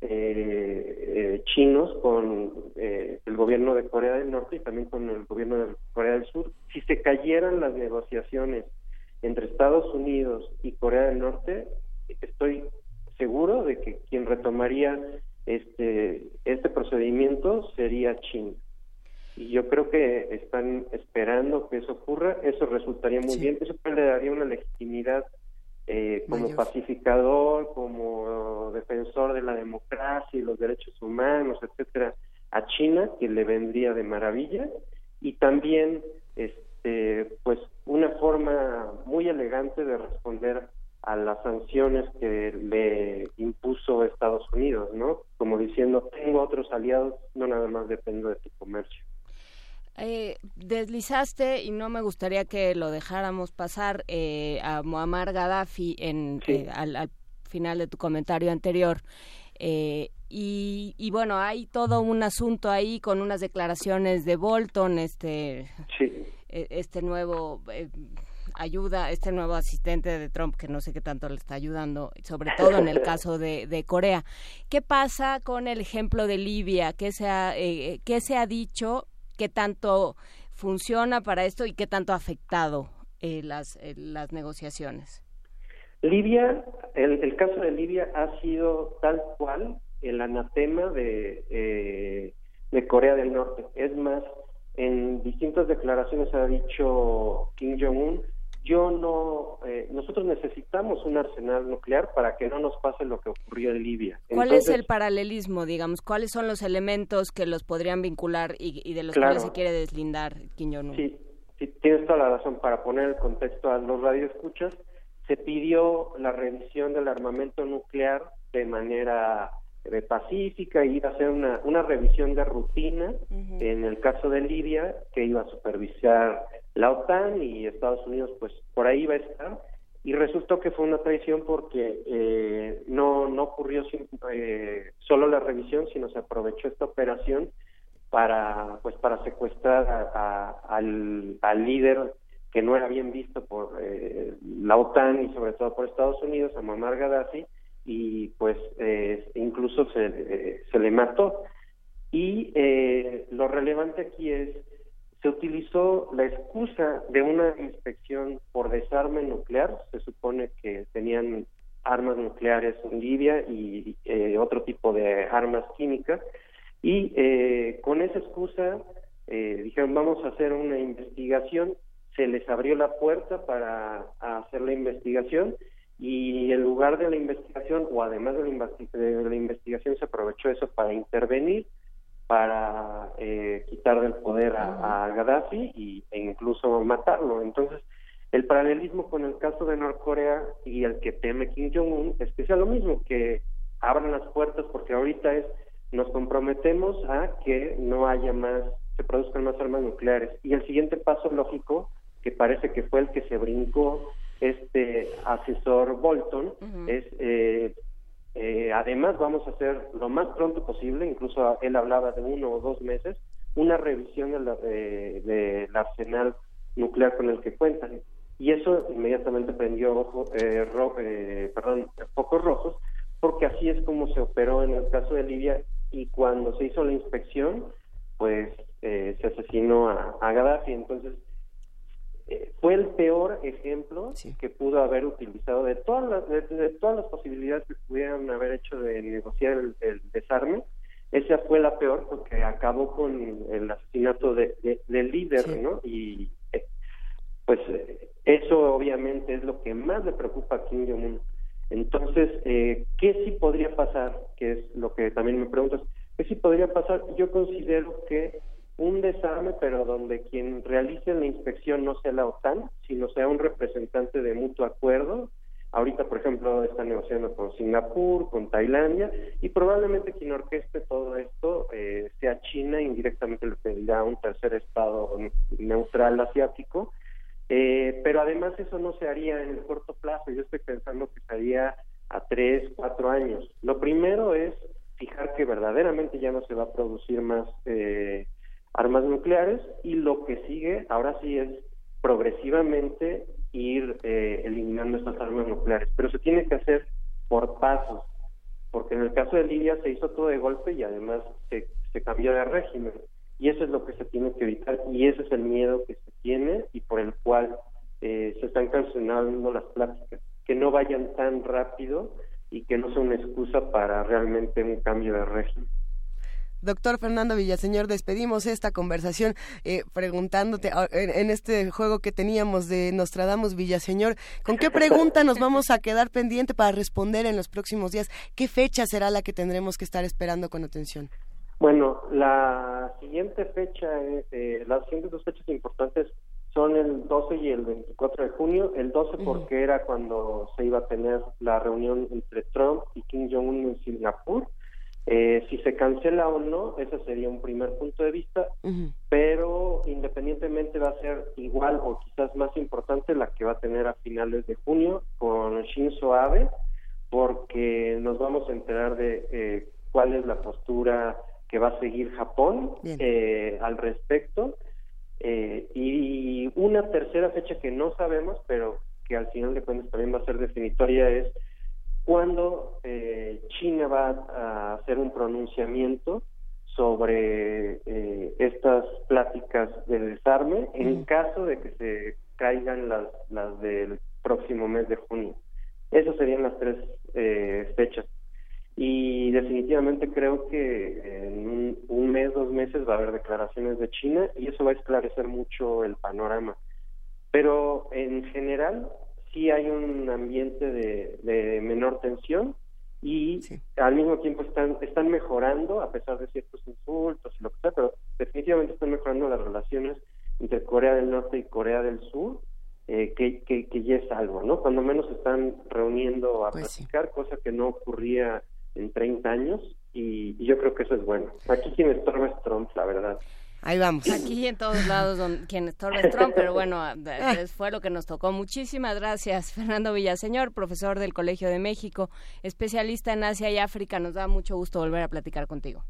Speaker 27: eh, eh, chinos con el gobierno de Corea del Norte y también con el gobierno de Corea del Sur. Si se cayeran las negociaciones entre Estados Unidos y Corea del Norte, estoy seguro de que quien retomaría este este procedimiento sería China y yo creo que están esperando que eso ocurra, eso resultaría muy bien, eso le daría una legitimidad eh, como pacificador, como defensor de la democracia y los derechos humanos, etcétera, a China, que le vendría de maravilla, y también este pues una forma muy elegante de responder a las sanciones que le impuso Estados Unidos, ¿no? Como diciendo, tengo otros aliados, no nada más dependo de tu comercio.
Speaker 2: Eh, deslizaste, y no me gustaría que lo dejáramos pasar, eh, a Muammar Gaddafi en, eh, al, final de tu comentario anterior. Eh, y, y, bueno, hay todo un asunto ahí con unas declaraciones de Bolton, este, este nuevo ayuda, este nuevo asistente de Trump, que no sé qué tanto le está ayudando, sobre todo en el caso de, de Corea. ¿Qué pasa con el ejemplo de Libia? ¿Qué se ha, ¿qué se ha dicho qué tanto funciona para esto y qué tanto ha afectado eh, las, eh, las negociaciones.
Speaker 27: Libia, el, caso de Libia ha sido tal cual el anatema de, eh, de Corea del Norte. Es más, en distintas declaraciones ha dicho Kim Jong-un yo no, eh, nosotros necesitamos un arsenal nuclear para que no nos pase lo que ocurrió en Libia.
Speaker 2: ¿Cuál es el paralelismo, digamos? ¿Cuáles son los elementos que los podrían vincular y, de los que se quiere deslindar Jong-un?
Speaker 27: Sí, sí, tienes toda la razón. Para poner el contexto a los radioescuchas, se pidió la revisión del armamento nuclear de manera eh, pacífica y iba a ser una, una revisión de rutina en el caso de Libia que iba a supervisar la OTAN y Estados Unidos pues por ahí va a estar. Y resultó que fue una traición porque eh, no no ocurrió eh, solo la revisión sino se aprovechó esta operación para pues para secuestrar al, líder que no era bien visto por eh, la OTAN y sobre todo por Estados Unidos a Muammar Gaddafi y pues incluso se, se le mató. Y lo relevante aquí es se utilizó la excusa de una inspección por desarme nuclear, se supone que tenían armas nucleares en Libia y eh, otro tipo de armas químicas, y eh, con esa excusa eh, dijeron vamos a hacer una investigación se les abrió la puerta para hacer la investigación y en lugar de la investigación o además de la, de la investigación se aprovechó eso para intervenir para eh, quitar del poder a, a Gaddafi y, e incluso matarlo. Entonces, el paralelismo con el caso de Norcorea y el que teme Kim Jong-un es que sea lo mismo, que abran las puertas porque ahorita es nos comprometemos a que no haya más, se produzcan más armas nucleares. Y el siguiente paso lógico, que parece que fue el que se brincó este asesor Bolton, es eh, eh, además vamos a hacer lo más pronto posible, incluso él hablaba de uno o dos meses, una revisión del de, del arsenal nuclear con el que cuentan. Y eso inmediatamente prendió ojo, eh, ro- eh, perdón, focos rojos, porque así es como se operó en el caso de Libia y cuando se hizo la inspección, pues eh, se asesinó a, a Gaddafi. Entonces, eh, fue el peor ejemplo que pudo haber utilizado de todas las de, de todas las posibilidades que pudieran haber hecho de negociar el, el desarme. Esa fue la peor porque acabó con el asesinato de, de- del líder no y eh, pues eh, eso obviamente es lo que más le preocupa a Kim Jong Un entonces eh, qué sí podría pasar que es lo que también me preguntas. Qué sí podría pasar yo considero que un desarme, pero donde quien realice la inspección no sea la OTAN, sino sea un representante de mutuo acuerdo. Ahorita, por ejemplo, está negociando con Singapur, con Tailandia, y probablemente quien orqueste todo esto eh, sea China, indirectamente le pedirá a un tercer estado neutral asiático. Eh, pero además eso no se haría en el corto plazo, yo estoy pensando que se haría a tres, cuatro años. Lo primero es fijar que verdaderamente ya no se va a producir más eh, armas nucleares y lo que sigue ahora sí es progresivamente ir eh, eliminando estas armas nucleares, pero se tiene que hacer por pasos, porque en el caso de Libia se hizo todo de golpe y además se, se cambió de régimen. Y eso es lo que se tiene que evitar y ese es el miedo que se tiene y por el cual eh, se están cancelando las pláticas, que no vayan tan rápido y que no sea una excusa para realmente un cambio de régimen.
Speaker 3: Doctor Fernando Villaseñor, despedimos esta conversación eh, preguntándote ah, en, en este juego que teníamos de Nostradamus Villaseñor, ¿con qué pregunta nos vamos a quedar pendiente para responder en los próximos días? ¿Qué fecha será la que tendremos que estar esperando con atención?
Speaker 27: Bueno, la siguiente fecha, eh, las siguientes dos fechas importantes son el 12 y el 24 de junio. El 12 porque era cuando se iba a tener la reunión entre Trump y Kim Jong-un en Singapur. Eh, si se cancela o no, ese sería un primer punto de vista, pero independientemente va a ser igual o quizás más importante la que va a tener a finales de junio con Shinzo Abe, porque nos vamos a enterar de eh, cuál es la postura que va a seguir Japón eh, al respecto. Eh, y una tercera fecha que no sabemos, pero que al final de cuentas también va a ser definitoria, es cuándo eh, China va a hacer un pronunciamiento sobre eh, estas pláticas de desarme en caso de que se caigan las, las del próximo mes de junio. Esas serían las tres eh, fechas. Y definitivamente creo que en un, un mes, dos meses va a haber declaraciones de China y eso va a esclarecer mucho el panorama. Pero en general sí hay un ambiente de, de menor tensión y al mismo tiempo están están mejorando a pesar de ciertos insultos y lo que sea, pero definitivamente están mejorando las relaciones entre Corea del Norte y Corea del Sur, eh, que, que, que ya es algo, ¿no? Cuando menos están reuniendo a platicar, cosa que no ocurría en 30 años y, y yo creo que eso es bueno. Aquí quien estorba es Trump, la verdad.
Speaker 3: Ahí vamos.
Speaker 2: Aquí en todos lados don, quien estorba es Trump, pero bueno, eh, fue lo que nos tocó. Muchísimas gracias, Fernando Villaseñor, profesor del Colegio de México, especialista en Asia y África. Nos da mucho gusto volver a platicar contigo.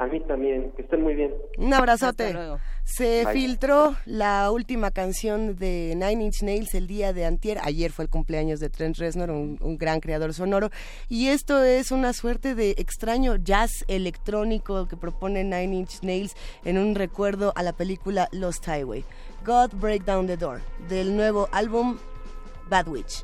Speaker 27: A mí también, que estén muy bien.
Speaker 3: Un abrazote.
Speaker 2: Hasta luego.
Speaker 3: Se
Speaker 27: Bye.
Speaker 3: filtró la última canción de Nine Inch Nails el día de antier. Ayer fue el cumpleaños de Trent Reznor, un, un gran creador sonoro. Y esto es una suerte de extraño jazz electrónico que propone Nine Inch Nails en un recuerdo a la película Lost Highway. God Break Down the Door, del nuevo álbum Bad Witch.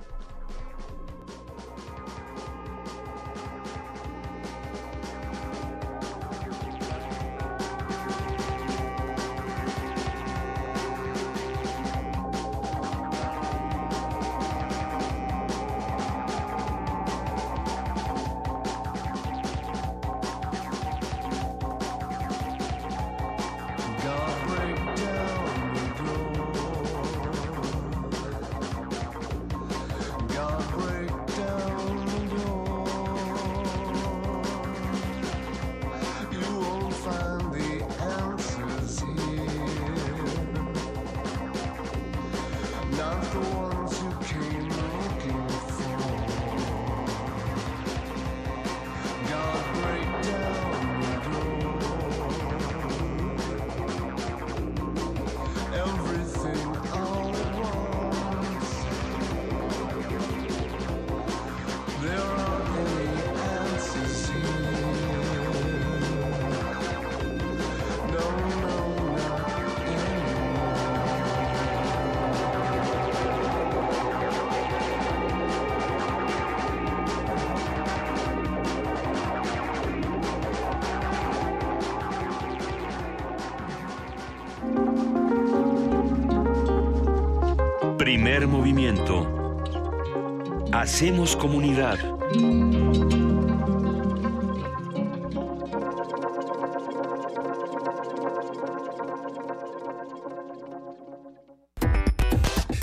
Speaker 5: Comunidad.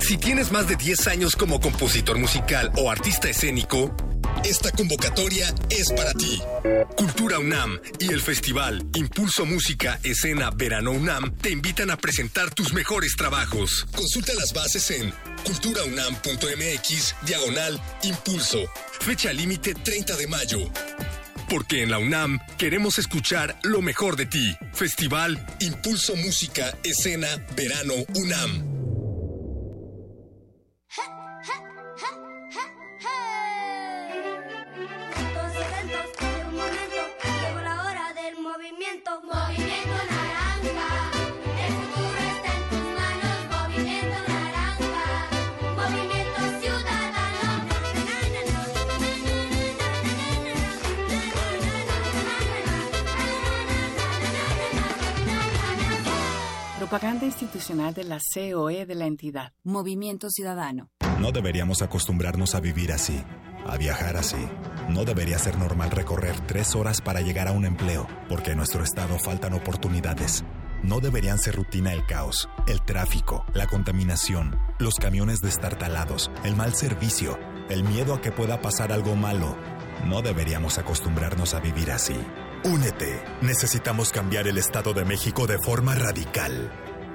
Speaker 29: Si tienes más de 10 años como compositor musical o artista escénico, esta convocatoria es para ti. Cultura UNAM y el festival Impulso Música Escena Verano UNAM te invitan a presentar tus mejores trabajos. Consulta las bases en culturaunam.mx diagonal impulso. Fecha límite 30 de mayo. Porque en la UNAM queremos escuchar lo mejor de ti. Festival Impulso Música Escena Verano UNAM.
Speaker 30: De la COE de la entidad.
Speaker 31: Movimiento Ciudadano.
Speaker 32: No deberíamos acostumbrarnos a vivir así, a viajar así. No debería ser normal recorrer tres horas para llegar a un empleo, porque en nuestro estado faltan oportunidades. No deberían ser rutina el caos, el tráfico, la contaminación, los camiones destartalados, el mal servicio, el miedo a que pueda pasar algo malo. No deberíamos acostumbrarnos a vivir así. Únete. Necesitamos cambiar el Estado de México de forma radical.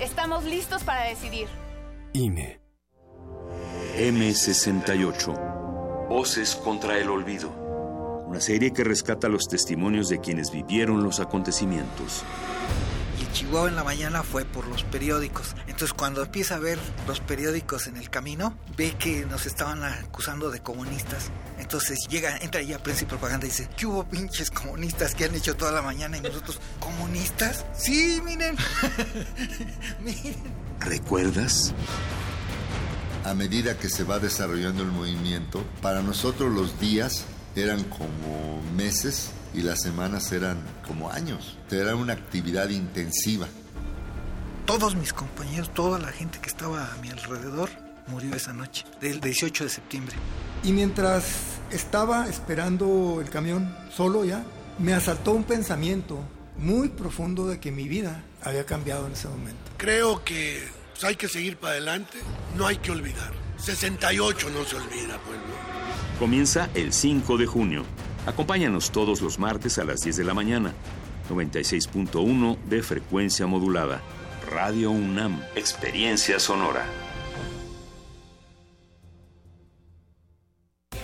Speaker 33: Estamos listos para decidir.
Speaker 5: INE. M68. Voces contra el olvido. Una serie que rescata los testimonios de quienes vivieron los acontecimientos.
Speaker 34: Chihuahua en la mañana fue por los periódicos. Entonces cuando empieza a ver los periódicos en el camino, ve que nos estaban acusando de comunistas. Entonces llega, entra ya Prensa y Propaganda y dice, ¿qué hubo pinches comunistas que han hecho toda la mañana? Y nosotros, ¿comunistas? Sí, miren. miren.
Speaker 5: ¿Recuerdas?
Speaker 35: A medida que se va desarrollando el movimiento, para nosotros los días eran como meses y las semanas eran como años. Era una actividad intensiva.
Speaker 34: Todos mis compañeros, toda la gente que estaba a mi alrededor murió esa noche, del 18 de septiembre.
Speaker 36: Y mientras estaba esperando el camión solo ya, me asaltó un pensamiento muy profundo de que mi vida había cambiado en ese momento.
Speaker 37: Creo que pues, hay que seguir para adelante, no hay que olvidar. 68 no se olvida, no.
Speaker 5: Comienza el 5 de junio. Acompáñanos todos los martes a las 10 de la mañana. 96.1 de frecuencia modulada. Radio UNAM. Experiencia sonora.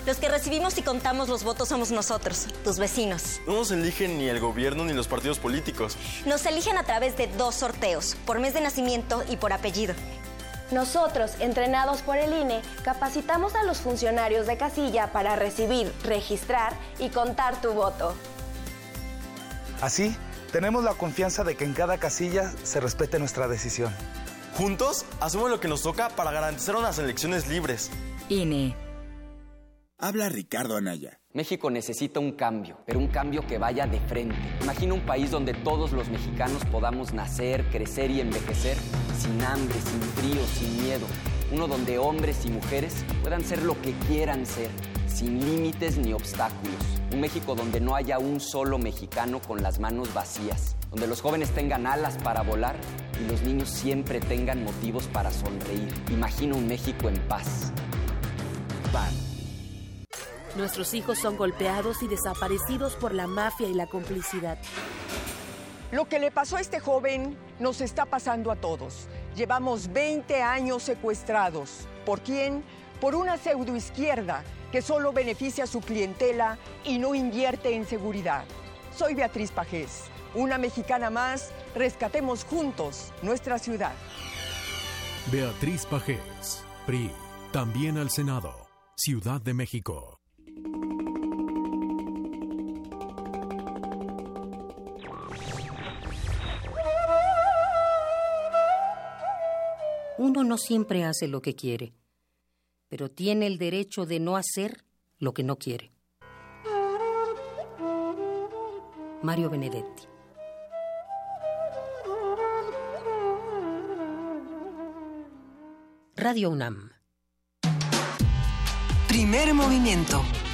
Speaker 38: Los que recibimos y contamos los votos somos nosotros, tus vecinos.
Speaker 39: No nos eligen ni el gobierno ni los partidos políticos.
Speaker 38: Nos eligen a través de dos sorteos, por mes de nacimiento y por apellido.
Speaker 2: Nosotros, entrenados por el INE, capacitamos a los funcionarios de casilla para recibir, registrar y contar tu voto.
Speaker 40: Así, tenemos la confianza de que en cada casilla se respete nuestra decisión.
Speaker 39: Juntos, hacemos lo que nos toca para garantizar unas elecciones libres.
Speaker 31: INE.
Speaker 41: Habla Ricardo Anaya.
Speaker 23: México necesita un cambio, pero un cambio que vaya de frente. Imagina un país donde todos los mexicanos podamos nacer, crecer y envejecer sin hambre, sin frío, sin miedo. Uno donde hombres y mujeres puedan ser lo que quieran ser, sin límites ni obstáculos. Un México donde no haya un solo mexicano con las manos vacías. Donde los jóvenes tengan alas para volar y los niños siempre tengan motivos para sonreír. Imagina un México en paz. PAN.
Speaker 42: Nuestros hijos son golpeados y desaparecidos por la mafia y la complicidad.
Speaker 43: Lo que le pasó a este joven nos está pasando a todos. Llevamos 20 años secuestrados. ¿Por quién? Por una pseudoizquierda que solo beneficia a su clientela y no invierte en seguridad. Soy Beatriz Pajés, una mexicana más. Rescatemos juntos nuestra ciudad.
Speaker 32: Beatriz Pajés, PRI, también al Senado, Ciudad de México.
Speaker 19: Uno no siempre hace lo que quiere, pero tiene el derecho de no hacer lo que no quiere. Mario Benedetti. Radio UNAM.
Speaker 44: Primer movimiento.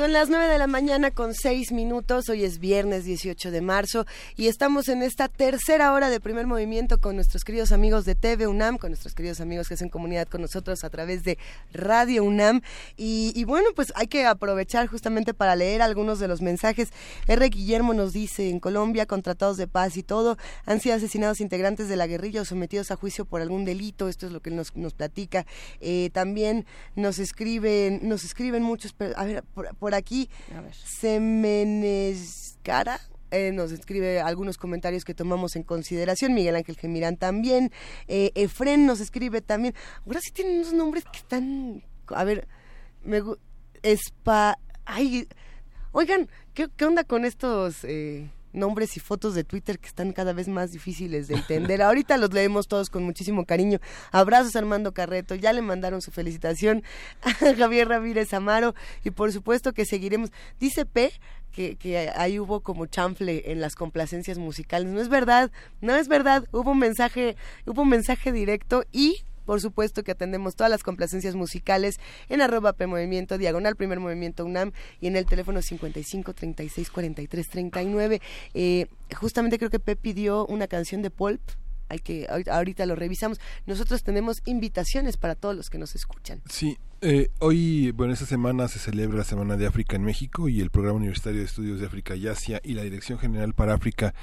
Speaker 3: Son las 9 de la mañana con 6 minutos. Hoy es viernes 18 de marzo y estamos en esta tercera hora de primer movimiento con nuestros queridos amigos de TV UNAM, con nuestros queridos amigos que hacen comunidad con nosotros a través de Radio UNAM. Y, bueno, pues hay que aprovechar justamente para leer algunos de los mensajes. R. Guillermo nos dice: en Colombia, contratados de paz y todo, han sido asesinados integrantes de la guerrilla o sometidos a juicio por algún delito. Esto es lo que nos, nos platica. Eh, también nos escriben, nos escriben muchos. A ver, por, por aquí, Semenescara. eh, nos escribe algunos comentarios que tomamos en consideración. Miguel Ángel Gemirán también. Eh, Efren nos escribe también. Ahora sí tienen unos nombres que están. A ver, me Espa. Ay, oigan, ¿qué, qué onda con estos eh, nombres y fotos de Twitter que están cada vez más difíciles de entender? Ahorita los leemos todos con muchísimo cariño. Abrazos Armando Carreto, ya le mandaron su felicitación a Javier Ramírez Amaro y por supuesto que seguiremos. Dice P que, que ahí hubo como chanfle en las complacencias musicales. No es verdad, no es verdad. Hubo un mensaje, hubo un mensaje directo y por supuesto que atendemos todas las complacencias musicales en arroba P Movimiento, diagonal primer movimiento UNAM y en el teléfono 55 36 43 39. Eh, justamente creo que P pidió una canción de Pulp. Hay que, ahorita lo revisamos. Nosotros tenemos invitaciones para todos los que nos escuchan.
Speaker 1: Sí, eh, hoy, bueno, esta semana se celebra la Semana de África en México y el Programa Universitario de Estudios de África y Asia y la Dirección General para África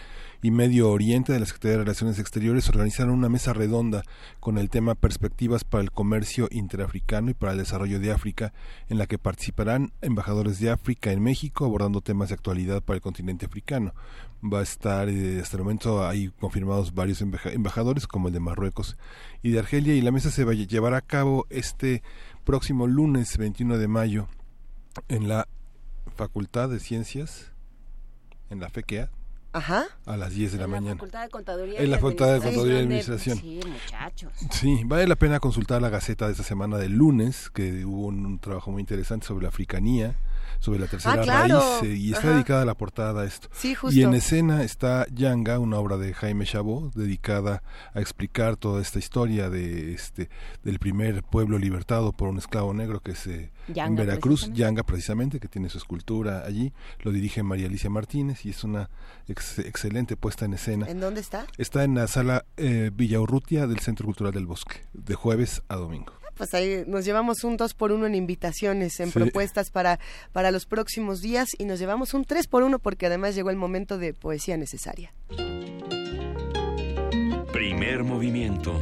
Speaker 1: y Medio Oriente de la Secretaría de Relaciones Exteriores organizaron una mesa redonda con el tema Perspectivas para el Comercio Interafricano y para el Desarrollo de África, en la que participarán embajadores de África en México abordando temas de actualidad para el continente africano. Va a estar, eh, hasta el momento hay confirmados varios embaja- embajadores como el de Marruecos y de Argelia y la mesa se va a llevar a cabo este próximo lunes 21 de mayo en la Facultad de Ciencias, en la FEQEA,
Speaker 3: Ajá.
Speaker 1: a las 10 de la
Speaker 2: En la
Speaker 1: mañana.
Speaker 2: Facultad de Contaduría
Speaker 1: En la Facultad de Contaduría y Administración.
Speaker 2: Sí, muchachos.
Speaker 1: Sí, vale la pena consultar la Gaceta de esta semana del lunes, que hubo un, un trabajo muy interesante sobre la africanía, sobre la tercera
Speaker 3: Ah, claro.
Speaker 1: raíz, eh, y está
Speaker 3: Ajá.
Speaker 1: dedicada a la portada a esto.
Speaker 3: Sí, justo.
Speaker 1: Y en escena está Yanga, una obra de Jaime Chabot, dedicada a explicar toda esta historia de este del primer pueblo libertado por un esclavo negro que es eh, en Veracruz,
Speaker 2: precisamente.
Speaker 1: Yanga precisamente, que tiene su escultura allí. Lo dirige María Alicia Martínez y es una ex- excelente puesta en escena.
Speaker 3: ¿En dónde está?
Speaker 1: Está en la sala eh, Villa Urrutia del Centro Cultural del Bosque, de jueves a domingo.
Speaker 3: Pues ahí nos llevamos un 2 por 1 en invitaciones, en
Speaker 1: Sí.
Speaker 3: propuestas para, para los próximos días y nos llevamos un 3 por 1 porque además llegó el momento de poesía necesaria.
Speaker 5: Primer movimiento.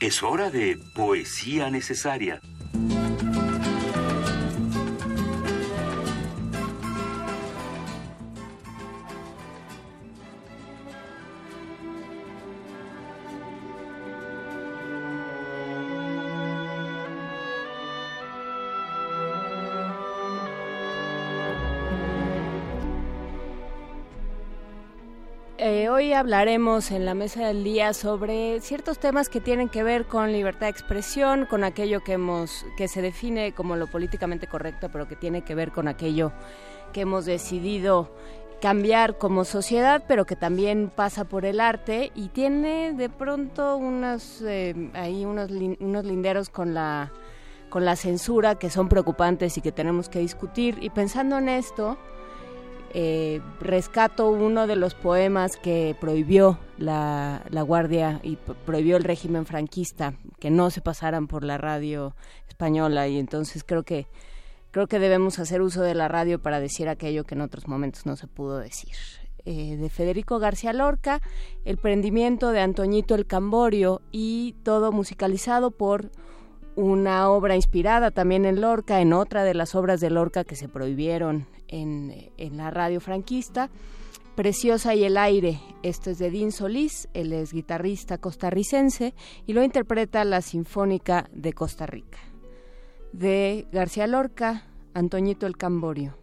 Speaker 5: Es hora de poesía necesaria.
Speaker 2: Hoy hablaremos en la mesa del día sobre ciertos temas que tienen que ver con libertad de expresión, con aquello que hemos que se define como lo políticamente correcto, pero que tiene que ver con aquello que hemos decidido cambiar como sociedad, pero que también pasa por el arte y tiene de pronto unos eh, ahí unos unos linderos con la con la censura que son preocupantes y que tenemos que discutir. Y pensando en esto, eh, rescato uno de los poemas que prohibió la, la Guardia y prohibió el régimen franquista, que no se pasaran por la radio española y entonces creo que creo que debemos hacer uso de la radio para decir aquello que en otros momentos no se pudo decir. Eh, de Federico García Lorca, El prendimiento de Antoñito el Camborio y todo musicalizado por una obra inspirada también en Lorca, en otra de las obras de Lorca que se prohibieron en, la radio franquista. Preciosa y el aire. Esto es de Dean Solís, él es guitarrista costarricense y lo interpreta la Sinfónica de Costa Rica. De García Lorca, Antoñito el Camborio.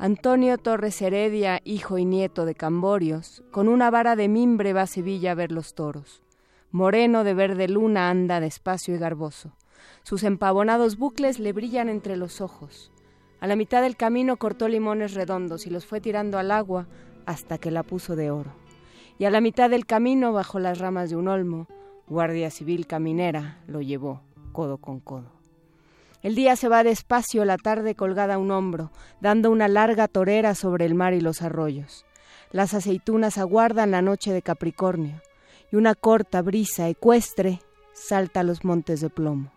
Speaker 2: Antonio Torres Heredia, hijo y nieto de Camborios, con una vara de mimbre va a Sevilla a ver los toros. Moreno de verde luna anda despacio y garboso. Sus empavonados bucles le brillan entre los ojos. A la mitad del camino cortó limones redondos y los fue tirando al agua hasta que la puso de oro. Y a la mitad del camino, bajo las ramas de un olmo, Guardia Civil Caminera lo llevó codo con codo. El día se va despacio, la tarde colgada a un hombro, dando una larga torera sobre el mar y los arroyos. Las aceitunas aguardan la noche de Capricornio, y una corta brisa ecuestre salta a los montes de plomo.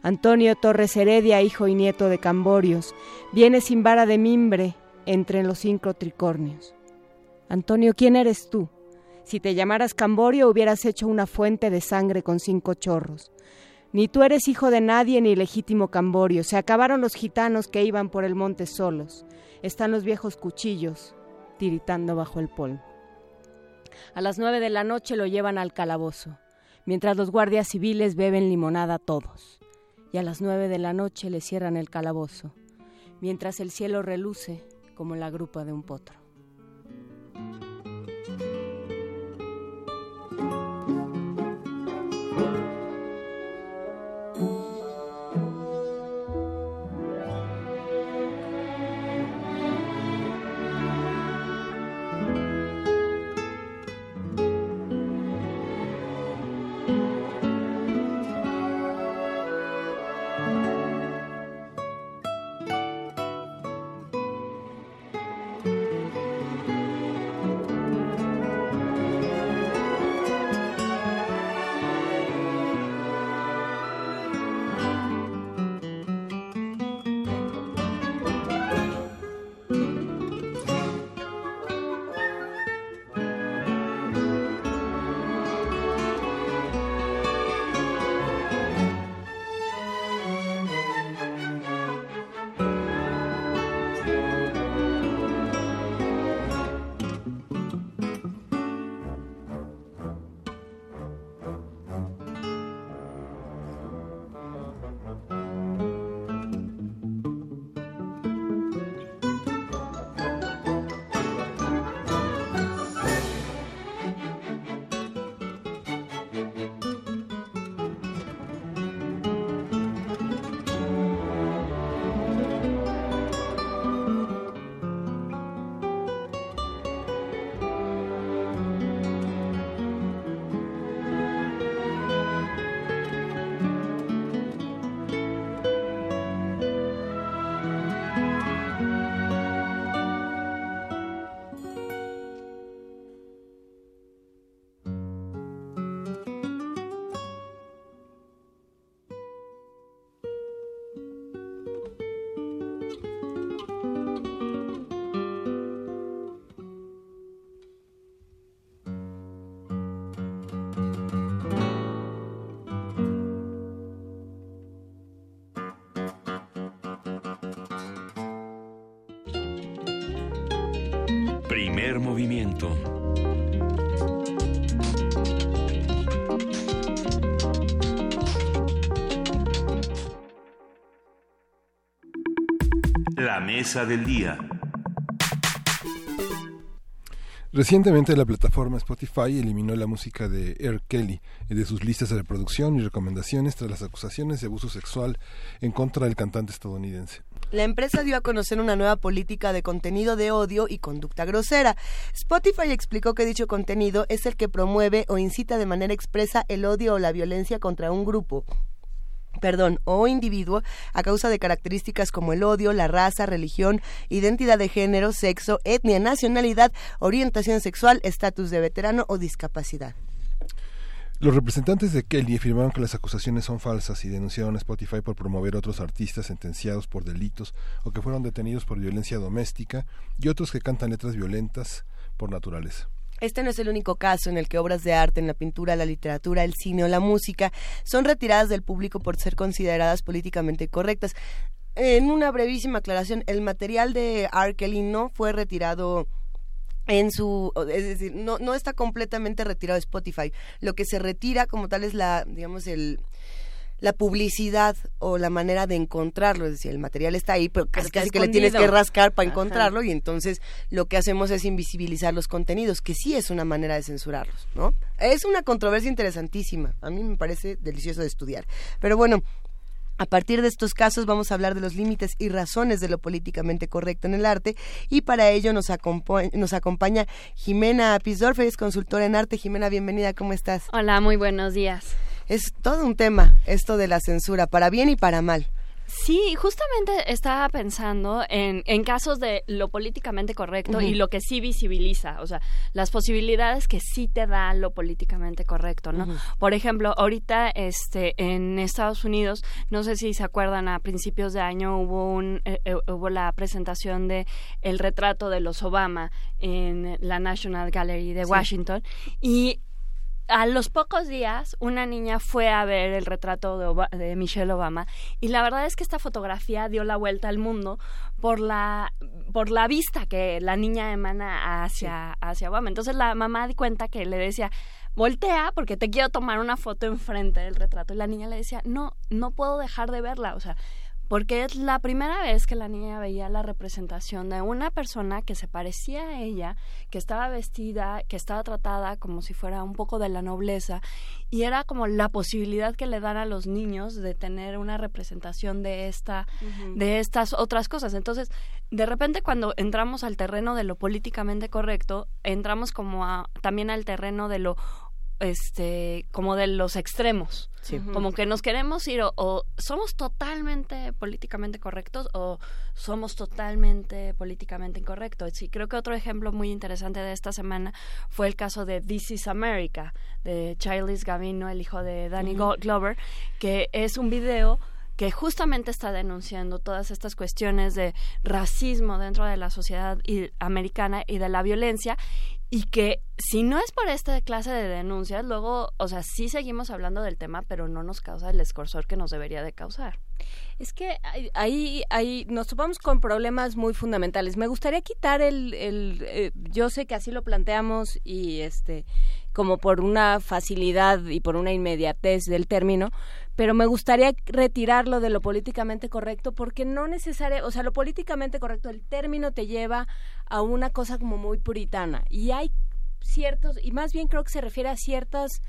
Speaker 2: Antonio Torres Heredia, hijo y nieto de Camborios, viene sin vara de mimbre entre los cinco tricornios. Antonio, ¿quién eres tú? Si te llamaras Camborio hubieras hecho una fuente de sangre con cinco chorros. Ni tú eres hijo de nadie ni legítimo Camborio. Se acabaron los gitanos que iban por el monte solos. Están los viejos cuchillos tiritando bajo el polvo. A las nueve de la noche lo llevan al calabozo, mientras los guardias civiles beben limonada todos y a las nueve de la noche le cierran el calabozo, mientras el cielo reluce como la grupa de un potro.
Speaker 5: Primer movimiento. La mesa del día.
Speaker 1: Recientemente la plataforma Spotify eliminó la música de R. Kelly de sus listas de reproducción y recomendaciones tras las acusaciones de abuso sexual en contra del cantante estadounidense.
Speaker 45: La empresa dio a conocer una nueva política de contenido de odio y conducta grosera. Spotify explicó que dicho contenido es el que promueve o incita de manera expresa el odio o la violencia contra un grupo perdón, o individuo a causa de características como el odio, la raza, religión, identidad de género, sexo, etnia, nacionalidad, orientación sexual, estatus de veterano o discapacidad.
Speaker 1: Los representantes de Kelly afirmaron que las acusaciones son falsas y denunciaron a Spotify por promover otros artistas sentenciados por delitos o que fueron detenidos por violencia doméstica y otros que cantan letras violentas por naturaleza.
Speaker 3: Este no es el único caso en el que obras de arte en la pintura, la literatura, el cine o la música son retiradas del público por ser consideradas políticamente correctas. En una brevísima aclaración, el material de R. Kelly no fue retirado en su es decir no no está completamente retirado de Spotify lo que se retira como tal es la digamos el la publicidad o la manera de encontrarlo, es decir, el material está ahí, pero casi, casi que le tienes que rascar para encontrarlo y entonces lo que hacemos es invisibilizar los contenidos, que sí es una manera de censurarlos, ¿no? Es una controversia interesantísima, a mí me parece delicioso de estudiar. Pero bueno, a partir de estos casos vamos a hablar de los límites y razones de lo políticamente correcto en el arte y para ello nos, nos acompaña Jimena Pisdorfer, es consultora en arte. Jimena, bienvenida, ¿cómo estás?
Speaker 46: Hola, muy buenos días
Speaker 3: es todo un tema esto de la censura, para bien y para mal.
Speaker 46: Sí, justamente estaba pensando en, en casos de lo políticamente correcto y lo que sí visibiliza, o sea, las posibilidades que sí te da lo políticamente correcto, ¿no? Por ejemplo, ahorita este en Estados Unidos, no sé si se acuerdan, a principios de año hubo un eh, eh, hubo la presentación de el retrato de los Obama en la National Gallery de Washington y a los pocos días una niña fue a ver el retrato de, Michelle Obama y la verdad es que esta fotografía dio la vuelta al mundo por la por la vista que la niña emana hacia hacia Obama. Entonces la mamá di cuenta que le decía voltea porque te quiero tomar una foto enfrente del retrato y la niña le decía no no puedo dejar de verla, o sea porque es la primera vez que la niña veía la representación de una persona que se parecía a ella, que estaba vestida, que estaba tratada como si fuera un poco de la nobleza, y era como la posibilidad que le dan a los niños de tener una representación de esta, de estas otras cosas. Entonces, de repente cuando entramos al terreno de lo políticamente correcto, entramos como a, también al terreno de lo este como de los extremos. Como que nos queremos ir o, somos totalmente políticamente correctos o somos totalmente políticamente incorrectos. Y creo que otro ejemplo muy interesante de esta semana fue el caso de This is America de Childish Gavino el hijo de Danny Glover que es un video que justamente está denunciando todas estas cuestiones de racismo dentro de la sociedad americana y de la violencia y que si no es por esta clase de denuncias, luego, o sea, sí seguimos hablando del tema, pero no nos causa el escorsor que nos debería de causar.
Speaker 2: Es que ahí, ahí nos topamos con problemas muy fundamentales. Me gustaría quitar el, el eh, yo sé que así lo planteamos y este como por una facilidad y por una inmediatez del término, pero me gustaría retirarlo de lo políticamente correcto porque no necesariamente, o sea, lo políticamente correcto, el término te lleva a una cosa como muy puritana y hay ciertos, y más bien creo que se refiere a ciertas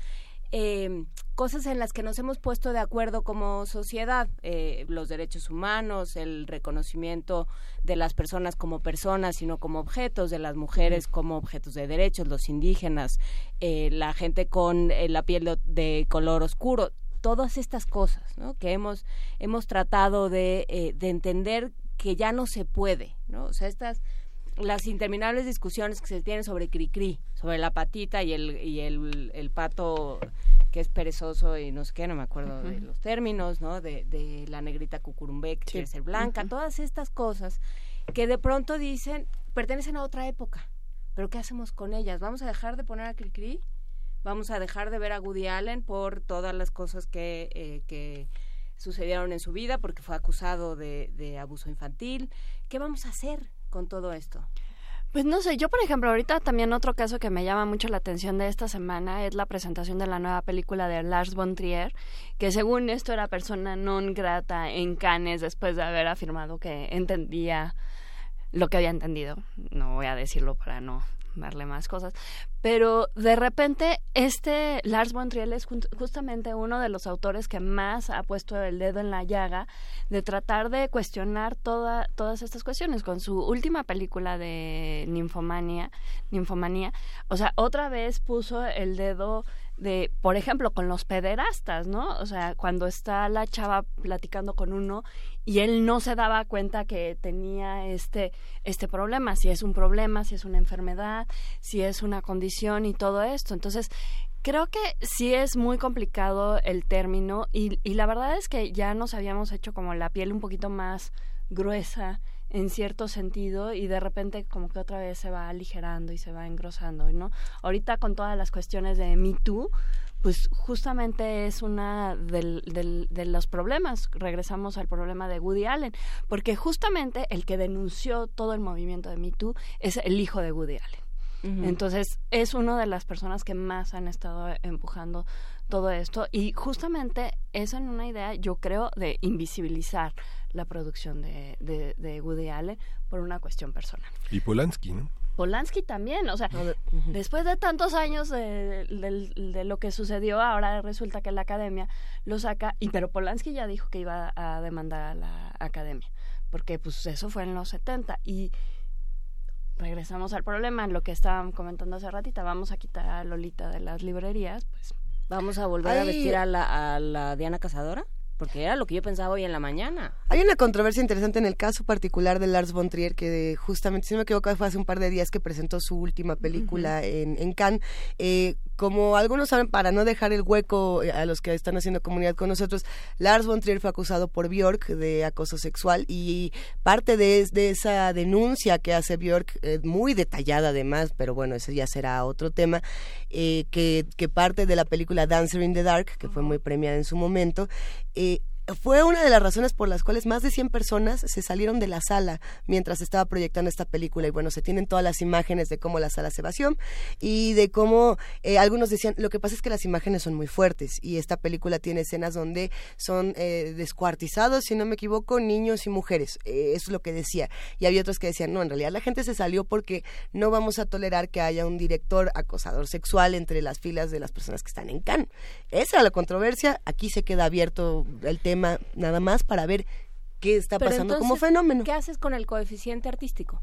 Speaker 2: eh, cosas en las que nos hemos puesto de acuerdo como sociedad, eh, los derechos humanos, el reconocimiento de las personas como personas, y no como objetos, de las mujeres como objetos de derechos, los indígenas, eh, la gente con eh, la piel de, color oscuro, todas estas cosas ¿no? que hemos, hemos tratado de, eh, de entender que ya no se puede, ¿no? O sea, estas las interminables discusiones que se tienen sobre Cricri, sobre la patita y el, y el, el pato que es perezoso y no sé qué, no me acuerdo de los términos, ¿no? De, de la negrita cucurumbe que quiere ser blanca, todas estas cosas que de pronto dicen, pertenecen a otra época, pero ¿qué hacemos con ellas? ¿Vamos a dejar de poner a Cricri? vamos a dejar de ver a Woody Allen por todas las cosas que, eh, que sucedieron en su vida, porque fue acusado de, de abuso infantil. ¿Qué vamos a hacer con todo esto?
Speaker 46: Pues no sé, yo por ejemplo, ahorita también otro caso que me llama mucho la atención de esta semana es la presentación de la nueva película de Lars von Trier, que según esto era persona non grata en Cannes después de haber afirmado que entendía lo que había entendido. No voy a decirlo para no darle más cosas. Pero de repente, este Lars von Trier es justamente uno de los autores que más ha puesto el dedo en la llaga de tratar de cuestionar toda, todas estas cuestiones. Con su última película de Ninfomania, Ninfomanía, o sea, otra vez puso el dedo de, por ejemplo, con los pederastas, ¿no? O sea, cuando está la chava platicando con uno y él no se daba cuenta que tenía este, este problema, si es un problema, si es una enfermedad, si es una condición y todo esto. Entonces, creo que sí es muy complicado el término y, y la verdad es que ya nos habíamos hecho como la piel un poquito más gruesa en cierto sentido y de repente como que otra vez se va aligerando y se va engrosando, ¿no? Ahorita con todas las cuestiones de Me Too, pues justamente es una del, del, de los problemas. Regresamos al problema de Woody Allen, porque justamente el que denunció todo el movimiento de Me Too es el hijo de Woody Allen. Entonces, es una de las personas que más han estado empujando todo esto y justamente es en una idea, yo creo, de invisibilizar la producción de, de, Woody Allen por una cuestión personal.
Speaker 1: Y Polanski, ¿no?
Speaker 46: Polanski también, o sea, después de tantos años de, de, lo que sucedió, ahora resulta que la academia lo saca, y pero Polanski ya dijo que iba a demandar a la academia, porque pues eso fue en los 70 y regresamos al problema, lo que estaban comentando hace ratita, vamos a quitar a Lolita de las librerías, pues
Speaker 2: vamos a volver a vestir a la, a la Diana Cazadora. Porque era lo que yo pensaba hoy en la mañana.
Speaker 3: Hay una controversia interesante en el caso particular de Lars von Trier, que justamente, si no me equivoco, fue hace un par de días que presentó su última película en, en, Cannes. Eh, como algunos saben, para no dejar el hueco eh, a los que están haciendo comunidad con nosotros, Lars von Trier fue acusado por Björk de acoso sexual y parte de, esa denuncia que hace Björk, eh, muy detallada además, pero bueno, ese ya será otro tema, que, que parte de la película Dancer in the Dark, que fue muy premiada en su momento, eh, fue una de las razones por las cuales más de 100 personas se salieron de la sala mientras estaba proyectando esta película. Y bueno, se tienen todas las imágenes de cómo la sala se vació y de cómo eh, algunos decían, lo que pasa es que las imágenes son muy fuertes y esta película tiene escenas donde son eh, descuartizados, si no me equivoco, niños y mujeres. Eh, eso es lo que decía. Y había otros que decían, no, en realidad la gente se salió porque no vamos a tolerar que haya un director acosador sexual entre las filas de las personas que están en Cannes. Esa era la controversia. Aquí se queda abierto el tema nada más para ver qué está pasando como fenómeno.
Speaker 2: ¿Qué haces con el coeficiente artístico?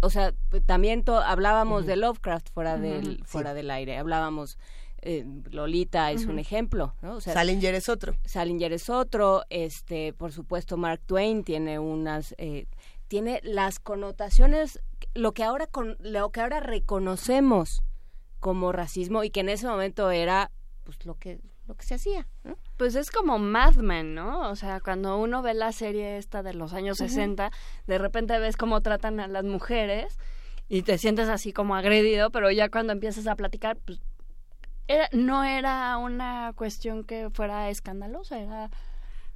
Speaker 2: O sea, también hablábamos de Lovecraft fuera del fuera del aire, hablábamos eh, Lolita es un ejemplo, ¿no?
Speaker 3: Salinger es otro.
Speaker 2: Salinger es otro, este, por supuesto Mark Twain tiene unas eh, tiene las connotaciones lo que ahora con, lo que ahora reconocemos como racismo y que en ese momento era pues lo que lo que se hacía.
Speaker 46: Pues es como Mad Men, ¿no? O sea, cuando uno ve la serie esta de los años 60, de repente ves cómo tratan a las mujeres y te sientes así como agredido, pero ya cuando empiezas a platicar, pues era, no era una cuestión que fuera escandalosa, era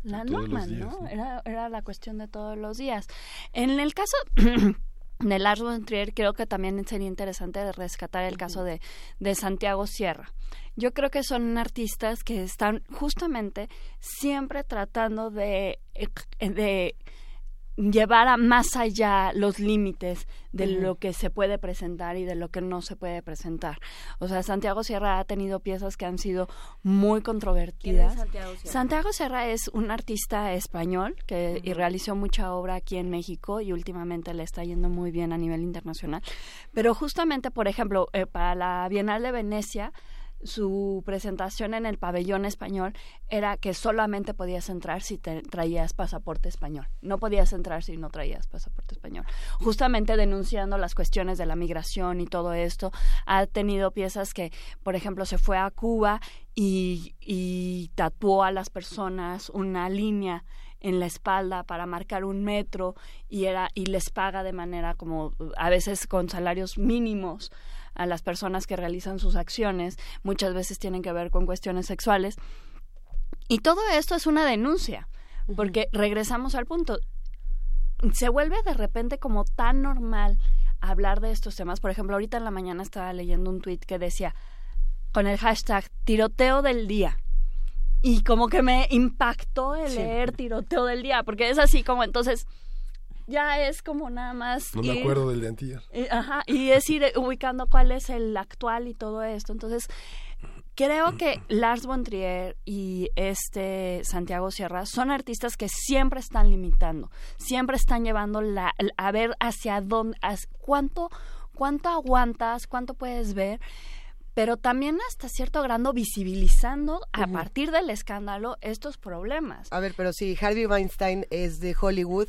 Speaker 46: la norma, ¿no? Era, era la cuestión de todos los días. En el caso de Lars von Trier, creo que también sería interesante rescatar el caso de, de Santiago Sierra. Yo creo que son artistas que están justamente siempre tratando de, eh, de llevar a más allá los límites de lo que se puede presentar y de lo que no se puede presentar. O sea, Santiago Sierra ha tenido piezas que han sido muy controvertidas.
Speaker 2: Santiago Sierra?
Speaker 46: Santiago Sierra es un artista español que realizó mucha obra aquí en México y últimamente le está yendo muy bien a nivel internacional. Pero justamente, por ejemplo, eh, para la Bienal de Venecia, su presentación en el pabellón español era que solamente podías entrar si te traías pasaporte español. No podías entrar si no traías pasaporte español. Justamente denunciando las cuestiones de la migración y todo esto, ha tenido piezas que, por ejemplo, se fue a Cuba y, y tatuó a las personas una línea en la espalda para marcar un metro y era y les paga de manera como a veces con salarios mínimos a las personas que realizan sus acciones, muchas veces tienen que ver con cuestiones sexuales. Y todo esto es una denuncia, porque regresamos al punto, se vuelve de repente como tan normal hablar de estos temas. Por ejemplo, ahorita en la mañana estaba leyendo un tweet que decía, con el hashtag tiroteo del día. Y como que me impactó el leer tiroteo del día, porque es así como entonces ya es como nada más.
Speaker 1: No me acuerdo del de
Speaker 46: ajá, y es ir ubicando cuál es el actual y todo esto. Entonces, creo que Lars von Trier y este Santiago Sierra son artistas que siempre están limitando, siempre están llevando la, a ver hacia dónde, cuánto, cuánto aguantas, cuánto puedes ver pero también hasta cierto grado visibilizando a partir del escándalo estos problemas.
Speaker 3: A ver, pero si Harvey Weinstein es de Hollywood,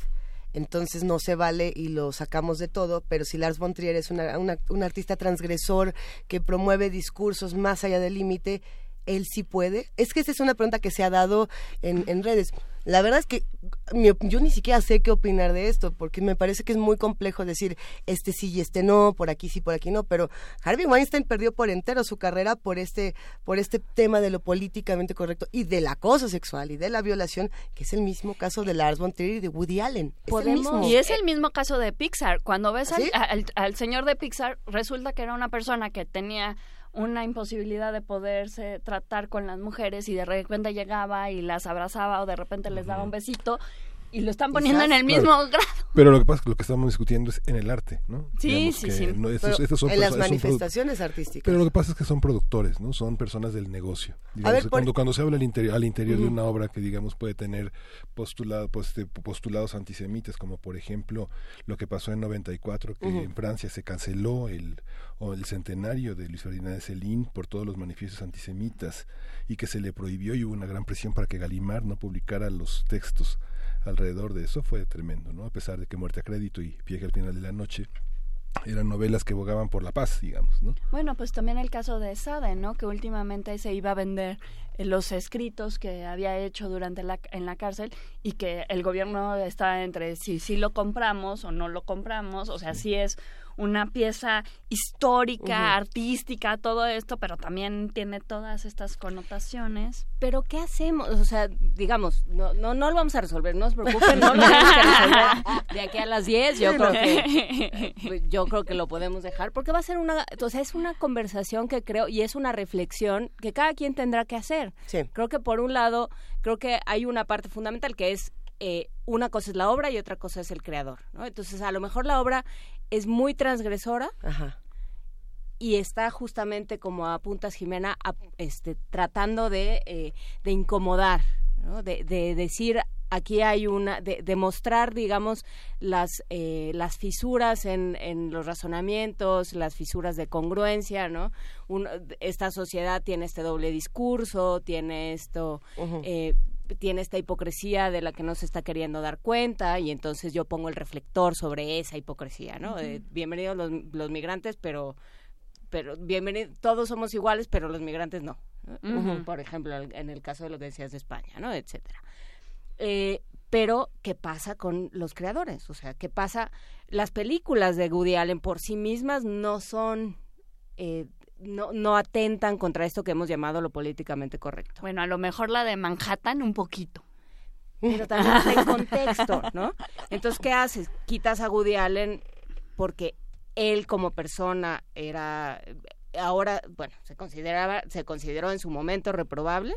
Speaker 3: entonces no se vale y lo sacamos de todo, pero si Lars von Trier es una, un artista transgresor que promueve discursos más allá del límite, él sí puede? Es que esa es una pregunta que se ha dado en, en redes. La verdad es que yo ni siquiera sé qué opinar de esto, porque me parece que es muy complejo decir este sí y este no, por aquí sí, por aquí no, pero Harvey Weinstein perdió por entero su carrera por este, por este tema de lo políticamente correcto y del acoso sexual y de la violación, que es el mismo caso de Lars von Trier y de Woody Allen. Es el mismo.
Speaker 46: Y es el mismo caso de Pixar. Cuando ves ¿Ah, al señor de Pixar, resulta que era una persona que tenía una imposibilidad de poderse tratar con las mujeres y de repente llegaba y las abrazaba o de repente les daba un besito y lo están poniendo en el mismo grado.
Speaker 1: Pero lo que pasa es que lo que estamos discutiendo es en el arte, ¿no?
Speaker 46: Sí, sí, sí.
Speaker 3: en las manifestaciones artísticas.
Speaker 1: Pero lo que pasa es que son productores, ¿no? Son personas del negocio. cuando, cuando se habla al interior, al interior de una obra que, digamos, puede tener postulado, pues, postulados antisemitas, como por ejemplo lo que pasó en 94, que en Francia se canceló el, o el centenario de Luis Ferdinand de Celín por todos los manifiestos antisemitas y que se le prohibió y hubo una gran presión para que Galimar no publicara los textos alrededor de eso fue tremendo, ¿no? A pesar de que Muerte a Crédito y Viaje al final de la noche eran novelas que bogaban por la paz, digamos, ¿no?
Speaker 46: Bueno, pues también el caso de Sade, ¿no? Que últimamente se iba a vender eh, los escritos que había hecho durante la en la cárcel y que el gobierno está entre si sí lo compramos o no lo compramos, o sea, si es una pieza histórica, artística, todo esto, pero también tiene todas estas connotaciones.
Speaker 2: Pero ¿qué hacemos? O sea, digamos, no, no, no lo vamos a resolver, no os preocupen, no lo vamos a resolver de aquí a las 10, yo creo que yo creo que lo podemos dejar, porque va a ser una, o sea, es una conversación que creo y es una reflexión que cada quien tendrá que hacer. Creo que por un lado, creo que hay una parte fundamental que es eh, una cosa es la obra y otra cosa es el creador, ¿no? Entonces, a lo mejor la obra es muy transgresora y está justamente como a puntas Jimena este, tratando de, eh, de incomodar, de, de, decir aquí hay una de, demostrar digamos las eh, las fisuras en, en los razonamientos las fisuras de congruencia no esta sociedad tiene este doble discurso tiene esto tiene esta hipocresía de la que no se está queriendo dar cuenta y entonces yo pongo el reflector sobre esa hipocresía, ¿no? Eh, bienvenidos los, los, migrantes, pero pero bienvenidos todos somos iguales, pero los migrantes no. Por ejemplo, en el caso de lo que decías de España, ¿no? etcétera. Eh, pero qué pasa con los creadores, o sea, qué pasa las películas de Woody Allen por sí mismas no son eh, no, no atentan contra esto que hemos llamado lo políticamente correcto.
Speaker 46: Bueno, a lo mejor la de Manhattan un poquito.
Speaker 2: Pero también está en contexto, ¿no? Entonces, ¿qué haces? Quitas a Woody Allen porque él como persona era ahora, bueno, se consideraba, se consideró en su momento reprobable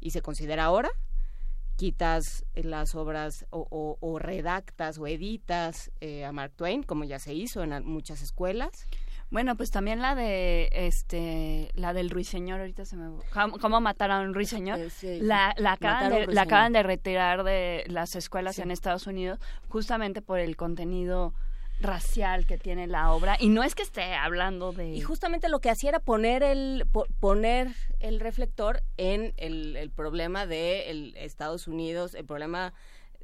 Speaker 2: y se considera ahora. Quitas las obras o, redactas o editas eh, a Mark Twain, como ya se hizo en muchas escuelas.
Speaker 46: Bueno, pues también la de este la del ruiseñor ahorita se me cómo matar a un ruiseñor. Eh, la, la acaban de, la acaban de retirar de las escuelas en Estados Unidos justamente por el contenido racial que tiene la obra. Y no es que esté hablando de
Speaker 2: y justamente lo que hacía era poner el poner el reflector en el, el problema de el Estados Unidos el problema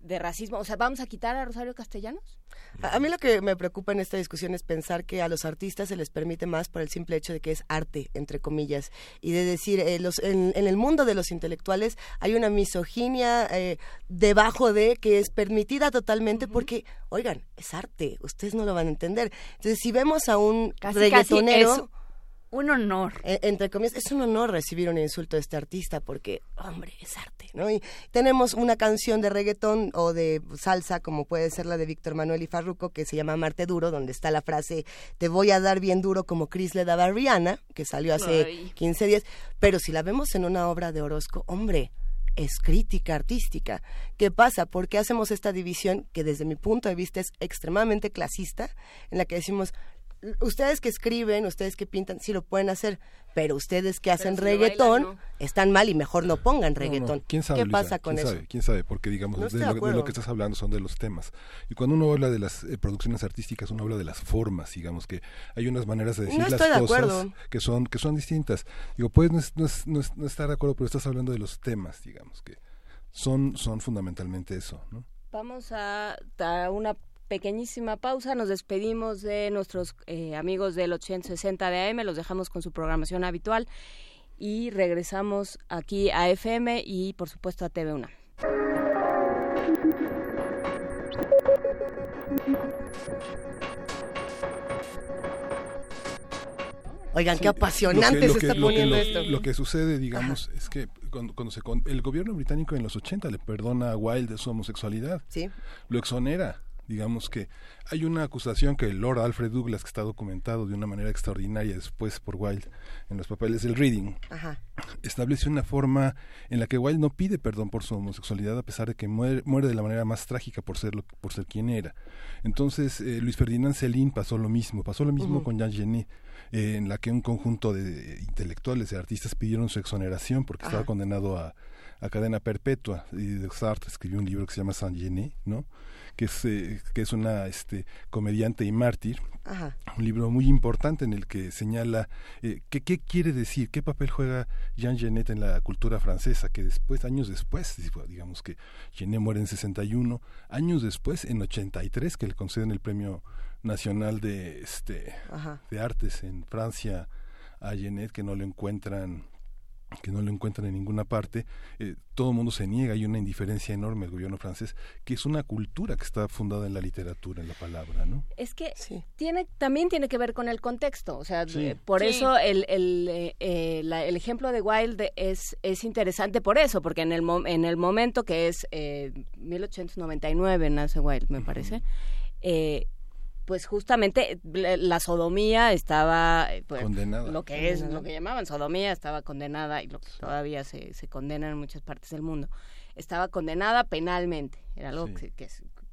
Speaker 2: de racismo o sea vamos a quitar a Rosario Castellanos
Speaker 3: a, mí lo que me preocupa en esta discusión es pensar que a los artistas se les permite más por el simple hecho de que es arte, entre comillas, y de decir, eh, los, en, el mundo de los intelectuales hay una misoginia eh, debajo de que es permitida totalmente porque, oigan, es arte, ustedes no lo van a entender. Entonces, si vemos a un casi, reggaetonero
Speaker 46: un honor.
Speaker 3: E, entre comillas, es un honor recibir un insulto de este artista porque, hombre, es arte, ¿no? Y tenemos una canción de reggaetón o de salsa, como puede ser la de Víctor Manuel y Farruco, que se llama Marte Duro, donde está la frase, te voy a dar bien duro como Chris le daba a Rihanna, que salió hace 15 días. Pero si la vemos en una obra de Orozco, hombre, es crítica artística. ¿Qué pasa? ¿Por qué hacemos esta división que desde mi punto de vista es extremadamente clasista, en la que decimos
Speaker 45: ustedes que escriben, ustedes que pintan, sí lo pueden hacer, pero ustedes que hacen
Speaker 2: si
Speaker 45: reggaetón
Speaker 2: bailan,
Speaker 45: están mal y mejor no pongan
Speaker 1: No, no,
Speaker 45: reggaetón.
Speaker 1: ¿Quién sabe,
Speaker 45: ¿Qué
Speaker 1: Luisa?
Speaker 45: pasa con
Speaker 1: ¿Quién
Speaker 45: eso?
Speaker 1: Sabe? ¿Quién sabe? Porque, digamos,
Speaker 45: No
Speaker 1: de, lo, de
Speaker 45: acuerdo.
Speaker 1: lo que estás hablando son de los temas. Y cuando uno habla de las eh, producciones artísticas, uno habla de las formas, digamos, que hay unas maneras de decir
Speaker 45: No
Speaker 1: las
Speaker 45: de
Speaker 1: cosas
Speaker 45: acuerdo.
Speaker 1: que son que son distintas. Digo, puedes no, es- no, es- no es- no estar de acuerdo, pero estás hablando de los temas, digamos, que son, son fundamentalmente eso, ¿no?
Speaker 2: Vamos a dar una pequeñísima pausa. Nos despedimos de nuestros eh, amigos del 860 de AM. Los dejamos con su programación habitual. Y regresamos aquí a FM y, por supuesto, a TV Una.
Speaker 45: Oigan, qué
Speaker 1: Sí,
Speaker 45: apasionante
Speaker 1: lo que-
Speaker 45: se
Speaker 1: lo que-
Speaker 45: está poniendo
Speaker 1: lo-
Speaker 45: esto.
Speaker 1: Lo que sucede, digamos, es que cuando, cuando se con- el gobierno británico en los 80 le perdona a Wilde de su homosexualidad.
Speaker 45: Sí.
Speaker 1: Lo exonera. Digamos que hay una acusación que el Lord Alfred Douglas, que está documentado de una manera extraordinaria después por Wilde en los papeles del Reading,
Speaker 45: Ajá.
Speaker 1: establece una forma en la que Wilde no pide perdón por su homosexualidad a pesar de que muere, muere de la manera más trágica por ser lo- por ser quien era. Entonces eh, Luis Ferdinand Celine pasó lo mismo, pasó lo mismo con Jean Genet, eh, en la que un conjunto de intelectuales, de artistas pidieron su exoneración porque estaba condenado a, a cadena perpetua y Sartre escribió un libro que se llama Saint Genet, ¿no? Que es eh, que es una este comediante y mártir
Speaker 45: Ajá.
Speaker 1: un libro muy importante en el que señala eh, que- qué quiere decir, qué papel juega Jean Genet en la cultura francesa, que después, años después, digamos que Genet muere en 61, años después, en 83, que le conceden el Premio Nacional de, este,
Speaker 45: Ajá.
Speaker 1: de Artes en Francia a Genet, que no lo encuentran que no lo encuentran en ninguna parte, eh, todo el mundo se niega, hay una indiferencia enorme del gobierno francés, que es una cultura que está fundada en la literatura, en la palabra, ¿no?
Speaker 2: Es que tiene también tiene que ver con el contexto, o sea,
Speaker 1: Sí.
Speaker 2: eh, por
Speaker 1: Sí.
Speaker 2: eso el, el, eh, eh, la- el ejemplo de Wilde es, es interesante por eso, porque en el, mo- en el momento que es eh, 1899 nace Wilde, me parece, eh, pues justamente la, sodomía estaba eh, pues,
Speaker 1: Condenada.
Speaker 2: lo que es lo que llamaban sodomía estaba condenada y lo que todavía se, se condena en muchas partes del mundo estaba condenada penalmente era algo que, que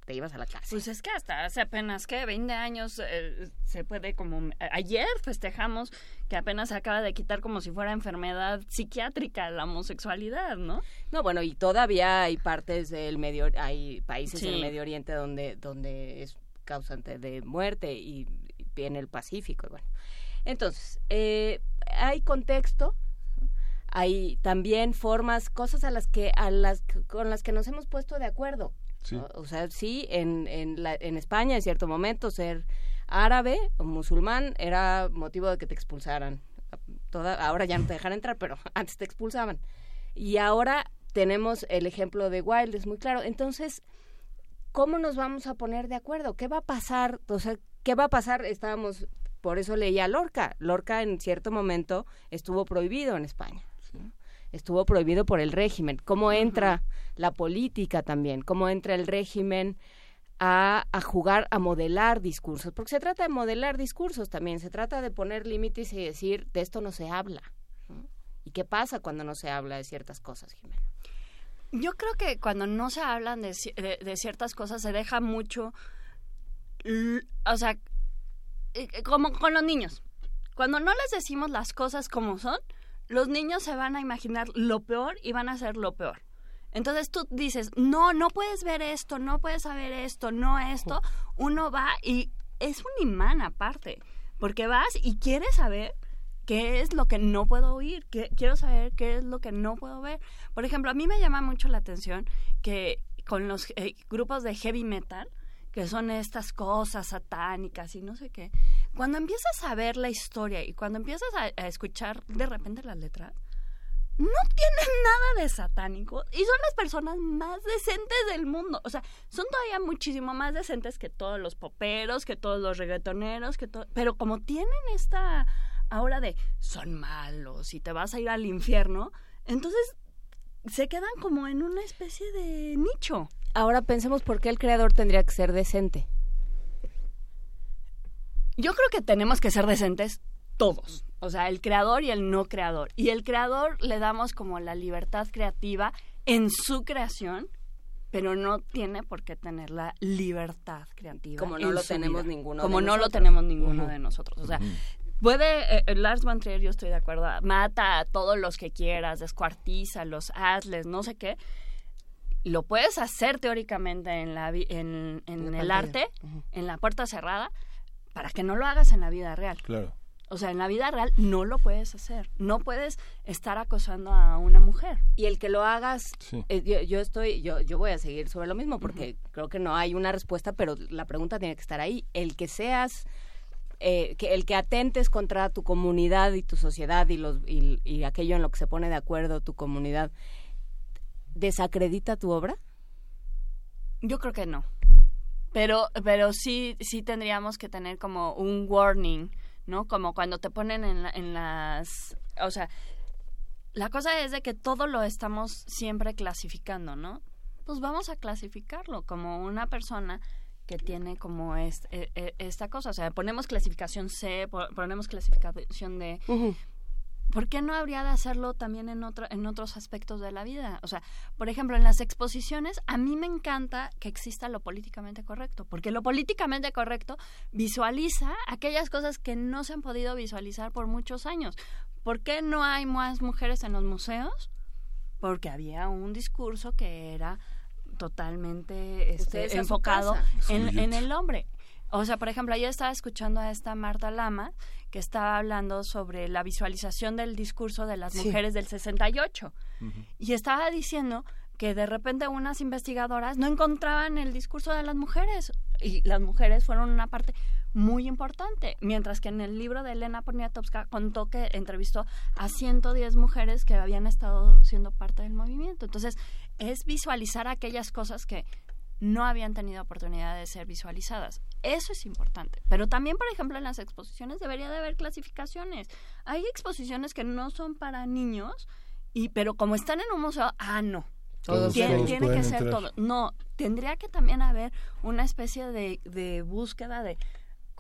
Speaker 2: te ibas a la cárcel
Speaker 46: Pues es que hasta hace apenas, ¿qué? 20 años eh, se puede como... a- Ayer festejamos que apenas se acaba de quitar como si fuera enfermedad psiquiátrica la homosexualidad, ¿no?
Speaker 2: No, bueno, y todavía hay partes del Medio, hay países
Speaker 46: Sí.
Speaker 2: en el Medio Oriente donde, donde es causante de muerte y, y en el Pacífico. Bueno, entonces, eh, hay contexto, hay también formas, cosas a las que, a las con las que nos hemos puesto de acuerdo.
Speaker 1: Sí.
Speaker 2: ¿no? O sea, sí, en, en, la, en España en cierto momento ser árabe o musulmán era motivo de que te expulsaran. Toda, ahora ya no te dejan entrar, pero antes te expulsaban. Y ahora tenemos el ejemplo de Wilde, es muy claro. Entonces, ¿cómo nos vamos a poner de acuerdo? ¿Qué va a pasar? O sea, ¿qué va a pasar? Estábamos, por eso leía Lorca. Lorca en cierto momento estuvo prohibido en España. Estuvo prohibido por el régimen. ¿Cómo entra la política también? ¿Cómo entra el régimen a, a jugar, a modelar discursos? Porque se trata de modelar discursos también. Se trata de poner límites y decir, de esto no se habla. ¿no? ¿Y qué pasa cuando no se habla de ciertas cosas, Jimena?
Speaker 46: Yo creo que cuando no se hablan de, de- de ciertas cosas se deja mucho, o sea, eh, eh, como con los niños. Cuando no les decimos las cosas como son, los niños se van a imaginar lo peor y van a hacer lo peor. Entonces tú dices, no, no puedes ver esto, no puedes saber esto, no esto. Uno va y es un imán aparte, porque vas y quieres saber qué es lo que no puedo oír, qué, quiero saber qué es lo que no puedo ver. Por ejemplo, a mí me llama mucho la atención que con los eh, grupos de heavy metal, que son estas cosas satánicas y no sé qué, cuando empiezas a ver la historia y cuando empiezas a, a escuchar de repente las letras, no tienen nada de satánico y son las personas más decentes del mundo. O sea, son todavía muchísimo más decentes que todos los poperos, que todos los reggaetoneros, que todo. Pero como tienen esta ahora de son malos y te vas a ir al infierno, entonces se quedan como en una especie de nicho.
Speaker 2: Ahora pensemos por qué el creador tendría que ser decente.
Speaker 46: Yo creo que tenemos que ser decentes todos. O sea, el creador y el no creador. Y el creador le damos como la libertad creativa en su creación pero no tiene por qué tener la libertad creativa.
Speaker 2: Como no lo tenemos ninguno
Speaker 46: Como
Speaker 2: de
Speaker 46: no lo
Speaker 2: nosotros.
Speaker 46: tenemos ninguno de nosotros. O sea, puede, eh, Lars von Trier, yo estoy de acuerdo, mata a todos los que quieras, descuartízalos, hazles, no sé qué. Lo puedes hacer teóricamente en, la, en, en
Speaker 45: la
Speaker 46: el
Speaker 45: pantalla.
Speaker 46: arte, en la puerta cerrada, para que no lo hagas en la vida real.
Speaker 1: Claro.
Speaker 46: O sea, en la vida real no lo puedes hacer. No puedes estar acosando a una mujer.
Speaker 2: y el que lo hagas
Speaker 1: Sí.
Speaker 2: eh, yo, yo estoy yo yo voy a seguir sobre lo mismo porque creo que no hay una respuesta pero la pregunta tiene que estar ahí el que seas eh, que el que atentes contra tu comunidad y tu sociedad y los y, aquello en lo que se pone de acuerdo tu comunidad desacredita tu obra
Speaker 46: Yo creo que no. Pero, pero sí, sí tendríamos que tener como un warning, ¿no? Como cuando te ponen en, la- en las... O sea, la cosa es de que todo lo estamos siempre clasificando, ¿no? Pues vamos a clasificarlo como una persona que tiene como est- e- e- esta cosa. O sea, ponemos clasificación C, po- ponemos clasificación D. ¿Por qué no habría de hacerlo también en, otro, en otros aspectos de la vida? O sea, por ejemplo, en las exposiciones, a mí me encanta que exista lo políticamente correcto, porque lo políticamente correcto visualiza aquellas cosas que no se han podido visualizar por muchos años. ¿Por qué no hay más mujeres en los museos? Porque había un discurso que era totalmente este, enfocado en, el hombre. O sea, por ejemplo, ayer estaba escuchando a esta Marta Lama que estaba hablando sobre la visualización del discurso de las
Speaker 45: Sí.
Speaker 46: mujeres del 68 y estaba diciendo que de repente unas investigadoras no encontraban el discurso de las mujeres y las mujeres fueron una parte muy importante, mientras que en el libro de Elena Poniatowska contó que entrevistó a 110 mujeres que habían estado siendo parte del movimiento. Entonces, es visualizar aquellas cosas que no habían tenido oportunidad de ser visualizadas. Eso es importante. Pero también, por ejemplo, en las exposiciones debería de haber clasificaciones. Hay exposiciones que no son para niños, y pero como están en un museo, ah, no.
Speaker 45: Todos-
Speaker 46: tiene
Speaker 45: todos
Speaker 46: tiene que ser
Speaker 45: entrar.
Speaker 46: todo. No, tendría que también haber una especie de, de búsqueda de...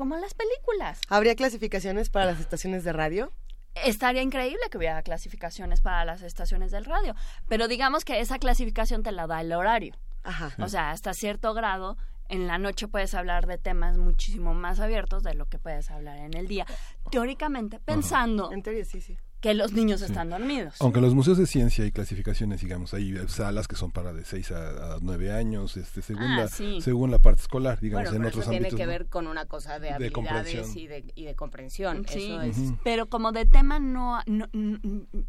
Speaker 46: Como las películas.
Speaker 45: ¿Habría clasificaciones para las estaciones de radio?
Speaker 46: Estaría increíble que hubiera clasificaciones para las estaciones del radio, pero digamos que esa clasificación te la da el horario.
Speaker 45: Ajá.
Speaker 46: O sea, hasta cierto grado, en la noche puedes hablar de temas muchísimo más abiertos de lo que puedes hablar en el día. Teóricamente, pensando
Speaker 45: En teoría, sí, sí.
Speaker 46: Que los niños están dormidos.
Speaker 1: Aunque en los museos de ciencia hay clasificaciones, digamos, hay salas que son para de 6 a, a 9 años, este, según,
Speaker 2: Ah,
Speaker 1: la,
Speaker 2: sí.
Speaker 1: según la parte escolar, digamos,
Speaker 2: bueno
Speaker 1: en
Speaker 2: pero
Speaker 1: otros
Speaker 2: eso tiene
Speaker 1: ámbitos.
Speaker 2: que
Speaker 1: ¿no?
Speaker 2: ver con una cosa de
Speaker 1: De
Speaker 2: habilidades
Speaker 1: comprensión.
Speaker 2: y de, y de comprensión
Speaker 46: Sí,
Speaker 2: eso es
Speaker 46: pero como de tema no, no-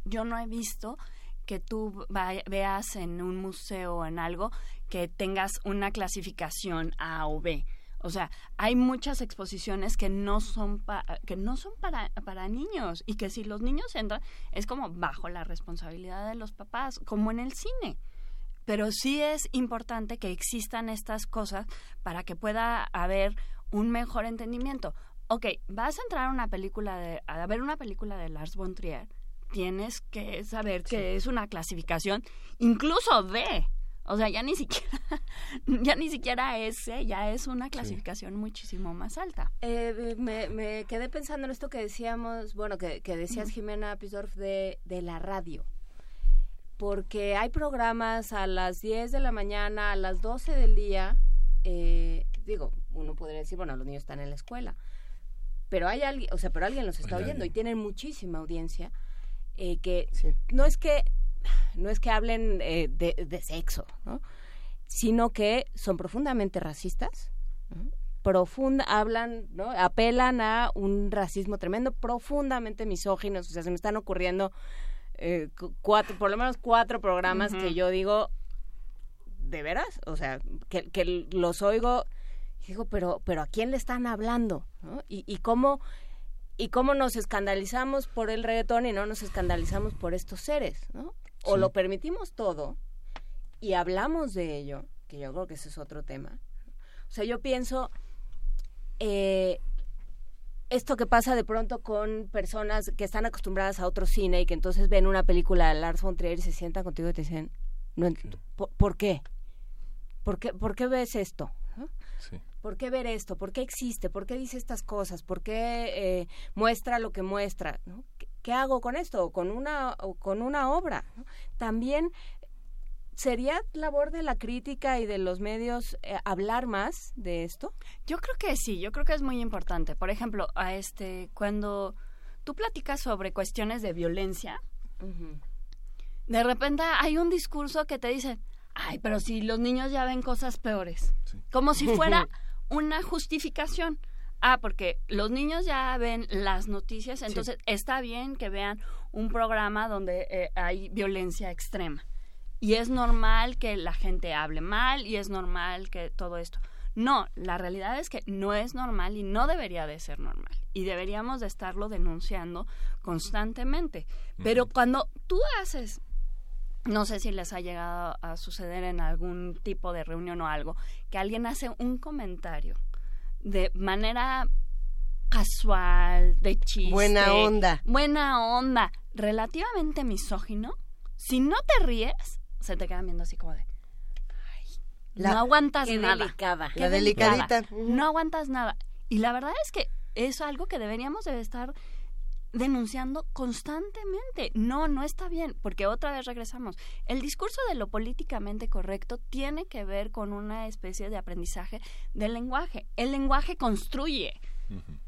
Speaker 46: yo no he visto que tú vaya- veas en un museo o en algo que tengas una clasificación A o B. O sea, hay muchas exposiciones que no son pa- que no son para, para niños y que si los niños entran es como bajo la responsabilidad de los papás, como en el cine. Pero sí es importante que existan estas cosas para que pueda haber un mejor entendimiento. Ok, vas a entrar a una película de, a ver una película de Lars von Trier, tienes que saber que es una clasificación, incluso D. O sea, ya ni siquiera, ya ni siquiera S, ya es una clasificación muchísimo más alta.
Speaker 2: Eh, me, me quedé pensando en esto que decíamos, bueno, que, que decías Jimena Pisdorf de, de la radio. Porque hay programas a las 10 de la mañana, a las 12 del día. eh, digo, uno podría decir, bueno, los niños están en la escuela. Pero hay alguien, o sea, pero alguien los está oyendo y tienen muchísima audiencia eh, que no es que no es que hablen eh, de, de sexo, ¿no? sino que son profundamente racistas, ¿no? profunda, hablan, ¿no? apelan a un racismo tremendo, profundamente misóginos, o sea, se me están ocurriendo eh, cu- cuatro, por lo menos cuatro programas que yo digo, ¿de veras? O sea, que, que los oigo y digo, pero, pero ¿a quién le están hablando? ¿no? Y, y cómo y cómo nos escandalizamos por el reggaetón y no nos escandalizamos por estos seres, ¿no? O
Speaker 46: Sí.
Speaker 2: lo permitimos todo y hablamos de ello, que yo creo que ese es otro tema. O sea, yo pienso eh, esto que pasa de pronto con personas que están acostumbradas a otro cine y que entonces ven una película de Lars von Trier y se sientan contigo y te dicen, no, ¿por, por qué? ¿Por qué, por qué ves esto? ¿no?
Speaker 1: Sí.
Speaker 2: ¿Por qué ver esto? ¿Por qué existe? ¿Por qué dice estas cosas? ¿Por qué eh, muestra lo que muestra? ¿no? ¿Qué, qué hago con esto? ¿O con una, o con una obra? ¿no? También ¿Sería labor de la crítica y de los medios eh, hablar más de esto?
Speaker 46: Yo creo que sí, yo creo que es muy importante. Por ejemplo, a este cuando tú platicas sobre cuestiones de violencia, de repente hay un discurso que te dice, ay, pero si los niños ya ven cosas peores, como si fuera una justificación. Ah, porque los niños ya ven las noticias, entonces está bien que vean un programa donde eh, hay violencia extrema. Y es normal que la gente hable mal y es normal que todo esto. No, la realidad es que no es normal y no debería de ser normal. Y deberíamos de estarlo denunciando constantemente. Pero cuando tú haces no sé si les ha llegado a suceder en algún tipo de reunión o algo, que alguien hace un comentario de manera casual, de chiste.
Speaker 45: Buena onda.
Speaker 46: Buena onda, relativamente misógino. Si no te ríes, se te quedan viendo así como de... no aguantas nada.
Speaker 2: Delicada.
Speaker 45: la delicadita.
Speaker 46: No aguantas nada. Y la verdad es que es algo que deberíamos de estar denunciando constantemente. No, no está bien, porque otra vez regresamos. El discurso de lo políticamente correcto tiene que ver con una especie de aprendizaje del lenguaje. El lenguaje construye.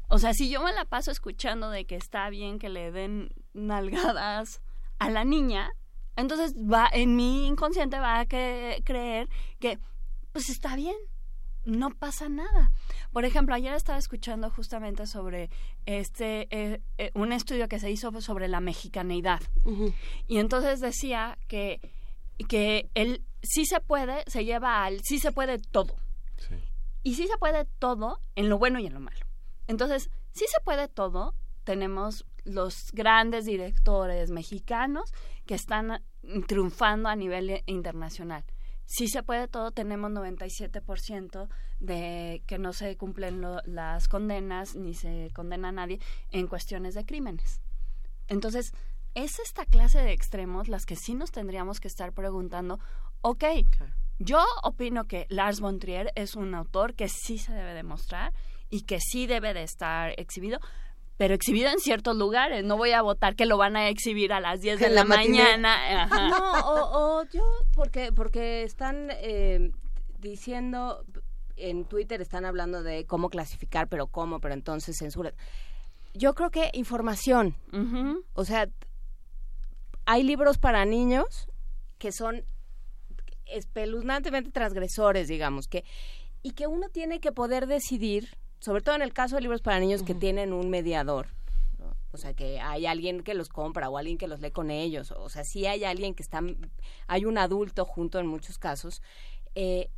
Speaker 46: O sea, si yo me la paso escuchando de que está bien que le den nalgadas a la niña, entonces va en mi inconsciente va a creer que pues está bien, no pasa nada. Por ejemplo, ayer estaba escuchando justamente sobre este eh, eh, un estudio que se hizo sobre la mexicaneidad y entonces decía que que el sí se puede se lleva al sí se puede todo y sí se puede todo en lo bueno y en lo malo. Entonces sí se puede todo. Tenemos los grandes directores mexicanos que están triunfando a nivel internacional sí se puede todo, tenemos 97% de que no se cumplen las condenas ni se condena a nadie en cuestiones de crímenes. Entonces, es esta clase de extremos las que sí nos tendríamos que estar preguntando, ok, yo opino que Lars von Trier es un autor que sí se debe demostrar y que sí debe de estar exhibido, pero exhibido en ciertos lugares. No voy a votar que lo van a exhibir a las 10 de la, mañana.
Speaker 2: No, o, yo, porque, porque están eh, diciendo, en Twitter están hablando de cómo clasificar, pero cómo, pero entonces censura. Yo creo que información. O sea, hay libros para niños que son espeluznantemente transgresores, digamos, que y que uno tiene que poder decidir sobre todo en el caso de libros para niños que tienen un mediador. O sea, que hay alguien que los compra o alguien que los lee con ellos. O sea, sí hay alguien que está, hay un adulto junto en muchos casos. Eh,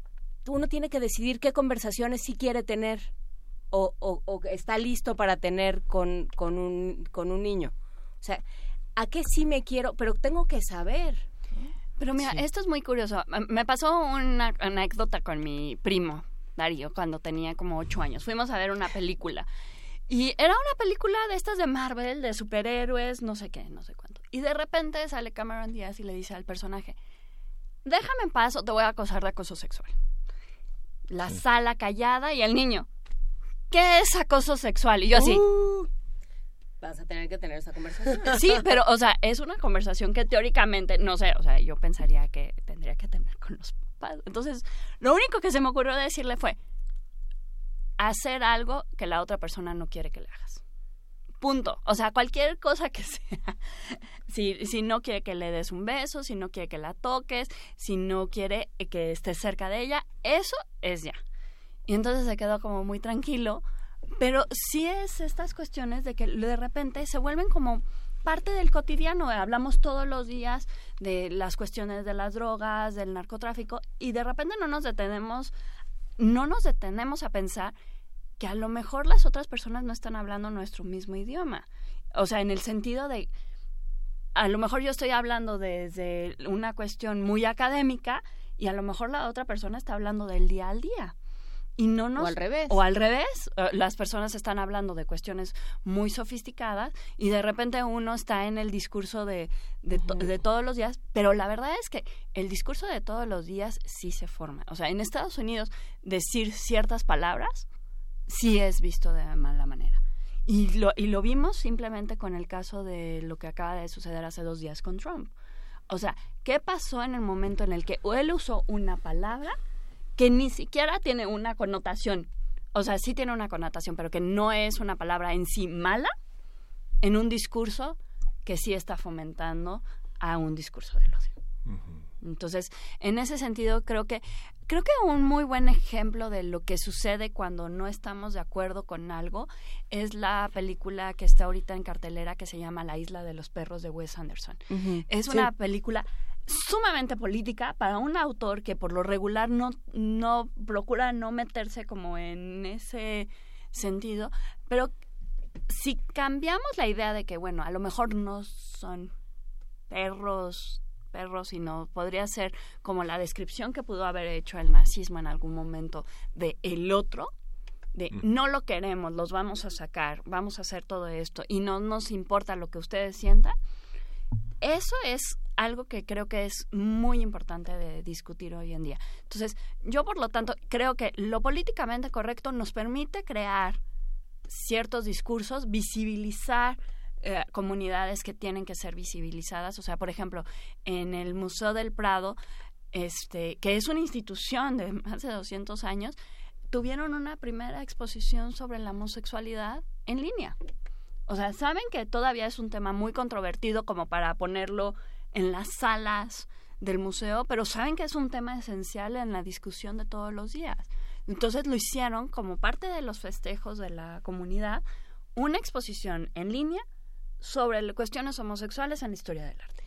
Speaker 2: uno tiene que decidir qué conversaciones sí quiere tener o, o, está listo para tener con, con, un, con un niño. O sea, ¿a qué sí me quiero? Pero tengo que saber.
Speaker 46: Pero mira, esto es muy curioso. Me pasó una anécdota con mi primo, Darío cuando tenía como ocho años. Fuimos a ver una película. Y era una película de estas de Marvel, de superhéroes, no sé qué, no sé cuánto. Y de repente sale Cameron Díaz y le dice al personaje, déjame en paz o te voy a acosar de acoso sexual. La sala callada y el niño, ¿qué es acoso sexual? Y yo así... Uh.
Speaker 2: vas a tener que tener esa conversación.
Speaker 46: Sí, pero, o sea, es una conversación que teóricamente, no sé, o sea, yo pensaría que tendría que tener con los entonces, lo único que se me ocurrió decirle fue hacer algo que la otra persona no quiere que le hagas. Punto. O sea, cualquier cosa que sea. Si, si no quiere que le des un beso, si no quiere que la toques, si no quiere que estés cerca de ella, eso es ya. Y entonces se quedó como muy tranquilo. Pero sí es estas cuestiones de que de repente se vuelven como parte del cotidiano. Hablamos todos los días de las cuestiones de las drogas, del narcotráfico, y de repente no nos detenemos, no nos detenemos a pensar que a lo mejor las otras personas no están hablando nuestro mismo idioma. O sea, en el sentido de, a lo mejor yo estoy hablando desde una cuestión muy académica y a lo mejor la otra persona está hablando del día al día. Y no nos
Speaker 2: o al revés.
Speaker 46: o al revés eh, las personas están hablando de cuestiones muy sofisticadas y de repente uno está en el discurso de de, de, todos los días pero la verdad es que el discurso de todos los días sí se forma. O sea en Estados Unidos decir ciertas palabras sí es visto de mala manera y lo y lo vimos simplemente con el caso de lo que acaba de suceder hace dos días con Trump O sea, ¿qué pasó en el momento en el que él usó una palabra que ni siquiera tiene una connotación? O sea, sí tiene una connotación, pero que no es una palabra en sí mala en un discurso que sí está fomentando a un discurso del odio. Entonces, en ese sentido, creo que creo que un muy buen ejemplo de lo que sucede cuando no estamos de acuerdo con algo es la película que está ahorita en cartelera que se llama La isla de los perros de Wes Anderson. Es una película sumamente política para un autor que por lo regular no no procura no meterse como en ese sentido, pero si cambiamos la idea de que bueno, a lo mejor no son perros perros, sino podría ser como la descripción que pudo haber hecho el nazismo en algún momento de el otro, de no lo queremos, los vamos a sacar, vamos a hacer todo esto y no nos importa lo que ustedes sientan. Eso es algo que creo que es muy importante de discutir hoy en día. Entonces, yo por lo tanto creo que lo políticamente correcto nos permite crear ciertos discursos, visibilizar eh, comunidades que tienen que ser visibilizadas. O sea, por ejemplo, en el Museo del Prado, este, que es una institución de más de 200 años, tuvieron una primera exposición sobre la homosexualidad en línea. O sea, saben que todavía es un tema muy controvertido como para ponerlo en las salas del museo, pero saben que es un tema esencial en la discusión de todos los días. Entonces lo hicieron como parte de los festejos de la comunidad, una exposición en línea sobre cuestiones homosexuales en la historia del arte.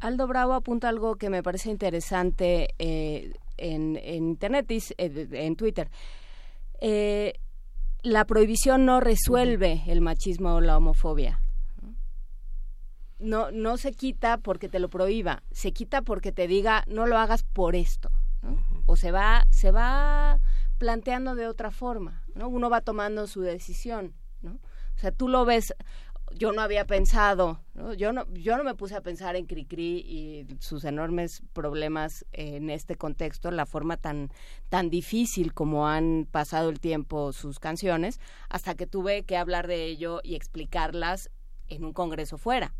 Speaker 2: Aldo Bravo apunta algo que me parece interesante eh, en, Internet, y eh, en Twitter. Eh, la prohibición no resuelve el machismo o la homofobia. No, no se quita porque te lo prohíba, se quita porque te diga no lo hagas por esto. O se va, se va planteando de otra forma, ¿no? Uno va tomando su decisión, ¿no? O sea, tú lo ves, yo no había pensado, Yo, no, yo no me puse a pensar en Cricri y sus enormes problemas en este contexto, la forma tan, tan difícil como han pasado el tiempo sus canciones, hasta que tuve que hablar de ello y explicarlas en un congreso fuera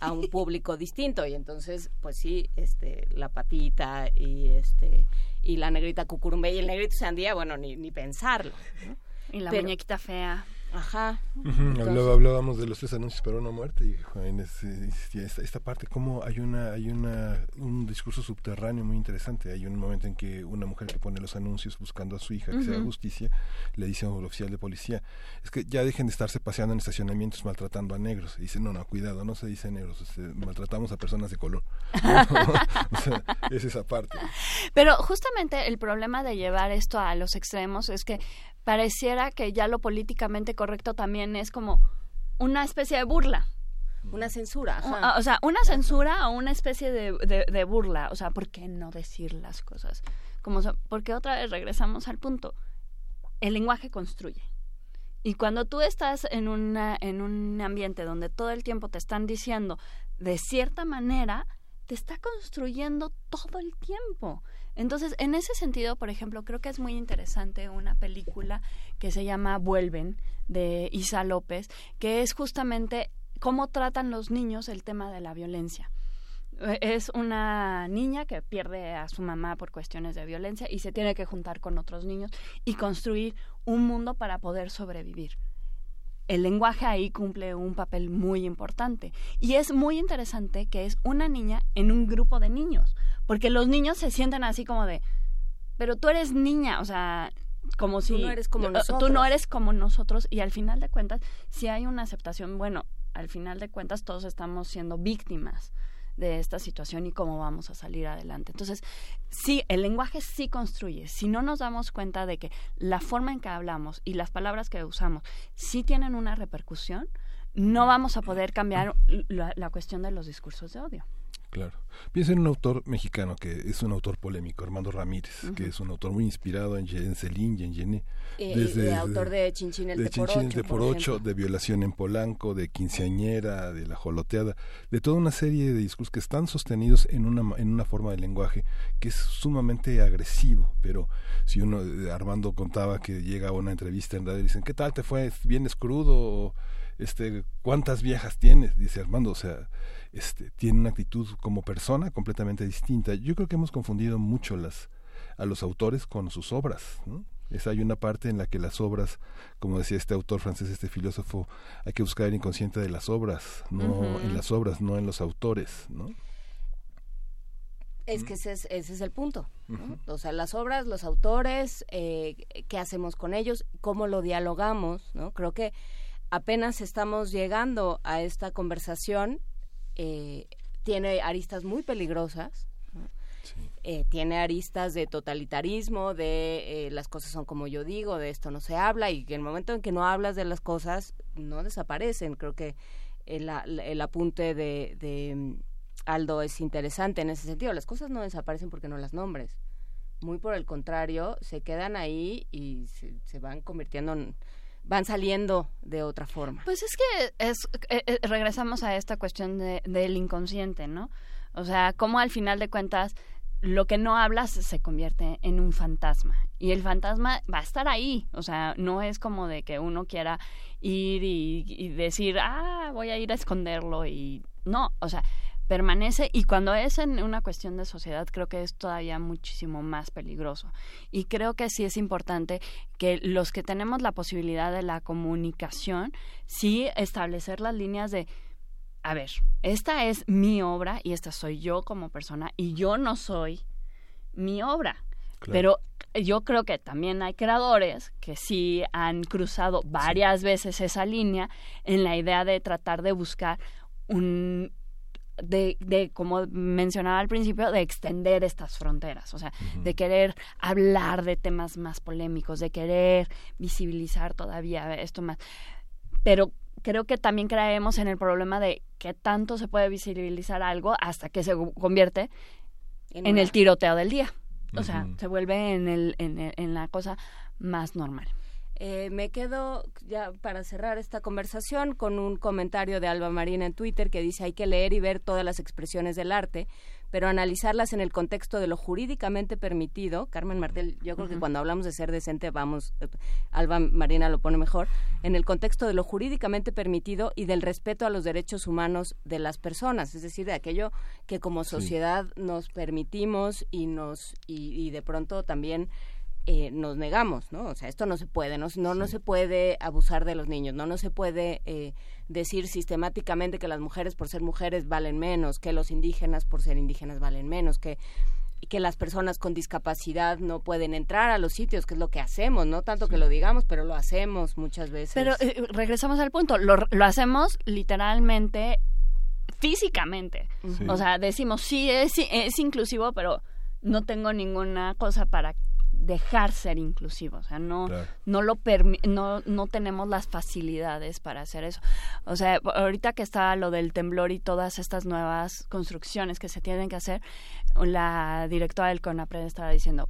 Speaker 2: a un público distinto. Y entonces pues sí este la patita y este y la negrita cucurumbe y el negrito sandía bueno ni ni pensarlo
Speaker 46: y la muñequita fea
Speaker 2: Ajá.
Speaker 1: hablábamos de los tres anuncios para una muerte y esta, parte cómo hay una hay una un discurso subterráneo muy interesante. Hay un momento en que una mujer que pone los anuncios buscando a su hija que se haga justicia le dice a un oficial de policía es que ya dejen de estarse paseando en estacionamientos maltratando a negros. Y dice no no cuidado no se dice negros este, maltratamos a personas de color. es esa parte.
Speaker 46: Pero justamente el problema de llevar esto a los extremos es que pareciera que ya lo políticamente correcto también es como una especie de burla.
Speaker 2: Una censura.
Speaker 46: O, sea, una censura o una especie de, de, burla. O sea, ¿por qué no decir las cosas? Como, porque otra vez regresamos al punto. El lenguaje construye. Y cuando tú estás en, una, en un ambiente donde todo el tiempo te están diciendo de cierta manera, te está construyendo todo el tiempo. Entonces, en ese sentido, por ejemplo, creo que es muy interesante una película que se llama Vuelven de Isa López, que es justamente cómo tratan los niños el tema de la violencia. Eh, es una niña que pierde a su mamá por cuestiones de violencia y se tiene que juntar con otros niños y construir un mundo para poder sobrevivir el lenguaje ahí cumple un papel muy importante. Y es muy interesante que es una niña en un grupo de niños, porque los niños se sienten así como de, pero tú eres niña, o sea, como si...
Speaker 2: Tú no eres como nosotros.
Speaker 46: Tú no eres como nosotros y al final de cuentas, si hay una aceptación, bueno, al final de cuentas todos estamos siendo víctimas de esta situación y cómo vamos a salir adelante. Entonces, sí, el lenguaje sí construye. Si no nos damos cuenta de que la forma en que hablamos y las palabras que usamos sí tienen una repercusión, no vamos a poder cambiar la cuestión de los discursos de odio.
Speaker 1: Claro. Piensa en un autor mexicano que es un autor polémico, Armando Ramírez, que es un autor muy inspirado en, en Celine y en Gené.
Speaker 2: Eh, desde, autor de Chinchín el
Speaker 1: de Chinchín el por ocho, de Violación en Polanco, de Quinceañera, de La Joloteada, de toda una serie de discursos que están sostenidos en una, en una forma de lenguaje que es sumamente agresivo, pero si uno, eh, Armando contaba que llega a una entrevista en radio y dicen, ¿qué tal te fue? ¿Vienes crudo? Este, ¿cuántas viejas tienes? Dice Armando, o sea, este, tiene una actitud como persona completamente distinta. Yo creo que hemos confundido mucho las, a los autores con sus obras, ¿no? Es, hay una parte en la que las obras, como decía este autor francés, este filósofo, hay que buscar el inconsciente de las obras, no en las obras, no en los autores, ¿no?
Speaker 2: Es que ese es, ese es el punto. O sea, las obras, los autores, eh, qué hacemos con ellos, cómo lo dialogamos, ¿no? Creo que apenas estamos llegando a esta conversación, eh, tiene aristas muy peligrosas, eh, tiene aristas de totalitarismo, de las cosas son como yo digo, de esto no se habla y que el momento en que no hablas de las cosas no desaparecen. Creo que el, el apunte de Aldo, es interesante en ese sentido. Las cosas no desaparecen porque no las nombres. Muy por el contrario, se quedan ahí y se, van convirtiendo en, van saliendo de otra forma.
Speaker 46: Pues es que es, eh, eh, regresamos a esta cuestión de, del inconsciente, ¿no? O sea, cómo al final de cuentas lo que no hablas se convierte en un fantasma y el fantasma va a estar ahí, o sea, no es como de que uno quiera ir y, y decir, ah, voy a ir a esconderlo y no, o sea, permanece y cuando es en una cuestión de sociedad creo que es todavía muchísimo más peligroso. Y creo que sí es importante que los que tenemos la posibilidad de la comunicación sí establecer las líneas de a ver, esta es mi obra y esta soy yo como persona y yo no soy mi obra. Pero yo creo que también hay creadores que sí han cruzado varias veces esa línea en la idea de tratar de buscar un, de, de, como mencionaba al principio, de extender estas fronteras, o sea, de querer hablar de temas más polémicos, de querer visibilizar todavía esto más. Pero creo que también creemos en el problema de que tanto se puede visibilizar algo hasta que se convierte en, el tiroteo del día. O sea, se vuelve en, el, en, en la cosa más normal.
Speaker 2: Eh, me quedo ya para cerrar esta conversación con un comentario de Alba Marina en Twitter que dice hay que leer y ver todas las expresiones del arte, pero analizarlas en el contexto de lo jurídicamente permitido. Carmen Martel, yo creo que cuando hablamos de ser decente, vamos, eh, Alba Marina lo pone mejor, en el contexto de lo jurídicamente permitido y del respeto a los derechos humanos de las personas, es decir, de aquello que como sociedad nos permitimos y nos y, y de pronto también eh, nos negamos, ¿no? O sea, esto no se puede, no, no, no se puede abusar de los niños, no, no se puede eh, decir sistemáticamente que las mujeres por ser mujeres valen menos, que los indígenas por ser indígenas valen menos, que que las personas con discapacidad no pueden entrar a los sitios, que es lo que hacemos, no tanto que lo digamos, pero lo hacemos muchas veces.
Speaker 46: Pero eh, regresamos al punto, lo, lo hacemos literalmente físicamente. O sea, decimos, sí, es, es inclusivo, pero no tengo ninguna cosa para dejar ser inclusivo, o sea, no no lo no no tenemos las facilidades para hacer eso. O sea, ahorita que está lo del temblor y todas estas nuevas construcciones que se tienen que hacer, la directora del CONAPRED estaba diciendo,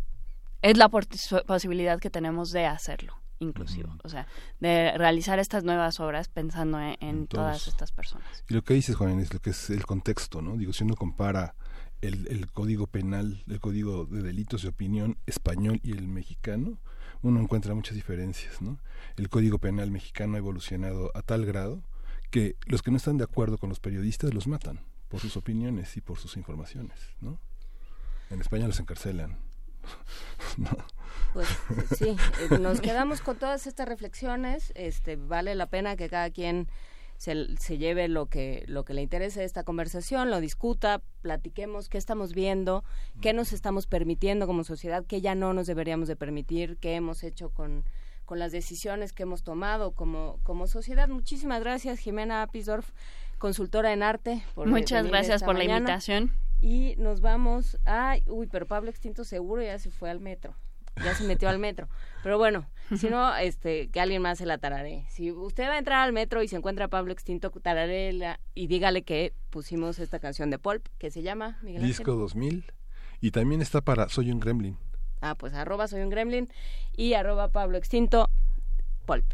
Speaker 46: es la posibilidad que tenemos de hacerlo inclusivo, o sea, de realizar estas nuevas obras pensando en, todas estas personas.
Speaker 1: Y lo que dices, Juan, es lo que es el contexto, ¿no? Digo, si uno compara el, el, código penal, el código de delitos de opinión español y el mexicano, uno encuentra muchas diferencias, ¿no? El código penal mexicano ha evolucionado a tal grado que los que no están de acuerdo con los periodistas los matan por sus opiniones y por sus informaciones, ¿no? En España los encarcelan.
Speaker 2: Pues sí, nos quedamos con todas estas reflexiones. Este vale la pena que cada quien se, lleve lo que, lo que le interese de esta conversación, lo discuta, platiquemos qué estamos viendo, qué nos estamos permitiendo como sociedad, qué ya no nos deberíamos de permitir, qué hemos hecho con, con las decisiones que hemos tomado como, como sociedad. Muchísimas gracias, Jimena Apisdorf, consultora en arte.
Speaker 46: Muchas gracias por la invitación.
Speaker 2: Y nos vamos. Ay, uy, pero Pablo Extinto seguro ya se fue al metro ya se metió al metro. Pero bueno, si no, este, que alguien más se la tarare. Si usted va a entrar al metro y se encuentra a Pablo Extinto, tararela y dígale que pusimos esta canción de Pulp, que se llama
Speaker 1: Miguel Disco 2000. Y también está para Soy un Gremlin.
Speaker 2: Ah, pues arroba Soy un Gremlin y arroba Pablo Extinto, Pulp.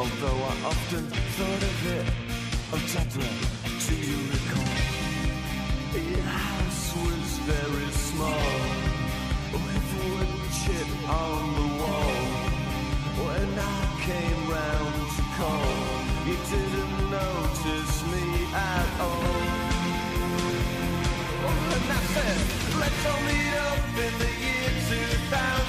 Speaker 4: Although I often thought of it, oh Deborah, do you recall? Your house was very small, with wood chip on the wall. When I came round to call, you didn't notice me at all. And I said, let's all meet up in the year 2000.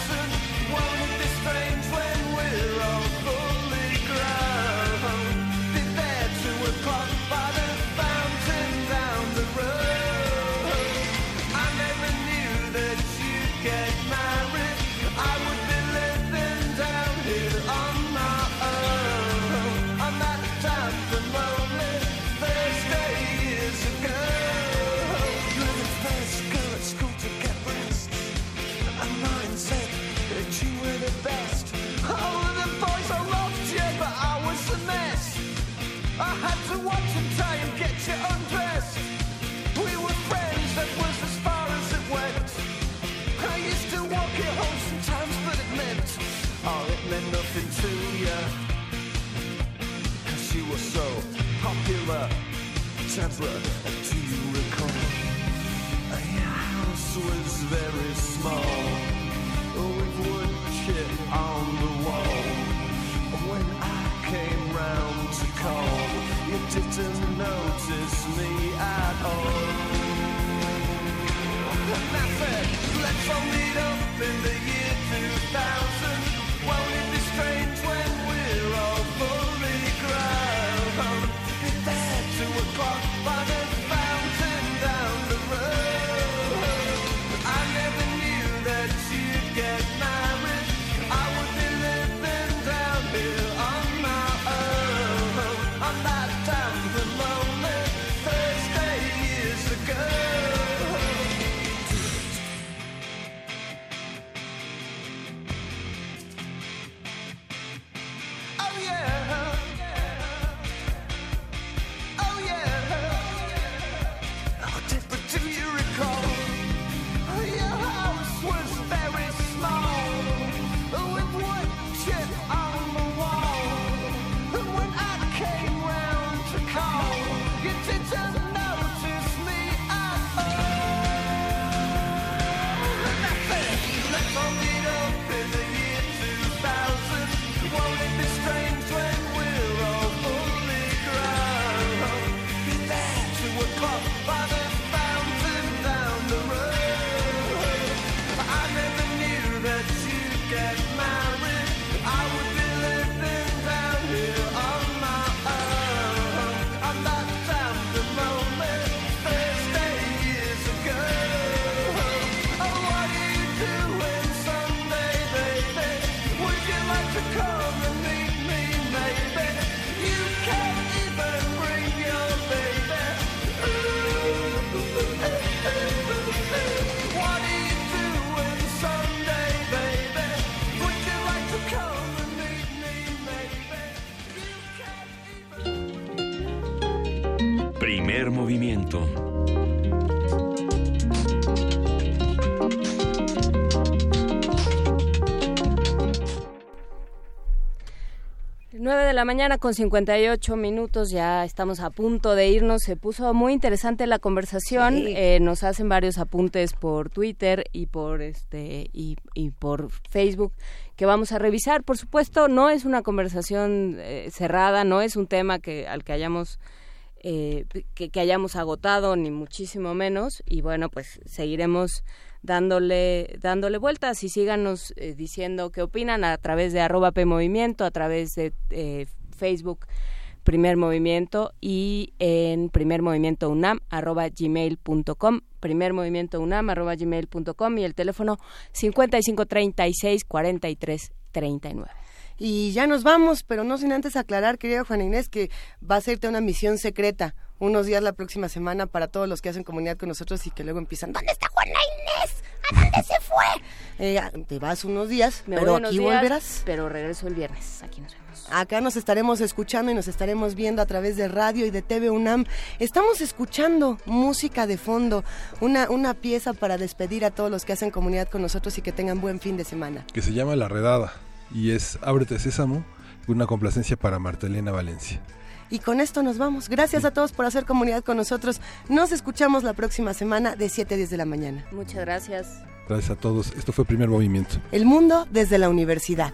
Speaker 2: La mañana con 58 minutos, ya estamos a punto de irnos. Se puso muy interesante la conversación.
Speaker 45: Sí.
Speaker 2: Eh, nos hacen varios apuntes por Twitter y por este y, y por Facebook que vamos a revisar. Por supuesto, no es una conversación eh, cerrada, no es un tema que al que hayamos eh, que, que hayamos agotado ni muchísimo menos. Y bueno, pues seguiremos dándole dándole vueltas y síganos eh, diciendo qué opinan a través de arroba PMovimiento, a través de eh, Facebook Primer Movimiento y en Primer Movimiento UNAM arroba gmail.com Primer Movimiento UNAM arroba gmail.com y el teléfono 5536 43 39.
Speaker 45: Y ya nos vamos, pero no sin antes aclarar, querida Juana Inés, que va a serte una misión secreta unos días la próxima semana para todos los que hacen comunidad con nosotros y que luego empiezan, ¿dónde está Juana Inés? ¿A dónde se fue? Eh, te vas unos días,
Speaker 2: Me
Speaker 45: pero
Speaker 2: voy unos
Speaker 45: aquí
Speaker 2: días,
Speaker 45: volverás.
Speaker 2: Pero regreso el viernes. Aquí nos vemos.
Speaker 45: Acá nos estaremos escuchando y nos estaremos viendo a través de radio y de TV UNAM. Estamos escuchando música de fondo, una, una pieza para despedir a todos los que hacen comunidad con nosotros y que tengan buen fin de semana.
Speaker 1: que se llama La Redada y es Ábrete Sésamo. Una complacencia para Martelena Valencia.
Speaker 3: Y con esto nos vamos. Gracias a todos por hacer comunidad con nosotros. Nos escuchamos la próxima semana de 7 a 10 de la mañana.
Speaker 2: Muchas gracias.
Speaker 1: Gracias a todos. Esto fue Primer Movimiento.
Speaker 3: El mundo desde la universidad.